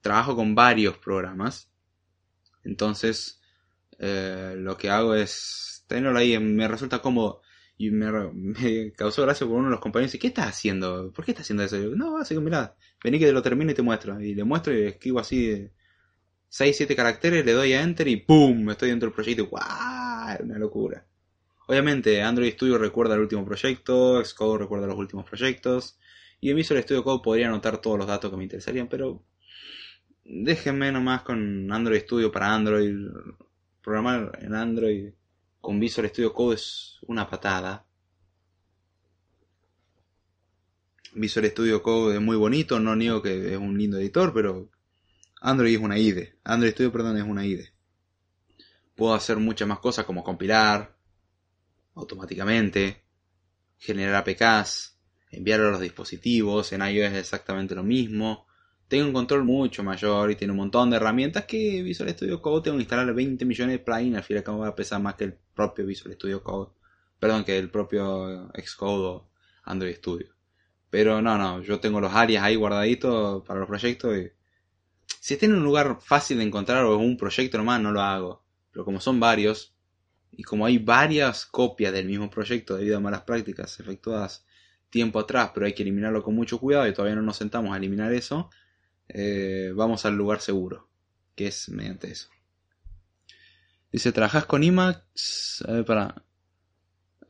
Trabajo con varios programas. Entonces, eh, lo que hago es tenerlo ahí. Me resulta cómodo. Y me, causó gracia por uno de los compañeros. Y ¿qué estás haciendo? ¿Por qué estás haciendo eso? no, así que mirá, vení que te lo termine y te muestro. Y le muestro y escribo así 6, 7 caracteres, le doy a Enter y ¡pum! Estoy dentro del proyecto. ¡Guau! Una locura. Obviamente, Android Studio recuerda el último proyecto, Xcode recuerda los últimos proyectos. Y en Visual Studio Code podría anotar todos los datos que me interesarían, pero déjenme nomás con Android Studio para Android. Programar en Android con Visual Studio Code es una patada. Visual Studio Code es muy bonito, no niego que es un lindo editor, pero Android es una IDE. Android Studio, perdón, es una IDE. Puedo hacer muchas más cosas como compilar automáticamente, generar APKs, enviarlo a los dispositivos, en iOS es exactamente lo mismo. Tengo un control mucho mayor y tiene un montón de herramientas que Visual Studio Code tengo que instalar 20 millones de plugins, al fin y al cabo va a pesar más que el propio Visual Studio Code. Perdón, que el propio Xcode o Android Studio. Pero no, no, yo tengo los áreas ahí guardaditos para los proyectos si está en un lugar fácil de encontrar o en un proyecto nomás, no lo hago. Pero como son varios, y como hay varias copias del mismo proyecto debido a malas prácticas efectuadas tiempo atrás, pero hay que eliminarlo con mucho cuidado y todavía no nos sentamos a eliminar eso, eh, vamos al lugar seguro, que es mediante eso. Dice, ¿trabajás con IMAX? Para...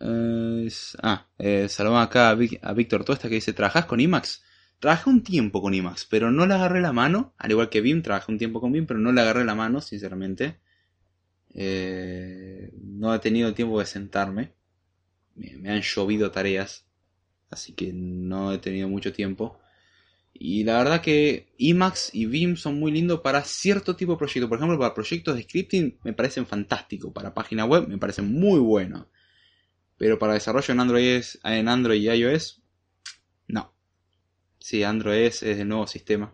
Eh, ah, eh, saludamos acá a, Víctor Tuesta que dice, ¿trabajás con IMAX? Trabajé un tiempo con IMAX, pero no le agarré la mano, al igual que BIM, trabajé un tiempo con BIM, pero no le agarré la mano, sinceramente. Eh, no he tenido tiempo de sentarme. Me, han llovido tareas, así que no he tenido mucho tiempo. Y la verdad que IMAX y BIM son muy lindos para cierto tipo de proyectos. Por ejemplo, para proyectos de scripting me parecen fantásticos. Para página web me parecen muy buenos. Pero para desarrollo en Android, en Android y iOS, no. Sí, Android es, el nuevo sistema.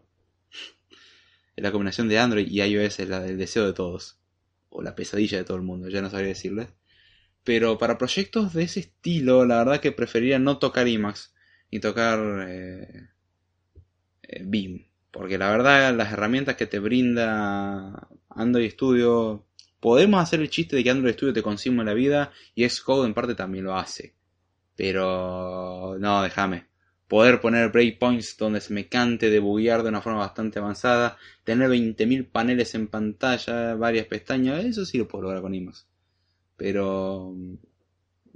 La combinación de Android y iOS es la del deseo de todos. O la pesadilla de todo el mundo, ya no sabría decirles. Pero para proyectos de ese estilo, la verdad que preferiría no tocar IMAX ni tocar eh, BIM. Porque la verdad, las herramientas que te brinda Android Studio, podemos hacer el chiste de que Android Studio te consume la vida y Xcode en parte también lo hace. Pero no, déjame poder poner breakpoints donde se me cante debuguear de una forma bastante avanzada, tener 20.000 paneles en pantalla, varias pestañas, eso sí lo puedo lograr con IMAX. Pero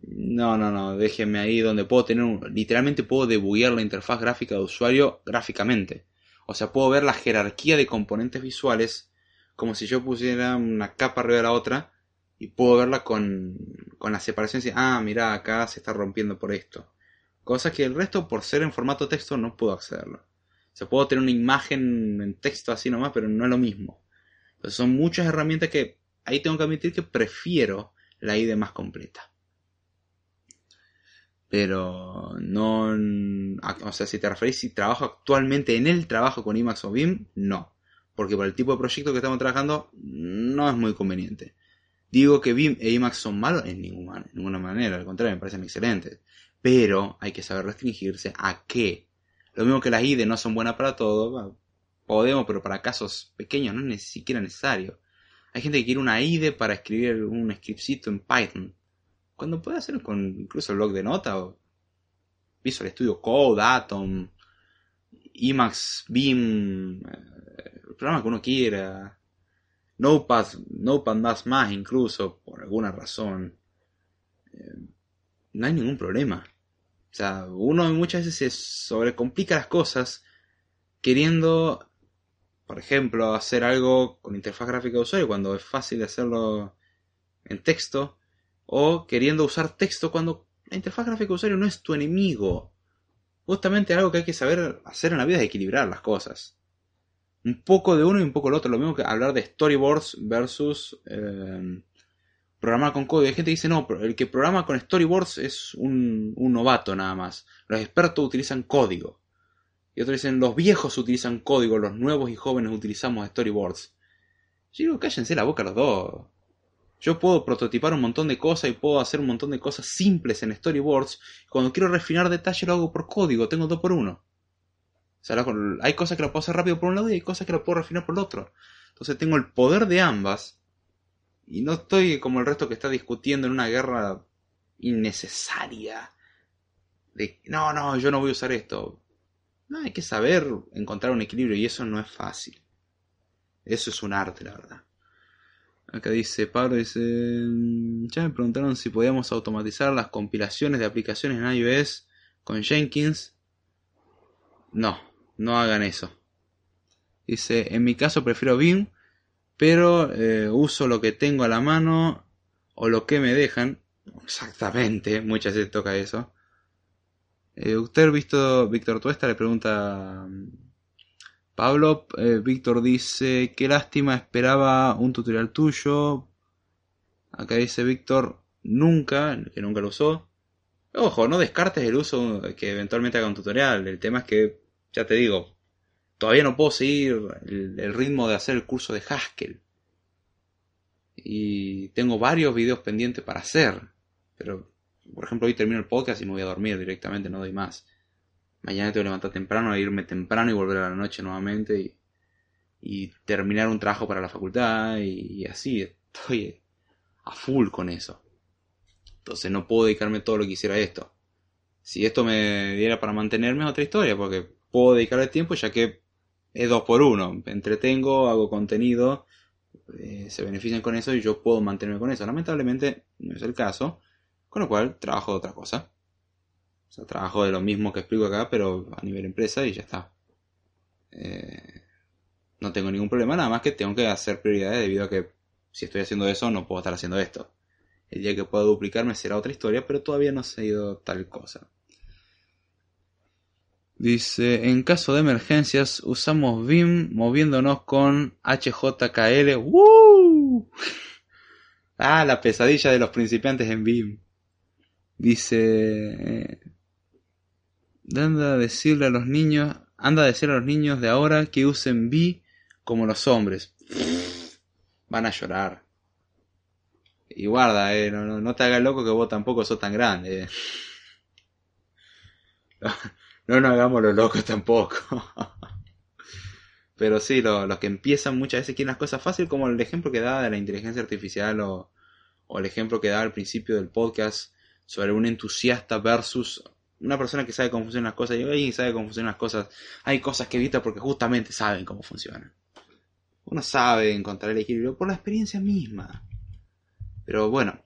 no, no, no, déjenme ahí donde puedo tener un, literalmente puedo debuguear la interfaz gráfica de usuario gráficamente. O sea, puedo ver la jerarquía de componentes visuales como si yo pusiera una capa arriba de la otra y puedo verla con, con la separación y ah, mira, acá se está rompiendo por esto Cosa que el resto, por ser en formato texto, no puedo accederlo. Se puede tener una imagen en texto así nomás, pero no es lo mismo. Entonces son muchas herramientas que ahí tengo que admitir que prefiero la IDE más completa. Pero no... O sea, si te referís si trabajo actualmente en el trabajo con IMAX o BIM, no. Porque por el tipo de proyecto que estamos trabajando, no es muy conveniente. Digo que BIM e IMAX son malos en ninguna, en ninguna manera, al contrario, me parecen excelentes. Pero hay que saber restringirse a qué. Lo mismo que las IDE no son buenas para todo. Podemos, pero para casos pequeños no es ni siquiera necesario. Hay gente que quiere una IDE para escribir un scriptcito en Python. Cuando puede hacerlo con incluso el blog de nota Visual Studio Code, Atom, Emacs, Beam, eh, el programa que uno quiera. Notepad, Notepad más incluso, por alguna razón. Eh, no hay ningún problema. O sea, uno muchas veces se sobrecomplica las cosas queriendo, por ejemplo, hacer algo con interfaz gráfica de usuario cuando es fácil hacerlo en texto, o queriendo usar texto cuando la interfaz gráfica de usuario no es tu enemigo. justamente algo que hay que saber hacer en la vida es equilibrar las cosas. Un poco de uno y un poco del otro. Lo mismo que hablar de storyboards versus eh, programar con código. Hay gente que dice, no, el que programa con storyboards es un, novato nada más. Los expertos utilizan código. Y otros dicen, los viejos utilizan código, los nuevos y jóvenes utilizamos storyboards. Yo digo, cállense la boca los dos. Yo puedo prototipar un montón de cosas y puedo hacer un montón de cosas simples en storyboards. Cuando quiero refinar detalle lo hago por código, tengo dos por uno. O sea, hay cosas que lo puedo hacer rápido por un lado y hay cosas que lo puedo refinar por el otro. Entonces tengo el poder de ambas. Y no estoy como el resto que está discutiendo en una guerra innecesaria. De, no, no, yo no voy a usar esto. No, hay que saber encontrar un equilibrio y eso no es fácil. Eso es un arte, la verdad. Acá dice, Pablo dice, mm, ya me preguntaron si podíamos automatizar las compilaciones de aplicaciones en iOS con Jenkins. No, no hagan eso. Dice, en mi caso prefiero Vim, pero eh, uso lo que tengo a la mano o lo que me dejan. Exactamente, muchas veces toca eso. Eh, usted, visto Víctor Tuesta, le pregunta Pablo, eh, Víctor dice, qué lástima, esperaba un tutorial tuyo. Acá dice Víctor, nunca, que nunca lo usó. Ojo, no descartes el uso que eventualmente haga un tutorial. El tema es que, ya te digo, todavía no puedo seguir el, ritmo de hacer el curso de Haskell. Y tengo varios videos pendientes para hacer. Pero, por ejemplo, hoy termino el podcast y me voy a dormir directamente, no doy más mañana tengo que levantar temprano, irme temprano y volver a la noche nuevamente y, terminar un trabajo para la facultad y, así, estoy a full con eso. Entonces no puedo dedicarme todo lo que quisiera a esto. Si esto me diera para mantenerme es otra historia, porque puedo dedicarle tiempo ya que es dos por uno. Entretengo, hago contenido, eh, se benefician con eso y yo puedo mantenerme con eso. Lamentablemente no es el caso, con lo cual trabajo de otra cosa. O sea, trabajo de lo mismo que explico acá, pero a nivel empresa y ya está. Eh, no tengo ningún problema, nada más que tengo que hacer prioridades debido a que si estoy haciendo eso no puedo estar haciendo esto. El día que pueda duplicarme será otra historia, pero todavía no se ha ido tal cosa. Dice, en caso de emergencias usamos BIM moviéndonos con HJKL. ¡Woo! Ah, la pesadilla de los principiantes en BIM. Dice, anda a decirle a los niños, anda a decirle a los niños de ahora que usen bi como los hombres. Van a llorar. Y guarda, eh, no, no, te hagas loco que vos tampoco sos tan grande. Eh. No, nos hagamos los locos tampoco. Pero sí, los que empiezan muchas veces quieren las cosas fáciles, como el ejemplo que da de la inteligencia artificial o, o el ejemplo que da al principio del podcast sobre un entusiasta versus una persona que sabe cómo funcionan las cosas y sabe cómo funcionan las cosas, hay cosas que evita porque justamente saben cómo funcionan. Uno sabe encontrar el equilibrio por la experiencia misma. Pero bueno,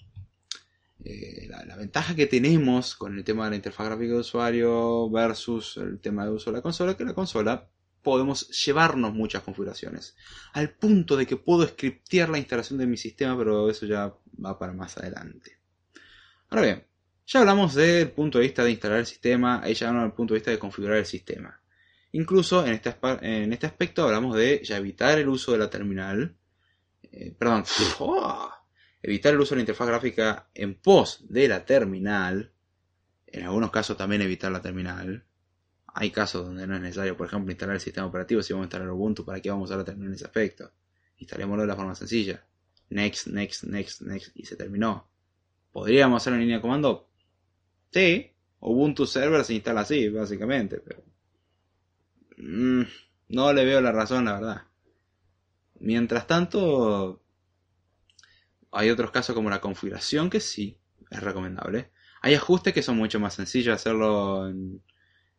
eh, la, ventaja que tenemos con el tema de la interfaz gráfica de usuario versus el tema de uso de la consola que la consola podemos llevarnos muchas configuraciones. Al punto de que puedo scriptear la instalación de mi sistema, pero eso ya va para más adelante. Ahora bien, ya hablamos del punto de vista de instalar el sistema, ahí ya hablamos del punto de vista de configurar el sistema. Incluso en este, en este aspecto hablamos de ya evitar el uso de la terminal, eh, perdón, ¡oh! evitar el uso de la interfaz gráfica en pos de la terminal, en algunos casos también evitar la terminal. Hay casos donde no es necesario, por ejemplo, instalar el sistema operativo si vamos a instalar Ubuntu, ¿para qué vamos a usar la terminal en ese aspecto? Instalémoslo de la forma sencilla. Next, next, next, next, y se terminó. ¿Podríamos hacerlo en línea de comando? Ubuntu Server se instala así, básicamente, pero... Mm, no le veo la razón, la verdad. Mientras tanto, hay otros casos como la configuración que sí es recomendable. Hay ajustes que son mucho más sencillos hacerlo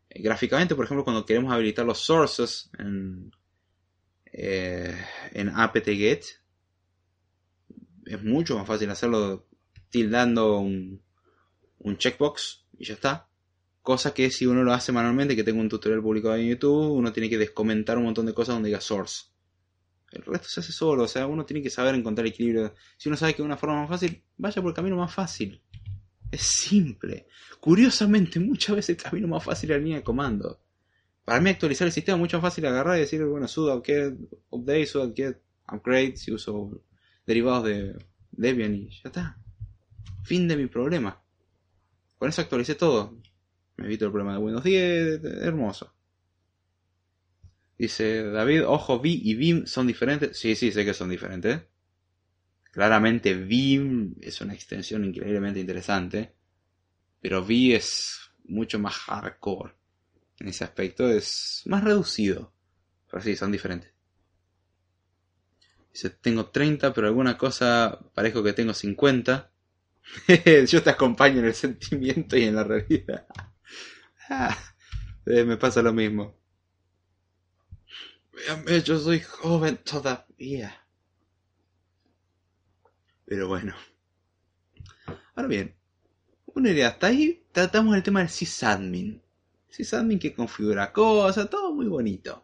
gráficamente. Por ejemplo, cuando queremos habilitar los sources en, eh, en apt-get, es mucho más fácil hacerlo tildando un, un checkbox y ya está. Cosa que si uno lo hace manualmente, que tengo un tutorial publicado en YouTube, uno tiene que descomentar un montón de cosas donde diga source. El resto se hace solo, o sea, uno tiene que saber encontrar equilibrio. Si uno sabe que es una forma más fácil, vaya por el camino más fácil. Es simple. Curiosamente, muchas veces el camino más fácil es la línea de comando. Para mí actualizar el sistema es mucho más fácil agarrar y decir, bueno, sudo update, sudo upgrade, si uso derivados de Debian y ya está. Fin de mi problema. Con eso actualicé todo. Me evito el problema de Windows 10, hermoso. Dice David, ojo, V y Vim son diferentes. Sí, sí, sé que son diferentes. Claramente Vim es una extensión increíblemente interesante. Pero V es mucho más hardcore. En ese aspecto es más reducido. Pero sí, son diferentes. Dice, tengo 30, pero alguna cosa parezco que tengo 50. Yo te acompaño en el sentimiento y en la realidad. Ah, eh, me pasa lo mismo. Yo soy joven todavía. Pero bueno. Ahora bien, una idea, hasta ahí tratamos el tema del sysadmin. Sysadmin que configura cosas, todo muy bonito.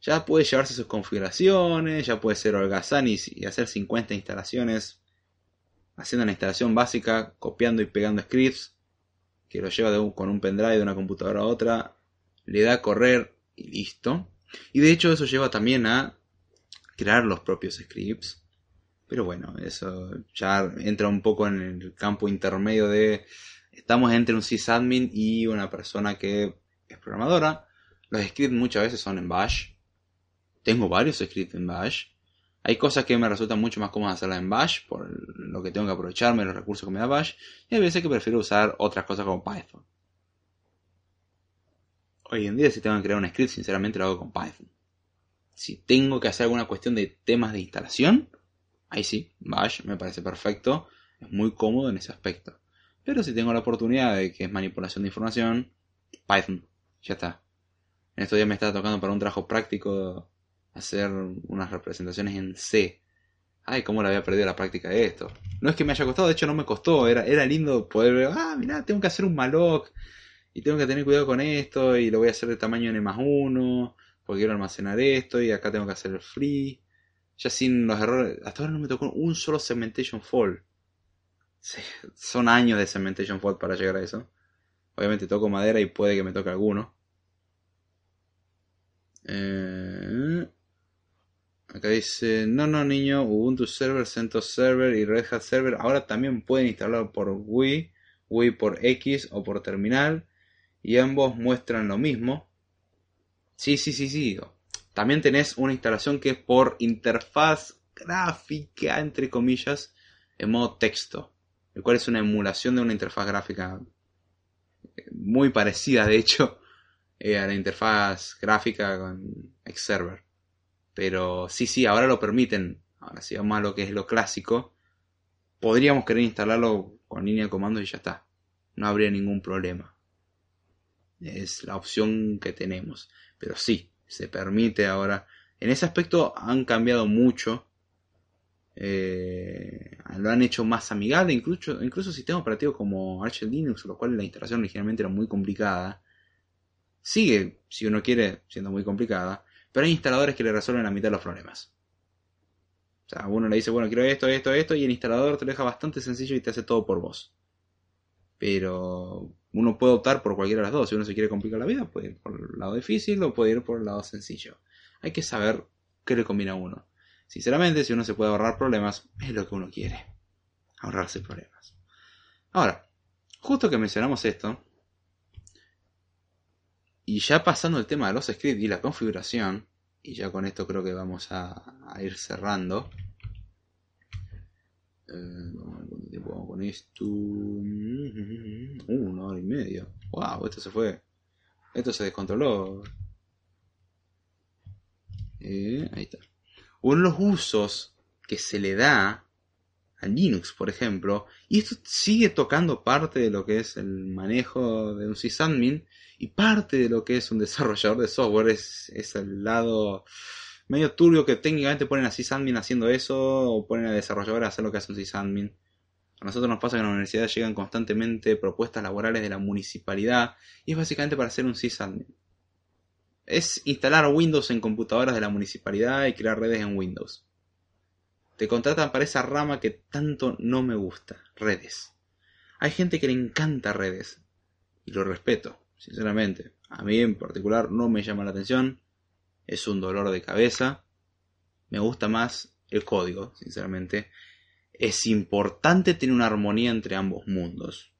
Ya puede llevarse sus configuraciones, ya puede ser holgazán y, hacer 50 instalaciones, haciendo una instalación básica, copiando y pegando scripts, que lo lleva con un pendrive de una computadora a otra, le da a correr y listo. Y de hecho eso lleva también a crear los propios scripts. Pero bueno, eso ya entra un poco en el campo intermedio de estamos entre un sysadmin y una persona que es programadora. Los scripts muchas veces son en bash. Tengo varios scripts en bash. Hay cosas que me resultan mucho más cómodas hacerlas en bash por lo que tengo que aprovecharme los recursos que me da bash. Y hay veces que prefiero usar otras cosas como Python. Hoy en día si tengo que crear un script, sinceramente lo hago con Python. Si tengo que hacer alguna cuestión de temas de instalación, ahí sí, Bash me parece perfecto, es muy cómodo en ese aspecto. Pero si tengo la oportunidad de que es manipulación de información, Python, ya está. En estos días me está tocando para un trabajo práctico hacer unas representaciones en C. Ay, cómo le había perdido la práctica de esto. No es que me haya costado, de hecho no me costó, era, era lindo poder ver, ah, mira, tengo que hacer un malloc y tengo que tener cuidado con esto y lo voy a hacer de tamaño n más 1 porque quiero almacenar esto y acá tengo que hacer el free ya sin los errores hasta ahora no me tocó un solo segmentation fall. Son años de segmentation fall para llegar a eso. Obviamente toco madera y puede que me toque alguno. Eh, acá dice no no niño Ubuntu Server CentOS Server y Red Hat Server ahora también pueden instalarlo por Wii Wii por X o por terminal y ambos muestran lo mismo. Sí, sí, sí, sí. También tenés una instalación que es por interfaz gráfica, entre comillas, en modo texto, el cual es una emulación de una interfaz gráfica eh, muy parecida, de hecho, eh, a la interfaz gráfica con Xserver. Pero sí, sí, ahora lo permiten. Ahora, si vamos a lo que es lo clásico, podríamos querer instalarlo con línea de comando y ya está. No habría ningún problema. Es la opción que tenemos. Pero sí, se permite ahora. En ese aspecto han cambiado mucho. Eh, lo han hecho más amigable. Incluso, incluso sistemas operativos como Arch Linux, lo cual la instalación originalmente era muy complicada. Sigue, si uno quiere, siendo muy complicada. Pero hay instaladores que le resuelven la mitad de los problemas. O sea, uno le dice, bueno, quiero esto, esto, esto, y el instalador te lo deja bastante sencillo y te hace todo por vos. Pero uno puede optar por cualquiera de las dos. Si uno se quiere complicar la vida, puede ir por el lado difícil o puede ir por el lado sencillo. Hay que saber qué le combina a uno. Sinceramente, si uno se puede ahorrar problemas, es lo que uno quiere. Ahorrarse problemas. Ahora, justo que mencionamos esto, y ya pasando el tema de los scripts y la configuración, y ya con esto creo que vamos a, ir cerrando. Eh, ¿Cuánto tiempo vamos con esto? Uh, una hora y media. Wow, esto se fue. Esto se descontroló. Eh. Uno de los usos que se le da a Linux, por ejemplo, y esto sigue tocando parte de lo que es el manejo de un sysadmin y parte de lo que es un desarrollador de software, es, es el lado medio turbio que técnicamente ponen a sysadmin haciendo eso o ponen a desarrolladores a hacer lo que hace un sysadmin. A nosotros nos pasa que en la universidad llegan constantemente propuestas laborales de la municipalidad y es básicamente para hacer un sysadmin. Es instalar Windows en computadoras de la municipalidad y crear redes en Windows. Te contratan para esa rama que tanto no me gusta, redes. Hay gente que le encanta redes. Y lo respeto, sinceramente. A mí en particular no me llama la atención. Es un dolor de cabeza. Me gusta más el código, sinceramente. Es importante tener una armonía entre ambos mundos.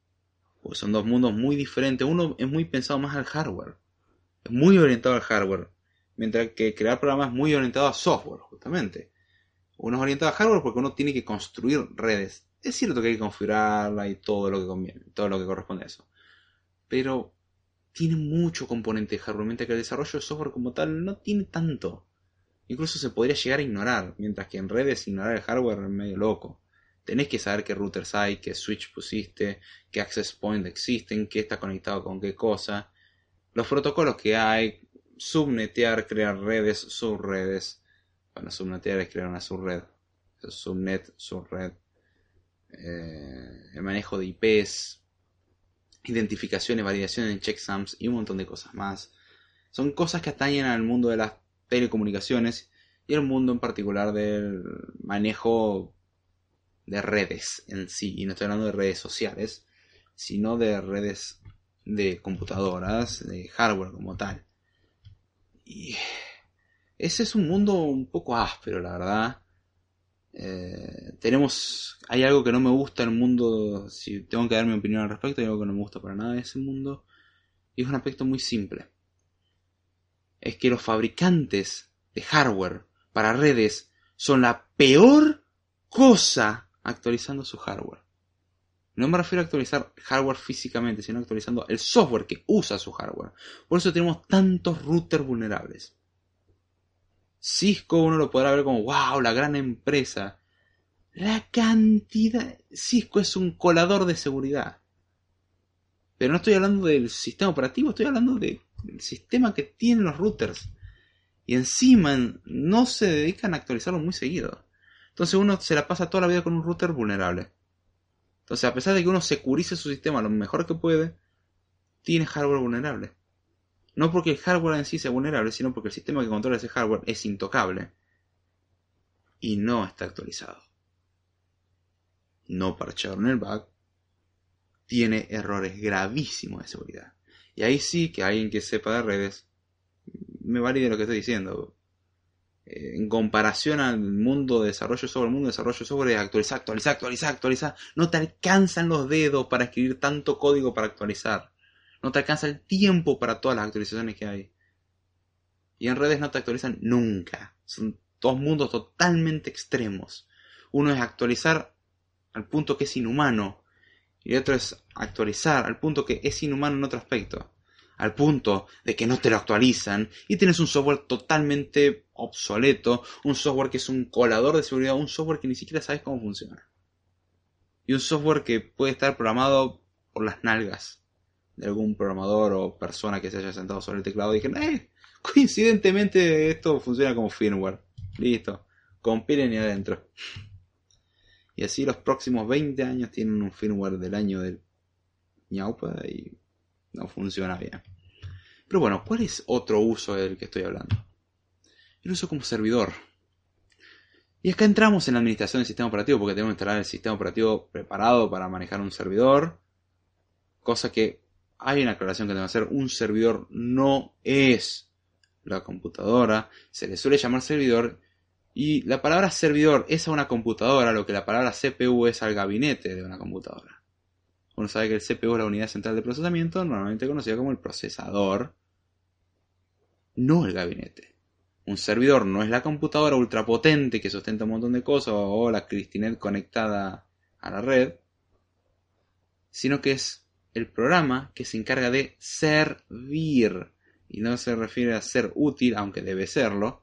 Pues son dos mundos muy diferentes. Uno es muy pensado más al hardware. Es muy orientado al hardware. Mientras que crear programas es muy orientado a software, justamente. Uno es orientado a hardware porque uno tiene que construir redes. Es cierto que hay que configurarla y todo lo que conviene, todo lo que corresponde a eso. Pero tiene mucho componente de hardware, mientras que el desarrollo de software como tal no tiene tanto. Incluso se podría llegar a ignorar, mientras que en redes ignorar el hardware es medio loco. Tenés que saber qué routers hay, qué switch pusiste, qué access point existen, qué está conectado con qué cosa. Los protocolos que hay, subnetear, crear redes, subredes. Bueno, subnetear es crear una subred. Subnet, subred. Eh, el manejo de IPs, identificaciones, validaciones en checksums y un montón de cosas más. Son cosas que atañen al mundo de las telecomunicaciones y al mundo en particular del manejo de redes en sí. Y no estoy hablando de redes sociales, sino de redes de computadoras, de hardware como tal. Y ese es un mundo un poco áspero, la verdad. Eh, tenemos. Hay algo que no me gusta en el mundo. Si tengo que dar mi opinión al respecto, hay algo que no me gusta para nada de ese mundo. Y es un aspecto muy simple. Es que los fabricantes de hardware para redes son la peor cosa actualizando su hardware. No me refiero a actualizar hardware físicamente, sino actualizando el software que usa su hardware. Por eso tenemos tantos routers vulnerables. Cisco uno lo podrá ver como, wow, la gran empresa. La cantidad... Cisco es un colador de seguridad. Pero no estoy hablando del sistema operativo, estoy hablando del sistema que tienen los routers. Y encima no se dedican a actualizarlo muy seguido. Entonces uno se la pasa toda la vida con un router vulnerable. Entonces, a pesar de que uno securice su sistema lo mejor que puede, tiene hardware vulnerable. No porque el hardware en sí sea vulnerable, sino porque el sistema que controla ese hardware es intocable y no está actualizado. No parchado en el bug, tiene errores gravísimos de seguridad. Y ahí sí que alguien que sepa de redes me valide lo que estoy diciendo. Eh, en comparación al mundo de desarrollo sobre el mundo de desarrollo sobre actualizar, actualizar, actualizar, actualizar. No te alcanzan los dedos para escribir tanto código para actualizar. No te alcanza el tiempo para todas las actualizaciones que hay. Y en redes no te actualizan nunca. Son dos mundos totalmente extremos. Uno es actualizar al punto que es inhumano. Y el otro es actualizar al punto que es inhumano en otro aspecto al punto de que no te lo actualizan y tienes un software totalmente obsoleto, un software que es un colador de seguridad, un software que ni siquiera sabes cómo funciona. Y un software que puede estar programado por las nalgas de algún programador o persona que se haya sentado sobre el teclado y dijeron, eh, coincidentemente esto funciona como firmware. Listo, compilen y adentro. Y así los próximos 20 años tienen un firmware del año del ñaupa y no funciona bien. Pero bueno, ¿cuál es otro uso del que estoy hablando? El uso como servidor. Y acá entramos en la administración del sistema operativo porque tenemos que instalar el sistema operativo preparado para manejar un servidor. Cosa que hay una aclaración que tengo que hacer. Un servidor no es la computadora. Se le suele llamar servidor. Y la palabra servidor es a una computadora lo que la palabra CPU es al gabinete de una computadora. Uno sabe que el CPU es la unidad central de procesamiento, normalmente conocida como el procesador, no el gabinete. Un servidor no es la computadora ultrapotente que sustenta un montón de cosas o la Cristinet conectada a la red, sino que es el programa que se encarga de servir. Y no se refiere a ser útil, aunque debe serlo,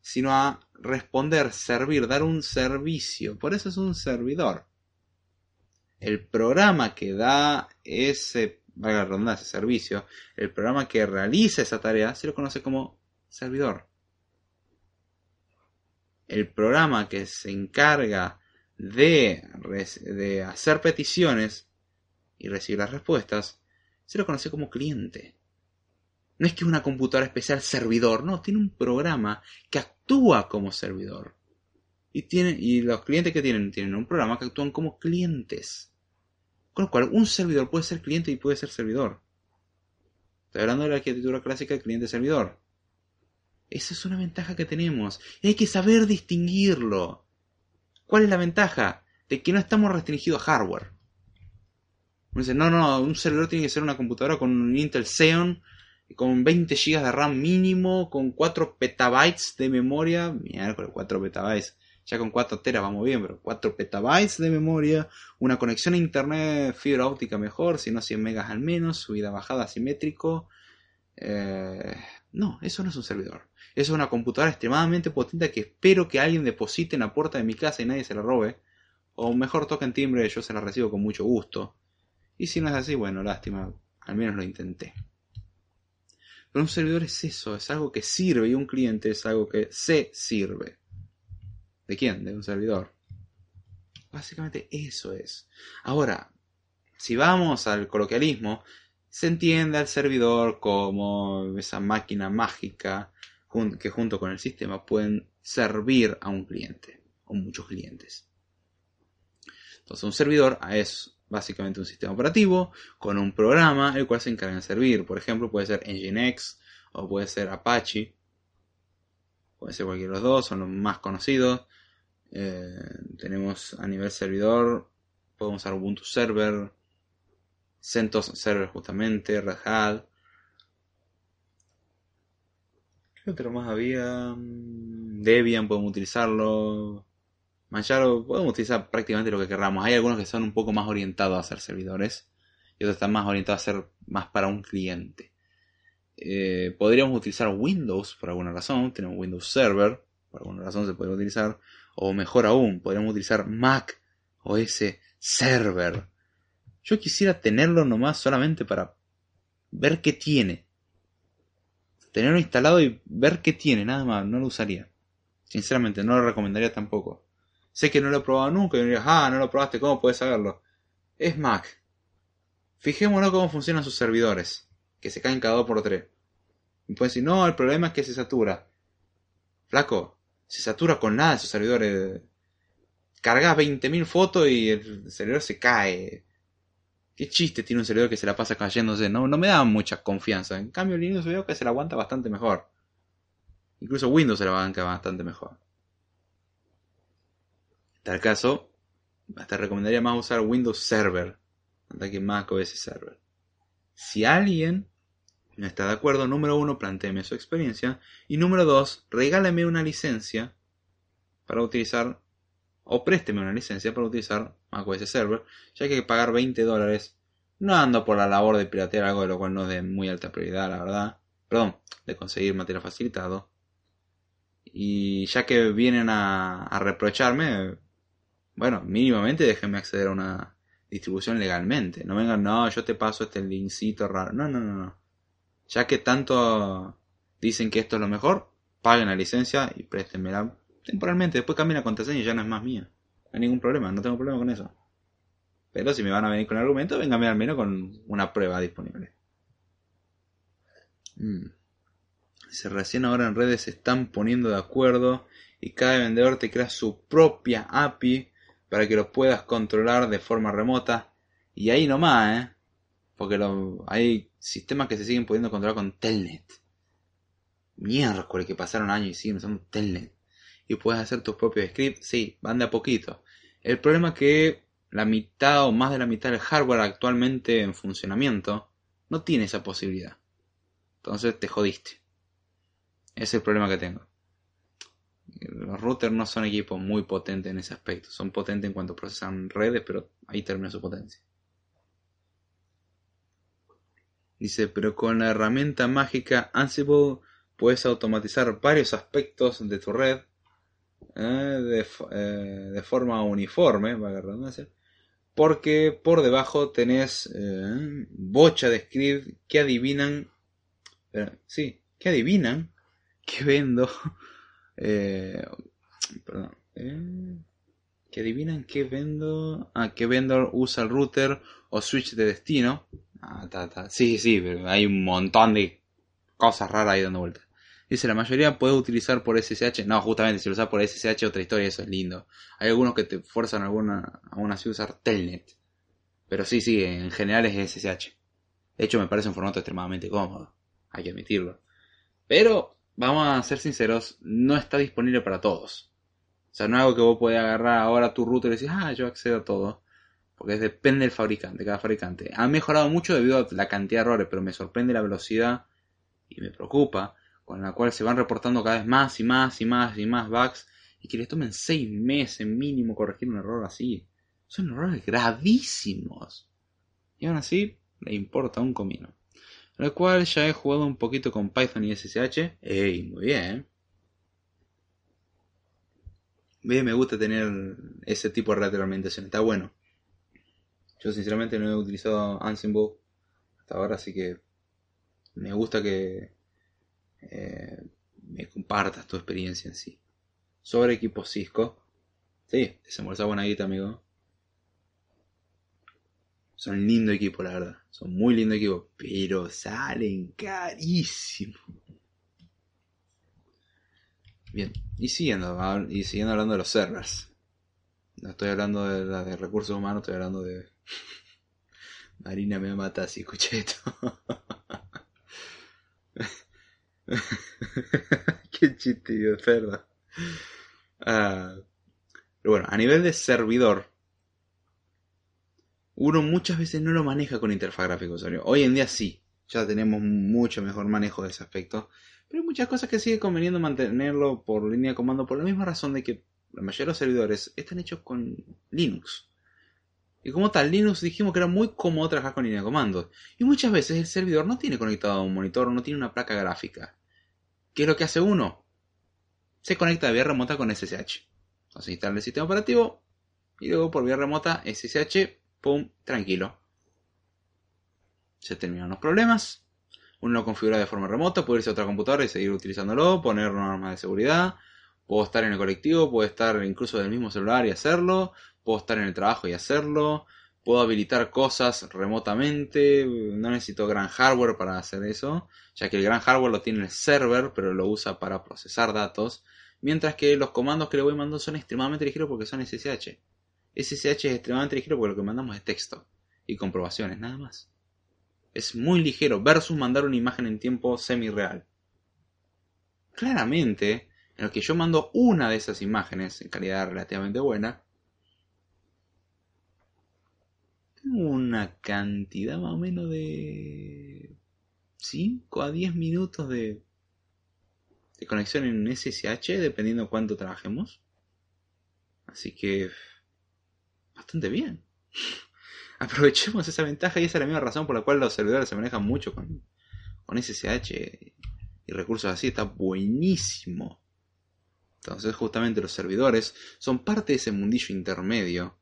sino a responder, servir, dar un servicio. Por eso es un servidor el programa que da ese, valga ese servicio, el programa que realiza esa tarea, se lo conoce como servidor. El programa que se encarga de, de hacer peticiones y recibir las respuestas, se lo conoce como cliente. No es que una computadora especial servidor, no, tiene un programa que actúa como servidor. Y, y los clientes que tienen tienen un programa que actúan como clientes. Con lo cual, un servidor puede ser cliente y puede ser servidor. Estoy hablando de la arquitectura clásica de cliente-servidor. Esa es una ventaja que tenemos. Y hay que saber distinguirlo. ¿Cuál es la ventaja? De que no estamos restringidos a hardware. No, no, un servidor tiene que ser una computadora con un Intel Xeon, con 20 GB de RAM mínimo, con 4 petabytes de memoria. Mira, con 4 petabytes. Ya con 4 teras vamos bien, pero 4 petabytes de memoria, una conexión a internet fibra óptica mejor, si no 100 megas al menos, subida bajada asimétrico. Eh, no, eso no es un servidor. Eso es una computadora extremadamente potente que espero que alguien deposite en la puerta de mi casa y nadie se la robe. O mejor toquen timbre, yo se la recibo con mucho gusto. Y si no es así, bueno, lástima, al menos lo intenté. Pero un servidor es eso, es algo que sirve y un cliente es algo que se sirve. ¿De quién? De un servidor. Básicamente eso es. Ahora, si vamos al coloquialismo, se entiende al servidor como esa máquina mágica que junto con el sistema pueden servir a un cliente o muchos clientes. Entonces un servidor es básicamente un sistema operativo con un programa el cual se encarga de servir. Por ejemplo, puede ser Nginx o puede ser Apache. Puede ser cualquiera de los dos, son los más conocidos. Eh, tenemos a nivel servidor, podemos usar Ubuntu Server, CentOS Server justamente, Red Hat. ¿Qué otro más había? Mm, Debian podemos utilizarlo. Manjaro podemos utilizar prácticamente lo que queramos. Hay algunos que son un poco más orientados a ser servidores y otros están más orientados a ser más para un cliente. Eh, podríamos utilizar Windows por alguna razón. Tenemos Windows Server, por alguna razón se puede utilizar. O mejor aún, podríamos utilizar Mac OS Server. Yo quisiera tenerlo nomás solamente para ver qué tiene. Tenerlo instalado y ver qué tiene, nada más, no lo usaría. Sinceramente, no lo recomendaría tampoco. Sé que no lo he probado nunca y me dirías, ah, no lo probaste, ¿cómo puedes saberlo? Es Mac. Fijémonos cómo funcionan sus servidores, que se caen cada dos por tres. Y pueden decir, no, el problema es que se satura. Flaco, se satura con nada sus servidores. Cargas 20.000 fotos y el servidor se cae. ¿Qué chiste tiene un servidor que se la pasa cayéndose? No, no me da mucha confianza. En cambio, Linux veo que se la aguanta bastante mejor. Incluso Windows se la aguanta bastante mejor tal caso, te recomendaría más usar Windows Server antes que Mac OS Server. Si alguien no está de acuerdo, número uno, planteeme su experiencia. Y número dos, regálame una licencia para utilizar, o présteme una licencia para utilizar Mac OS Server, ya que pagar 20 dólares. No ando por la labor de piratear algo de lo cual no es de muy alta prioridad, la verdad. Perdón, de conseguir material facilitado. Y ya que vienen a reprocharme, bueno, mínimamente déjenme acceder a una distribución legalmente. No vengan, no, yo te paso este linkcito raro. No, no, no, no. Ya que tanto dicen que esto es lo mejor, paguen la licencia y préstenmela temporalmente. Después cambien la contraseña y ya no es más mía. No hay ningún problema, no tengo problema con eso. Pero si me van a venir con argumento, vénganme al menos con una prueba disponible. Mm. Si recién ahora en redes se están poniendo de acuerdo y cada vendedor te crea su propia API para que lo puedas controlar de forma remota. Y ahí nomás, ¿eh? Porque hay sistemas que se siguen pudiendo controlar con Telnet. Miércoles que pasaron años y siguen usando Telnet. Y puedes hacer tus propios scripts. Sí, van de a poquito. El problema es que la mitad o más de la mitad del hardware actualmente en funcionamiento no tiene esa posibilidad. Entonces te jodiste. Ese es el problema que tengo los routers no son equipos muy potentes en ese aspecto. Son potentes en cuanto procesan redes, pero ahí termina su potencia. Dice, pero con la herramienta mágica Ansible puedes automatizar varios aspectos de tu red eh, eh, de, forma uniforme, porque por debajo tenés eh, bocha de script que adivinan, sí, que adivinan que vendo eh, perdón. Eh, que adivinan qué vendo. Ah, qué vendor usa el router o switch de destino. Ah, Sí, sí, pero hay un montón de cosas raras ahí dando vueltas. Dice, la mayoría puede utilizar por SSH. No, justamente, si lo usas por SSH, otra historia, eso es lindo. Hay algunos que te fuerzan alguna, aún así a usar Telnet. Pero sí, sí, en general es SSH. De hecho, me parece un formato extremadamente cómodo. Hay que admitirlo. Pero, vamos a ser sinceros, no está disponible para todos. O sea, no es algo que vos podés agarrar ahora tu router y decir, ah, yo accedo a todo. Porque depende del fabricante, cada fabricante. Ha mejorado mucho debido a la cantidad de errores, pero me sorprende la velocidad y me preocupa con la cual se van reportando cada vez más y más y más y más bugs y que les tomen seis meses mínimo corregir un error así. Son errores gravísimos. Y aún así, le importa un comino. Lo cual ya he jugado un poquito con Python y SSH. ¡Ey! Muy bien. Bien, me gusta tener ese tipo de retroalimentación. Está bueno. Yo sinceramente no he utilizado Ansible hasta ahora, así que me gusta que eh, me compartas tu experiencia en sí. Sobre equipo Cisco. Sí, desembolsa buena guita, amigo. Son lindo equipo, la verdad. Son muy lindo equipo. Pero salen carísimo. Bien. Y siguiendo, y siguiendo hablando de los servers. No estoy hablando de la de recursos humanos, estoy hablando de. Marina me mata si escuché esto. Qué chiste, Dios, verdad. Ah, pero bueno, a nivel de servidor, uno muchas veces no lo maneja con interfaz gráfica usuario. Hoy en día sí, ya tenemos mucho mejor manejo de ese aspecto. Pero hay muchas cosas que sigue conveniendo mantenerlo por línea de comando por la misma razón de que la mayoría de los servidores están hechos con Linux. Y como tal, Linux dijimos que era muy cómodo trabajar con línea de comando. Y muchas veces el servidor no tiene conectado a un monitor, no tiene una placa gráfica. ¿Qué es lo que hace uno? Se conecta de vía remota con SSH. Entonces instala el sistema operativo y luego por vía remota SSH pum, tranquilo. Se terminan los problemas. Uno lo configura de forma remota, puede irse a otra computadora y seguir utilizándolo, poner normas de seguridad. Puedo estar en el colectivo, puedo estar incluso del mismo celular y hacerlo. Puedo estar en el trabajo y hacerlo. Puedo habilitar cosas remotamente. No necesito gran hardware para hacer eso, ya que el gran hardware lo tiene el server, pero lo usa para procesar datos. Mientras que los comandos que le voy mandando son extremadamente ligeros porque son SSH. SSH es extremadamente ligero porque lo que mandamos es texto y comprobaciones, nada más. Es muy ligero versus mandar una imagen en tiempo semi-real. Claramente, en lo que yo mando una de esas imágenes en calidad relativamente buena, tengo una cantidad más o menos de 5 a 10 minutos de, de conexión en SSH, dependiendo cuánto trabajemos. Así que bastante bien. Aprovechemos esa ventaja y esa es la misma razón por la cual los servidores se manejan mucho con, con SSH y recursos así. Está buenísimo. Entonces justamente los servidores son parte de ese mundillo intermedio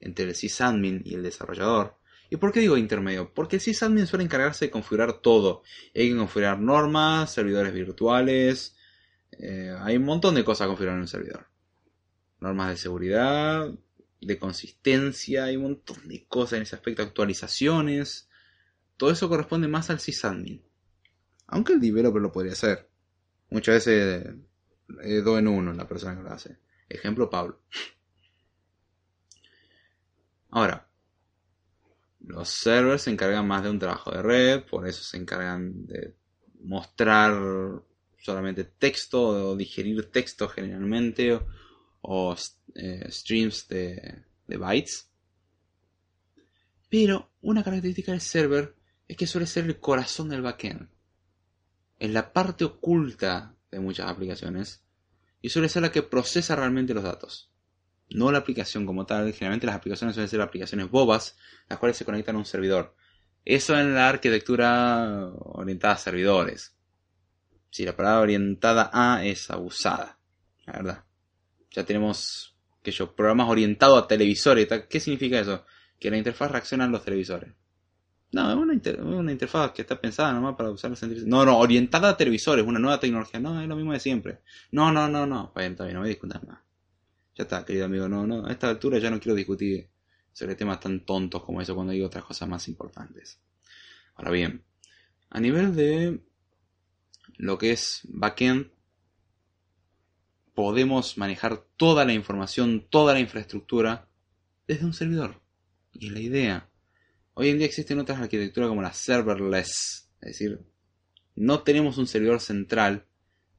entre el sysadmin y el desarrollador. ¿Y por qué digo intermedio? Porque el sysadmin suele encargarse de configurar todo. Hay que configurar normas, servidores virtuales. Eh, hay un montón de cosas a configurar en un servidor. Normas de seguridad, de consistencia, hay un montón de cosas en ese aspecto, actualizaciones. Todo eso corresponde más al sysadmin. Aunque el developer lo podría hacer. Muchas veces es dos en uno la persona que lo hace. Ejemplo, Pablo. Ahora, los servers se encargan más de un trabajo de red, por eso se encargan de mostrar solamente texto o digerir texto generalmente eh, streams de, bytes. Pero una característica del server es que suele ser el corazón del backend. Es la parte oculta de muchas aplicaciones y suele ser la que procesa realmente los datos. No la aplicación como tal, generalmente las aplicaciones suelen ser aplicaciones bobas, las cuales se conectan a un servidor. Eso en la arquitectura orientada a servidores. Si la palabra orientada a es abusada, la verdad. Ya tenemos que yo, programas orientados a televisores. ¿Qué significa eso? Que la interfaz reacciona a los televisores. No, es una, interfaz que está pensada nomás para usar los. No, no, orientada a televisores, una nueva tecnología. No, es lo mismo de siempre. No, no, no, no. Bueno, está bien, no voy a discutir más. Ya está, querido amigo. No, no, a esta altura ya no quiero discutir sobre temas tan tontos como eso cuando digo otras cosas más importantes. Ahora bien, a nivel de lo que es backend, podemos manejar toda la información, toda la infraestructura desde un servidor. Y es la idea. Hoy en día existen otras arquitecturas como la serverless, es decir, no tenemos un servidor central,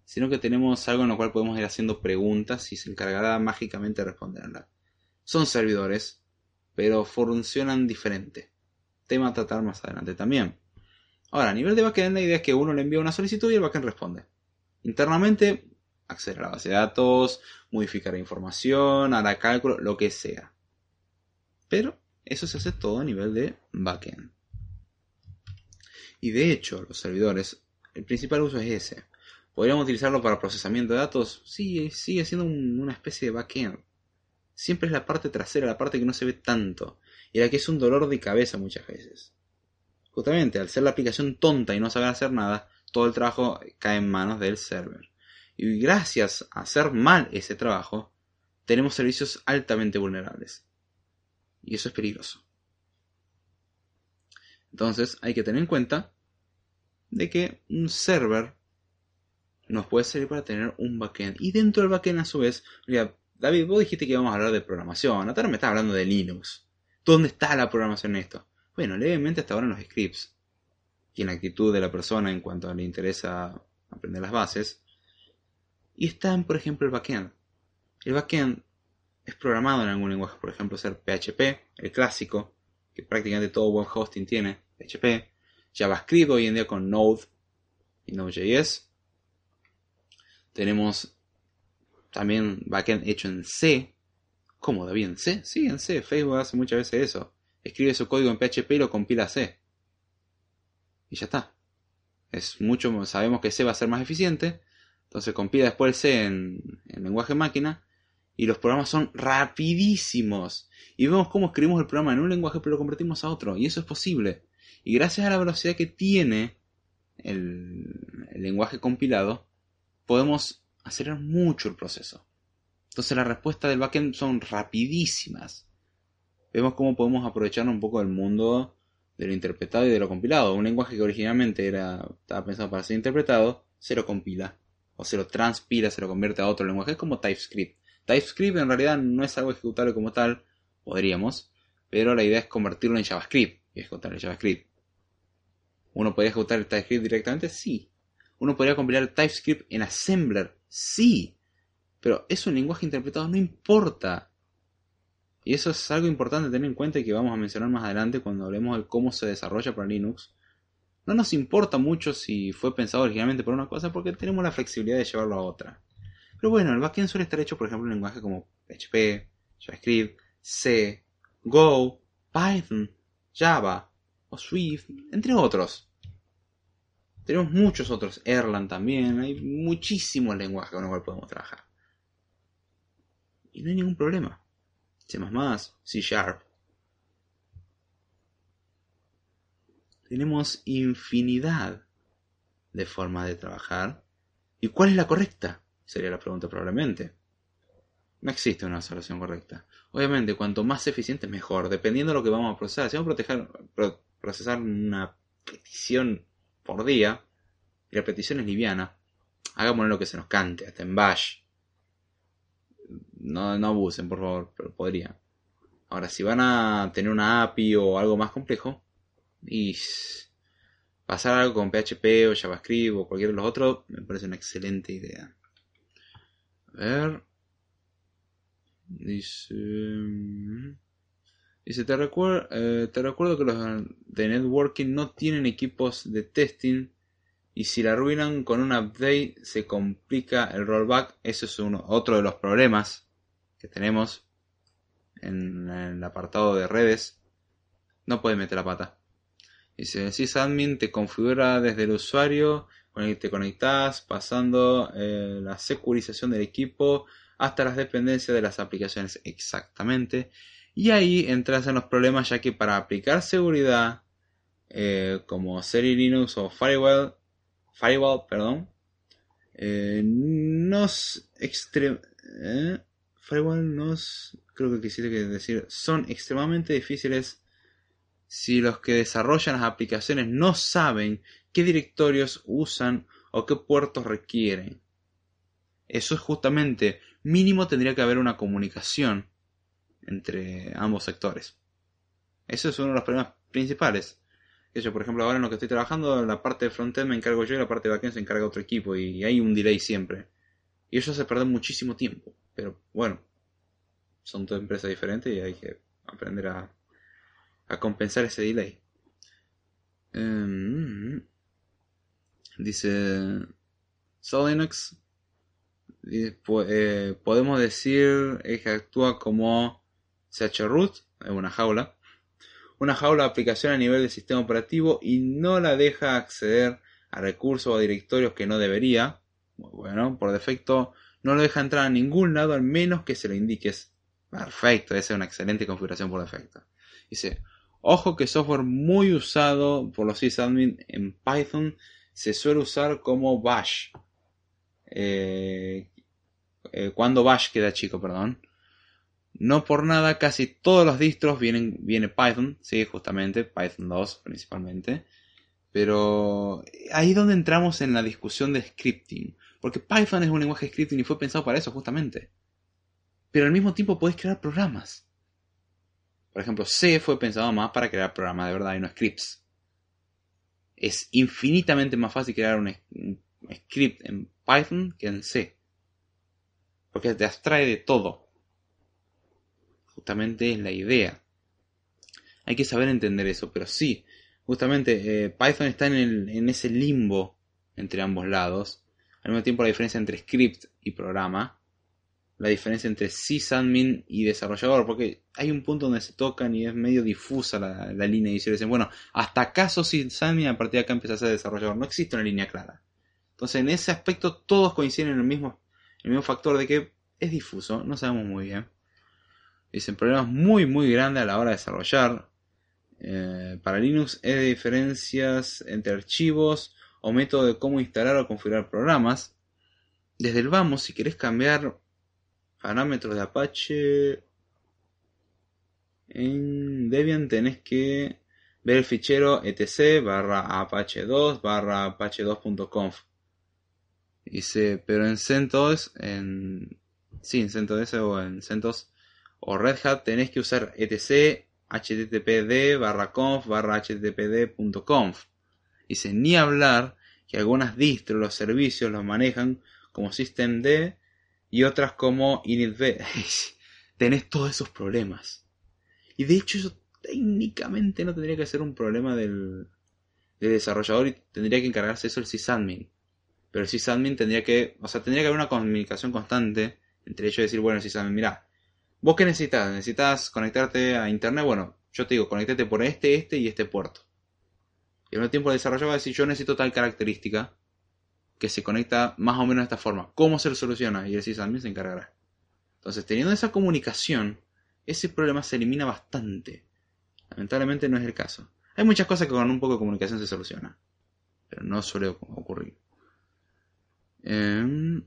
sino que tenemos algo en lo cual podemos ir haciendo preguntas y se encargará mágicamente de responderlas. Son servidores, pero funcionan diferente. Tema a tratar más adelante también. Ahora, a nivel de backend, la idea es que uno le envía una solicitud y el backend responde. Internamente, acceder a la base de datos, modificar la información, hará cálculo, lo que sea. Pero eso se hace todo a nivel de backend. Y de hecho, los servidores, el principal uso es ese. ¿Podríamos utilizarlo para procesamiento de datos? Sí, sigue siendo una especie de backend. Siempre es la parte trasera, la parte que no se ve tanto. Y la que es un dolor de cabeza muchas veces. Justamente, al ser la aplicación tonta y no saber hacer nada, todo el trabajo cae en manos del server. Y gracias a hacer mal ese trabajo, tenemos servicios altamente vulnerables. Y eso es peligroso. Entonces hay que tener en cuenta de que un server nos puede servir para tener un backend. Y dentro del backend a su vez, mira, David, vos dijiste que íbamos a hablar de programación. Ahora me estás hablando de Linux. ¿Dónde está la programación en esto? Bueno, levemente hasta ahora en los scripts. Y en la actitud de la persona en cuanto le interesa aprender las bases. Y está en, por ejemplo, el backend. El backend es programado en algún lenguaje, por ejemplo, ser PHP, el clásico, que prácticamente todo web hosting tiene, PHP, JavaScript hoy en día con Node y Node.js. Tenemos también backend hecho en C. ¿Cómo, David? ¿En C? Sí, en C. Facebook hace muchas veces eso escribe su código en PHP y lo compila a C. Y ya está. Es mucho, sabemos que C va a ser más eficiente. Entonces compila después el C en, en lenguaje máquina. Y los programas son rapidísimos. Y vemos cómo escribimos el programa en un lenguaje pero lo convertimos a otro. Y eso es posible. Y gracias a la velocidad que tiene el, lenguaje compilado, podemos acelerar mucho el proceso. Entonces las respuestas del backend son rapidísimas vemos cómo podemos aprovecharnos un poco del mundo de lo interpretado y de lo compilado. Un lenguaje que originalmente era, estaba pensado para ser interpretado, se lo compila, o se lo transpila, se lo convierte a otro lenguaje. Es como TypeScript. TypeScript en realidad no es algo ejecutable como tal, podríamos, pero la idea es convertirlo en JavaScript y ejecutar el JavaScript. ¿Uno podría ejecutar el TypeScript directamente? Sí. ¿Uno podría compilar el TypeScript en Assembler? Sí. Pero es un lenguaje interpretado, no importa. Y eso es algo importante tener en cuenta y que vamos a mencionar más adelante cuando hablemos de cómo se desarrolla para Linux. No nos importa mucho si fue pensado originalmente por una cosa porque tenemos la flexibilidad de llevarlo a otra. Pero bueno, el backend suele estar hecho, por ejemplo, en lenguajes como PHP, JavaScript, C, Go, Python, Java o Swift, entre otros. Tenemos muchos otros, Erlang también, hay muchísimos lenguajes con los cuales podemos trabajar. Y no hay ningún problema. C++, C Sharp. Tenemos infinidad de formas de trabajar. ¿Y cuál es la correcta? Sería la pregunta probablemente. No existe una solución correcta. Obviamente, cuanto más eficiente mejor, dependiendo de lo que vamos a procesar. Si vamos a procesar una petición por día, y la petición es liviana, hagámoslo lo que se nos cante, hasta en bash. No, no abusen, por favor, pero podría. Ahora, si van a tener una API o algo más complejo, y pasar algo con PHP o JavaScript o cualquiera de los otros, me parece una excelente idea. A ver. Dice. Dice, te, recuerdo, eh, te recuerdo que los de networking no tienen equipos de testing y si la arruinan con un update se complica el rollback. Eso es uno, otro de los problemas que tenemos en el apartado de redes, no puede meter la pata. Dice, sysadmin te configura desde el usuario, te conectas pasando eh, la securización del equipo hasta las dependencias de las aplicaciones exactamente. Y ahí entras en los problemas ya que para aplicar seguridad eh, como Seri Linux o Firewall, Firewall perdón, eh, nos extre Firewall nos, creo que quisiera decir, son extremadamente difíciles si los que desarrollan las aplicaciones no saben qué directorios usan o qué puertos requieren. Eso es justamente, mínimo tendría que haber una comunicación entre ambos sectores. Eso es uno de los problemas principales. Yo, por ejemplo, ahora en lo que estoy trabajando, la parte de frontend me encargo yo y la parte de backend se encarga otro equipo y hay un delay siempre. Y eso se pierde muchísimo tiempo. Pero bueno, son dos empresas diferentes y hay que aprender a, a compensar ese delay. Em, dice Solinux. Eh, podemos decir que actúa como chroot en una jaula. Una jaula de aplicación a nivel del sistema operativo y no la deja acceder a recursos o directorios que no debería. Bueno, por defecto no lo deja entrar a ningún lado al menos que se lo indiques. Perfecto, esa es una excelente configuración por defecto. Dice, ojo que software muy usado por los sysadmin en Python se suele usar como bash. Eh, eh, cuando bash queda chico, perdón. No por nada, casi todos los distros vienen viene Python, sí, justamente, Python 2 principalmente. Pero ahí es donde entramos en la discusión de scripting. Porque Python es un lenguaje scripting y fue pensado para eso, justamente. Pero al mismo tiempo puedes crear programas. Por ejemplo, C fue pensado más para crear programas de verdad y no scripts. Es infinitamente más fácil crear un, script en Python que en C. Porque te abstrae de todo. Justamente es la idea. Hay que saber entender eso, pero sí, justamente eh, Python está en, en ese limbo entre ambos lados. Al mismo tiempo la diferencia entre script y programa la diferencia entre sysadmin y desarrollador, porque hay un punto donde se tocan y es medio difusa la, línea y se dicen, bueno, hasta acaso sysadmin a partir de acá empieza a ser desarrollador. No existe una línea clara. Entonces, en ese aspecto, todos coinciden en el mismo, el mismo factor de que es difuso, no sabemos muy bien. Dicen problemas muy, muy grandes a la hora de desarrollar. Eh, para Linux es de diferencias entre archivos o método de cómo instalar o configurar programas. Desde el vamos, si querés cambiar parámetros de Apache. En Debian tenés que ver el fichero etc barra apache 2 barra apache 2.conf. Dice, pero en CentOS, en, sí, en CentOS o en CentOS o Red Hat tenés que usar etc httpd barra conf barra httpd.conf. Dice, ni hablar que algunas distros, los servicios los manejan como systemd y otras como initv. Tenés todos esos problemas. Y de hecho eso técnicamente no tendría que ser un problema del, desarrollador y tendría que encargarse eso el sysadmin. Pero el sysadmin tendría que, o sea, tendría que haber una comunicación constante entre ellos y decir, bueno, el sysadmin, mira, vos qué necesitas? ¿Necesitas conectarte a internet? Bueno, yo te digo, conectate por este, este y este puerto. Y al mismo tiempo el desarrollador va a decir, yo necesito tal característica que se conecta más o menos de esta forma. ¿Cómo se soluciona? Y el sysadmin se encargará. Entonces, teniendo esa comunicación, ese problema se elimina bastante. Lamentablemente no es el caso. Hay muchas cosas que con un poco de comunicación se soluciona. Pero no suele ocurrir. Em,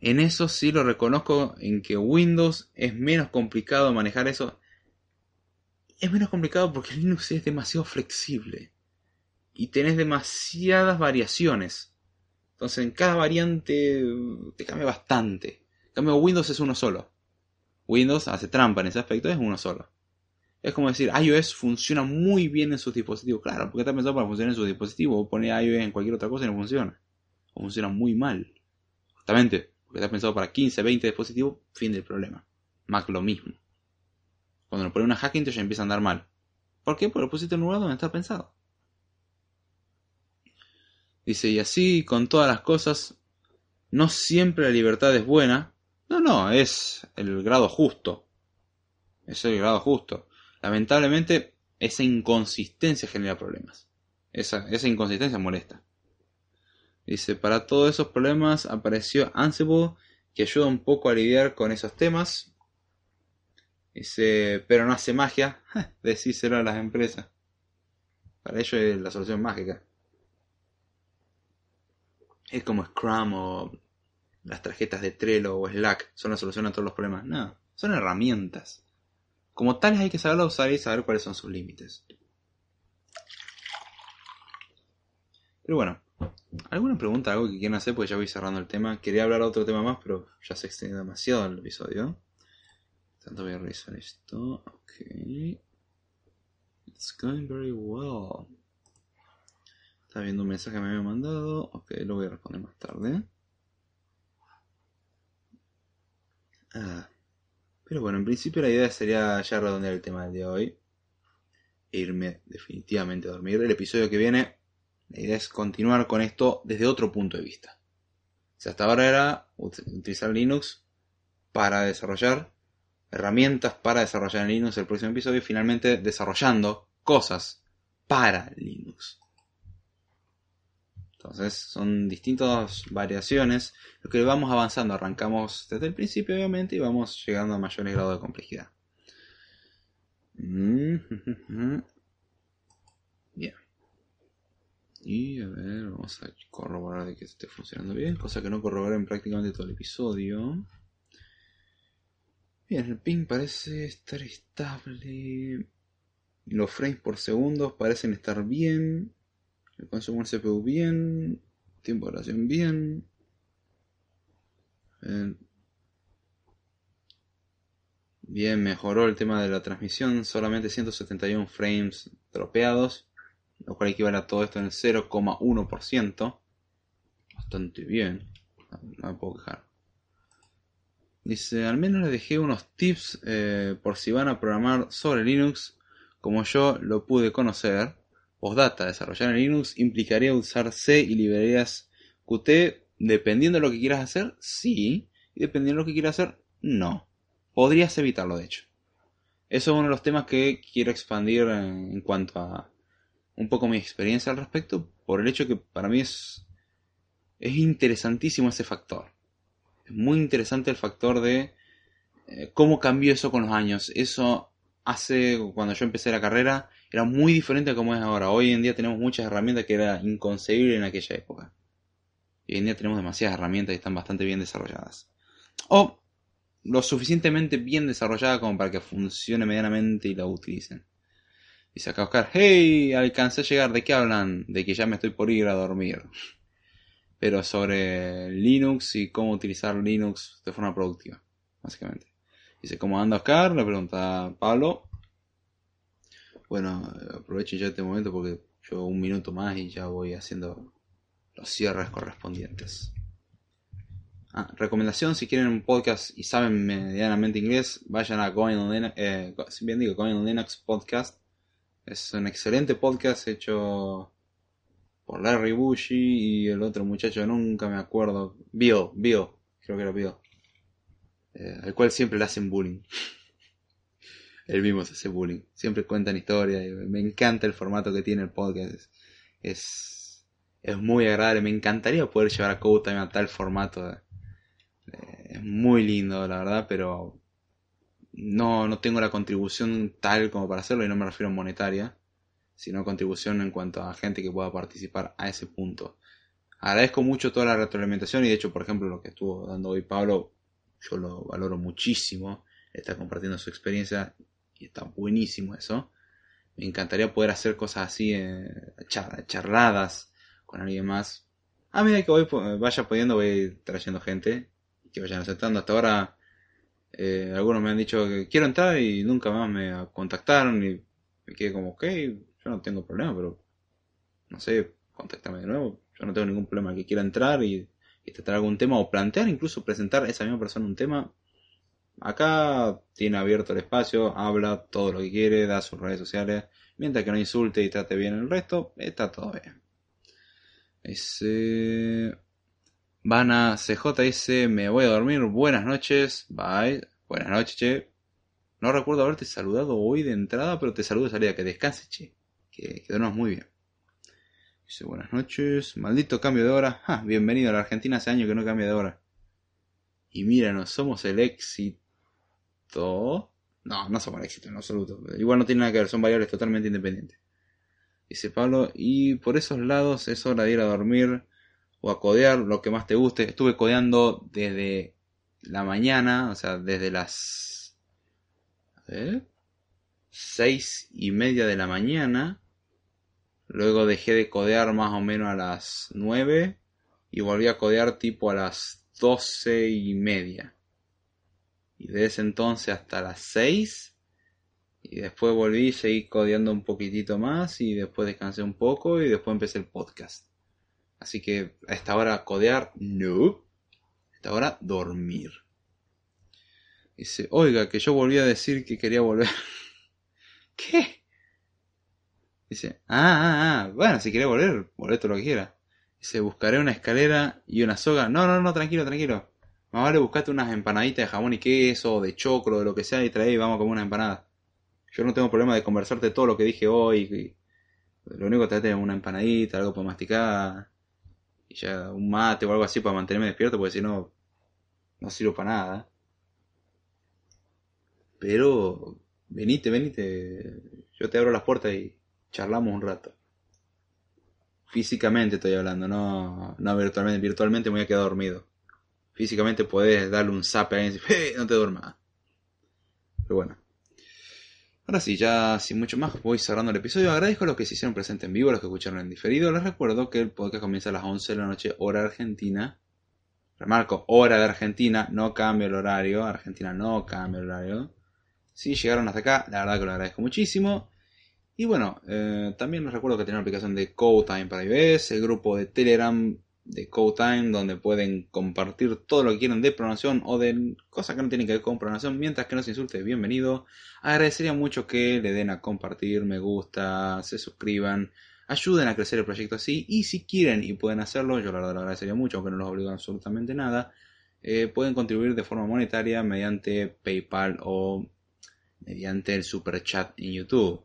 en eso sí lo reconozco en que Windows es menos complicado manejar eso. Es menos complicado porque Linux es demasiado flexible y tenés demasiadas variaciones. Entonces en cada variante te cambia bastante. En cambio Windows es uno solo. Windows hace trampa en ese aspecto, es uno solo. Es como decir, iOS funciona muy bien en sus dispositivos. Claro, porque está pensado para funcionar en sus dispositivos. O pone iOS en cualquier otra cosa y no funciona. O funciona muy mal. Justamente, porque está pensado para 15, 20 dispositivos, fin del problema. Mac lo mismo. Cuando lo pone una Hackintosh ya empieza a andar mal. ¿Por qué? Porque lo pusiste en un lugar donde está pensado. Dice, y así con todas las cosas, no siempre la libertad es buena. No, no, es el grado justo. Es el grado justo. Lamentablemente, esa inconsistencia genera problemas. Esa, esa inconsistencia molesta. Dice, para todos esos problemas apareció Ansible, que ayuda un poco a lidiar con esos temas. Dice, pero no hace magia. Decíselo a las empresas. Para ello es la solución mágica es como Scrum o las tarjetas de Trello o Slack son la solución a todos los problemas. No, son herramientas. Como tales hay que saberlo usar y saber cuáles son sus límites. Pero bueno, ¿alguna pregunta, algo que quieran hacer? Pues ya voy cerrando el tema. Quería hablar de otro tema más, pero ya se extendió demasiado el episodio. Tanto voy a revisar esto. Ok. It's going very well. Está viendo un mensaje que me había mandado. Ok, lo voy a responder más tarde. Ah. Pero bueno, en principio la idea sería ya redondear el tema del día de hoy. E irme definitivamente a dormir. El episodio que viene, la idea es continuar con esto desde otro punto de vista. O sea, hasta ahora era utilizar Linux para desarrollar herramientas para desarrollar en Linux el próximo episodio y finalmente desarrollando cosas para Linux. Entonces son distintas variaciones. Lo que vamos avanzando, arrancamos desde el principio obviamente y vamos llegando a mayores grados de complejidad. Bien. Y a ver, vamos a corroborar de que esté funcionando bien, cosa que no corroboré en prácticamente todo el episodio. Bien, el ping parece estar estable. Los frames por segundo parecen estar bien. El consumo del CPU bien. Tiempo de oración bien. Bien, mejoró el tema de la transmisión. Solamente 171 frames dropeados. Lo cual equivale a todo esto en 0,1%. Bastante bien. No me puedo quejar. Dice, al menos les dejé unos tips eh, por si van a programar sobre Linux como yo lo pude conocer. Postdata, desarrollar en Linux implicaría usar C y librerías Qt dependiendo de lo que quieras hacer, sí. Y dependiendo de lo que quieras hacer, no. Podrías evitarlo, de hecho. Eso es uno de los temas que quiero expandir en, cuanto a un poco mi experiencia al respecto, por el hecho que para mí es, es interesantísimo ese factor. Es muy interesante el factor de eh, cómo cambió eso con los años. Eso hace, cuando yo empecé la carrera, era muy diferente a como es ahora. Hoy en día tenemos muchas herramientas que era inconcebible en aquella época. Y hoy en día tenemos demasiadas herramientas que están bastante bien desarrolladas. O lo suficientemente bien desarrolladas como para que funcione medianamente y la utilicen. Dice acá Oscar, hey, alcancé a llegar, ¿de qué hablan? De que ya me estoy por ir a dormir. Pero sobre Linux y cómo utilizar Linux de forma productiva, básicamente. Dice, ¿cómo anda Oscar? Le pregunta Pablo. Bueno, aprovechen ya este momento porque yo un minuto más y ya voy haciendo los cierres correspondientes. Ah, recomendación, si quieren un podcast y saben medianamente inglés, vayan a Going on Linux, eh, bien Podcast. Es un excelente podcast hecho por Larry Bushy y el otro muchacho, nunca me acuerdo, Bill, Bill, creo que era Bill eh, al cual siempre le hacen bullying. Él mismo se hace bullying. Siempre cuentan historias. me encanta el formato que tiene el podcast. Es, es, muy agradable. Me encantaría poder llevar a cabo también a tal formato. Eh, es muy lindo, la verdad, pero no, no tengo la contribución tal como para hacerlo y no me refiero a monetaria, sino contribución en cuanto a gente que pueda participar a ese punto. Agradezco mucho toda la retroalimentación y de hecho, por ejemplo, lo que estuvo dando hoy Pablo yo lo valoro muchísimo, está compartiendo su experiencia y está buenísimo eso. Me encantaría poder hacer cosas así, eh, charladas con alguien más. A medida que vaya pudiendo, voy trayendo gente que vayan aceptando. Hasta ahora, eh, algunos me han dicho que quiero entrar y nunca más me contactaron y me quedé como, ok, yo no tengo problema, pero no sé, contáctame de nuevo. Yo no tengo ningún problema que quiera entrar y y tratar algún tema o plantear incluso presentar a esa misma persona un tema, acá tiene abierto el espacio, habla todo lo que quiere, da sus redes sociales, mientras que no insulte y trate bien el resto, está todo bien. Ese... Van a CJ me voy a dormir, buenas noches, bye, buenas noches, che. No recuerdo haberte saludado hoy de entrada, pero te saludo de salida, que descanse, che. Que, que muy bien. Dice, buenas noches. Maldito cambio de hora. bienvenido a la Argentina, hace años que no cambia de hora. Y míranos, somos el éxito. No, no somos el éxito en absoluto. Igual no tiene nada que ver, son variables totalmente independientes. Dice Pablo, y por esos lados es hora de ir a dormir o a codear lo que más te guste. Estuve codeando desde la mañana, o sea, desde las... Ver, seis y media de la mañana Luego dejé de codear más o menos a las 9 y volví a codear tipo a las 12 y media. Y desde ese entonces hasta las 6 y después volví, seguí codeando un poquitito más y después descansé un poco y después empecé el podcast. Así que a esta hora codear, no. A esta hora dormir. Dice, oiga, que yo volví a decir que quería volver. ¿Qué? Dice, ah, ah, ah, bueno, si quiere volver, volver todo lo que quiera. Dice, buscaré una escalera y una soga. No, no, no, tranquilo, tranquilo. Más vale buscarte unas empanaditas de jamón y queso, de choclo, de lo que sea, y trae y vamos a comer una empanada. Yo no tengo problema de conversarte todo lo que dije hoy. lo único que trate es una empanadita, algo para masticar. Y ya un mate o algo así para mantenerme despierto, porque si no, no sirvo para nada. Pero, venite, venite. Yo te abro las puertas y charlamos un rato. Físicamente estoy hablando, no, no virtualmente. Virtualmente me voy a quedar dormido. Físicamente puedes darle un zap a alguien y decir, no te duermas. Pero bueno. Ahora sí, ya sin mucho más voy cerrando el episodio. Agradezco a los que se hicieron presentes en vivo, a los que escucharon en diferido. Les recuerdo que el podcast comienza a las 11 de la noche, hora argentina. Remarco, hora de Argentina, no cambia el horario. Argentina no cambia el horario. Si llegaron hasta acá, la verdad que lo agradezco muchísimo. Y bueno, eh, también les recuerdo que tienen una aplicación de Time para iOS, el grupo de Telegram de Time donde pueden compartir todo lo que quieran de programación o de cosas que no tienen que ver con programación, mientras que no se insulte, bienvenido. Agradecería mucho que le den a compartir, me gusta, se suscriban, ayuden a crecer el proyecto así, y si quieren y pueden hacerlo, yo la verdad lo agradecería mucho, aunque no los obligo absolutamente nada, eh, pueden contribuir de forma monetaria mediante PayPal o mediante el super chat en YouTube.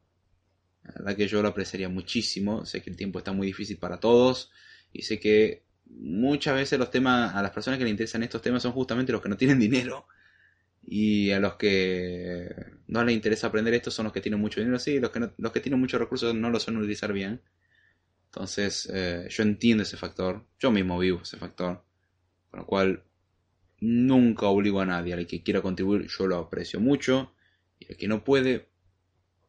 La verdad que yo lo apreciaría muchísimo. Sé que el tiempo está muy difícil para todos. Y sé que muchas veces los temas, a las personas que le interesan estos temas son justamente los que no tienen dinero. Y a los que no les interesa aprender esto son los que tienen mucho dinero. Sí, los que, los que tienen muchos recursos no lo suelen utilizar bien. Entonces, eh, yo entiendo ese factor. Yo mismo vivo ese factor. Con lo cual, nunca obligo a nadie. Al que quiera contribuir, yo lo aprecio mucho. Y el que no puede,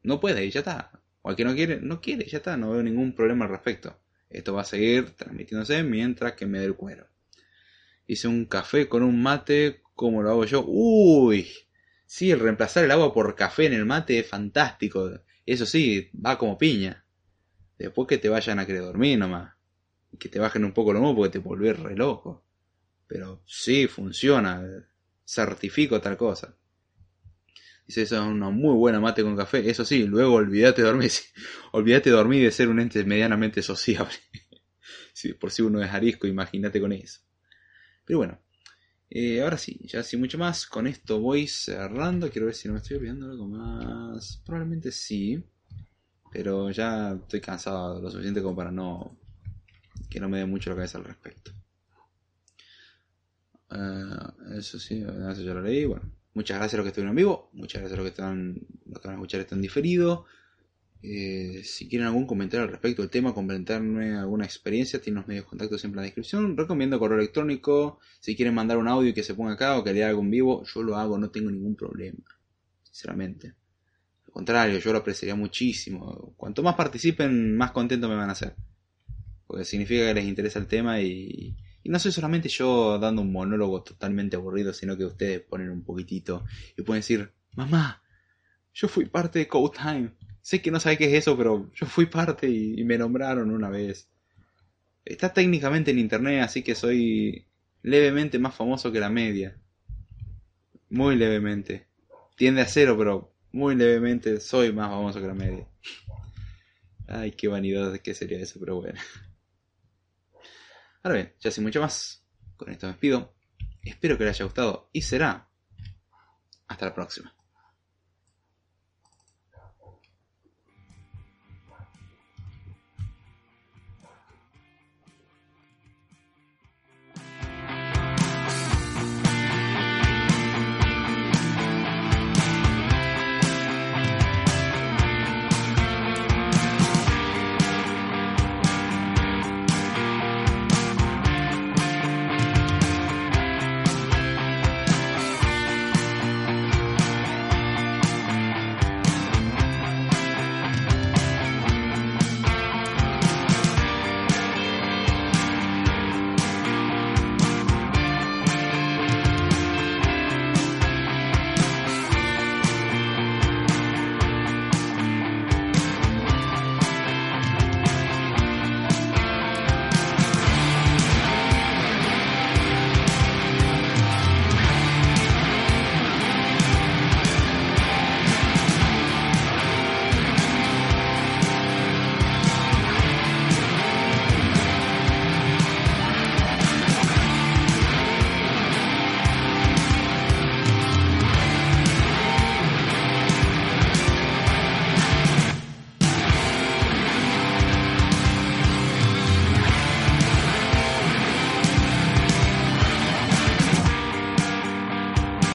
no puede y ya está. O el que no quiere, no quiere, ya está. No veo ningún problema al respecto. Esto va a seguir transmitiéndose mientras que me dé el cuero. Hice un café con un mate, como lo hago yo. Uy, sí, reemplazar el agua por café en el mate es fantástico. Eso sí, va como piña. Después que te vayan a querer dormir nomás. Y que te bajen un poco lo nuevo porque te volvés re loco. Pero sí, funciona. Certifico tal cosa. Dice, eso es una muy buena mate con café. Eso sí, luego olvídate de dormir. olvídate de dormir y de ser un ente medianamente sociable. por si uno es arisco, imagínate con eso. Pero bueno, eh, ahora sí, ya sin mucho más, con esto voy cerrando. Quiero ver si no me estoy olvidando algo más. Probablemente sí, pero ya estoy cansado lo suficiente como para no que no me dé mucho la cabeza al respecto. Eh, eso sí, eso ya lo leí. Bueno, Muchas gracias a los que estuvieron en vivo, muchas gracias a los que, están, los que van a escuchar esto en diferido. Eh, si quieren algún comentario al respecto del tema, comentarme alguna experiencia, tienen los medios de contacto siempre en la descripción. Recomiendo correo electrónico. Si quieren mandar un audio y que se ponga acá o que le haga en vivo, yo lo hago, no tengo ningún problema. Sinceramente. Al contrario, yo lo apreciaría muchísimo. Cuanto más participen, más contento me van a hacer. Porque significa que les interesa el tema y, y no soy solamente yo dando un monólogo totalmente aburrido, sino que ustedes ponen un poquitito y pueden decir, mamá, yo fui parte de Code Time. Sé que no sabe qué es eso, pero yo fui parte y, me nombraron una vez. Está técnicamente en internet, así que soy levemente más famoso que la media. Muy levemente. Tiende a cero, pero muy levemente soy más famoso que la media. Ay, qué vanidad que sería eso, pero bueno. Ya sin mucho más, con esto me despido. Espero que les haya gustado y será hasta la próxima.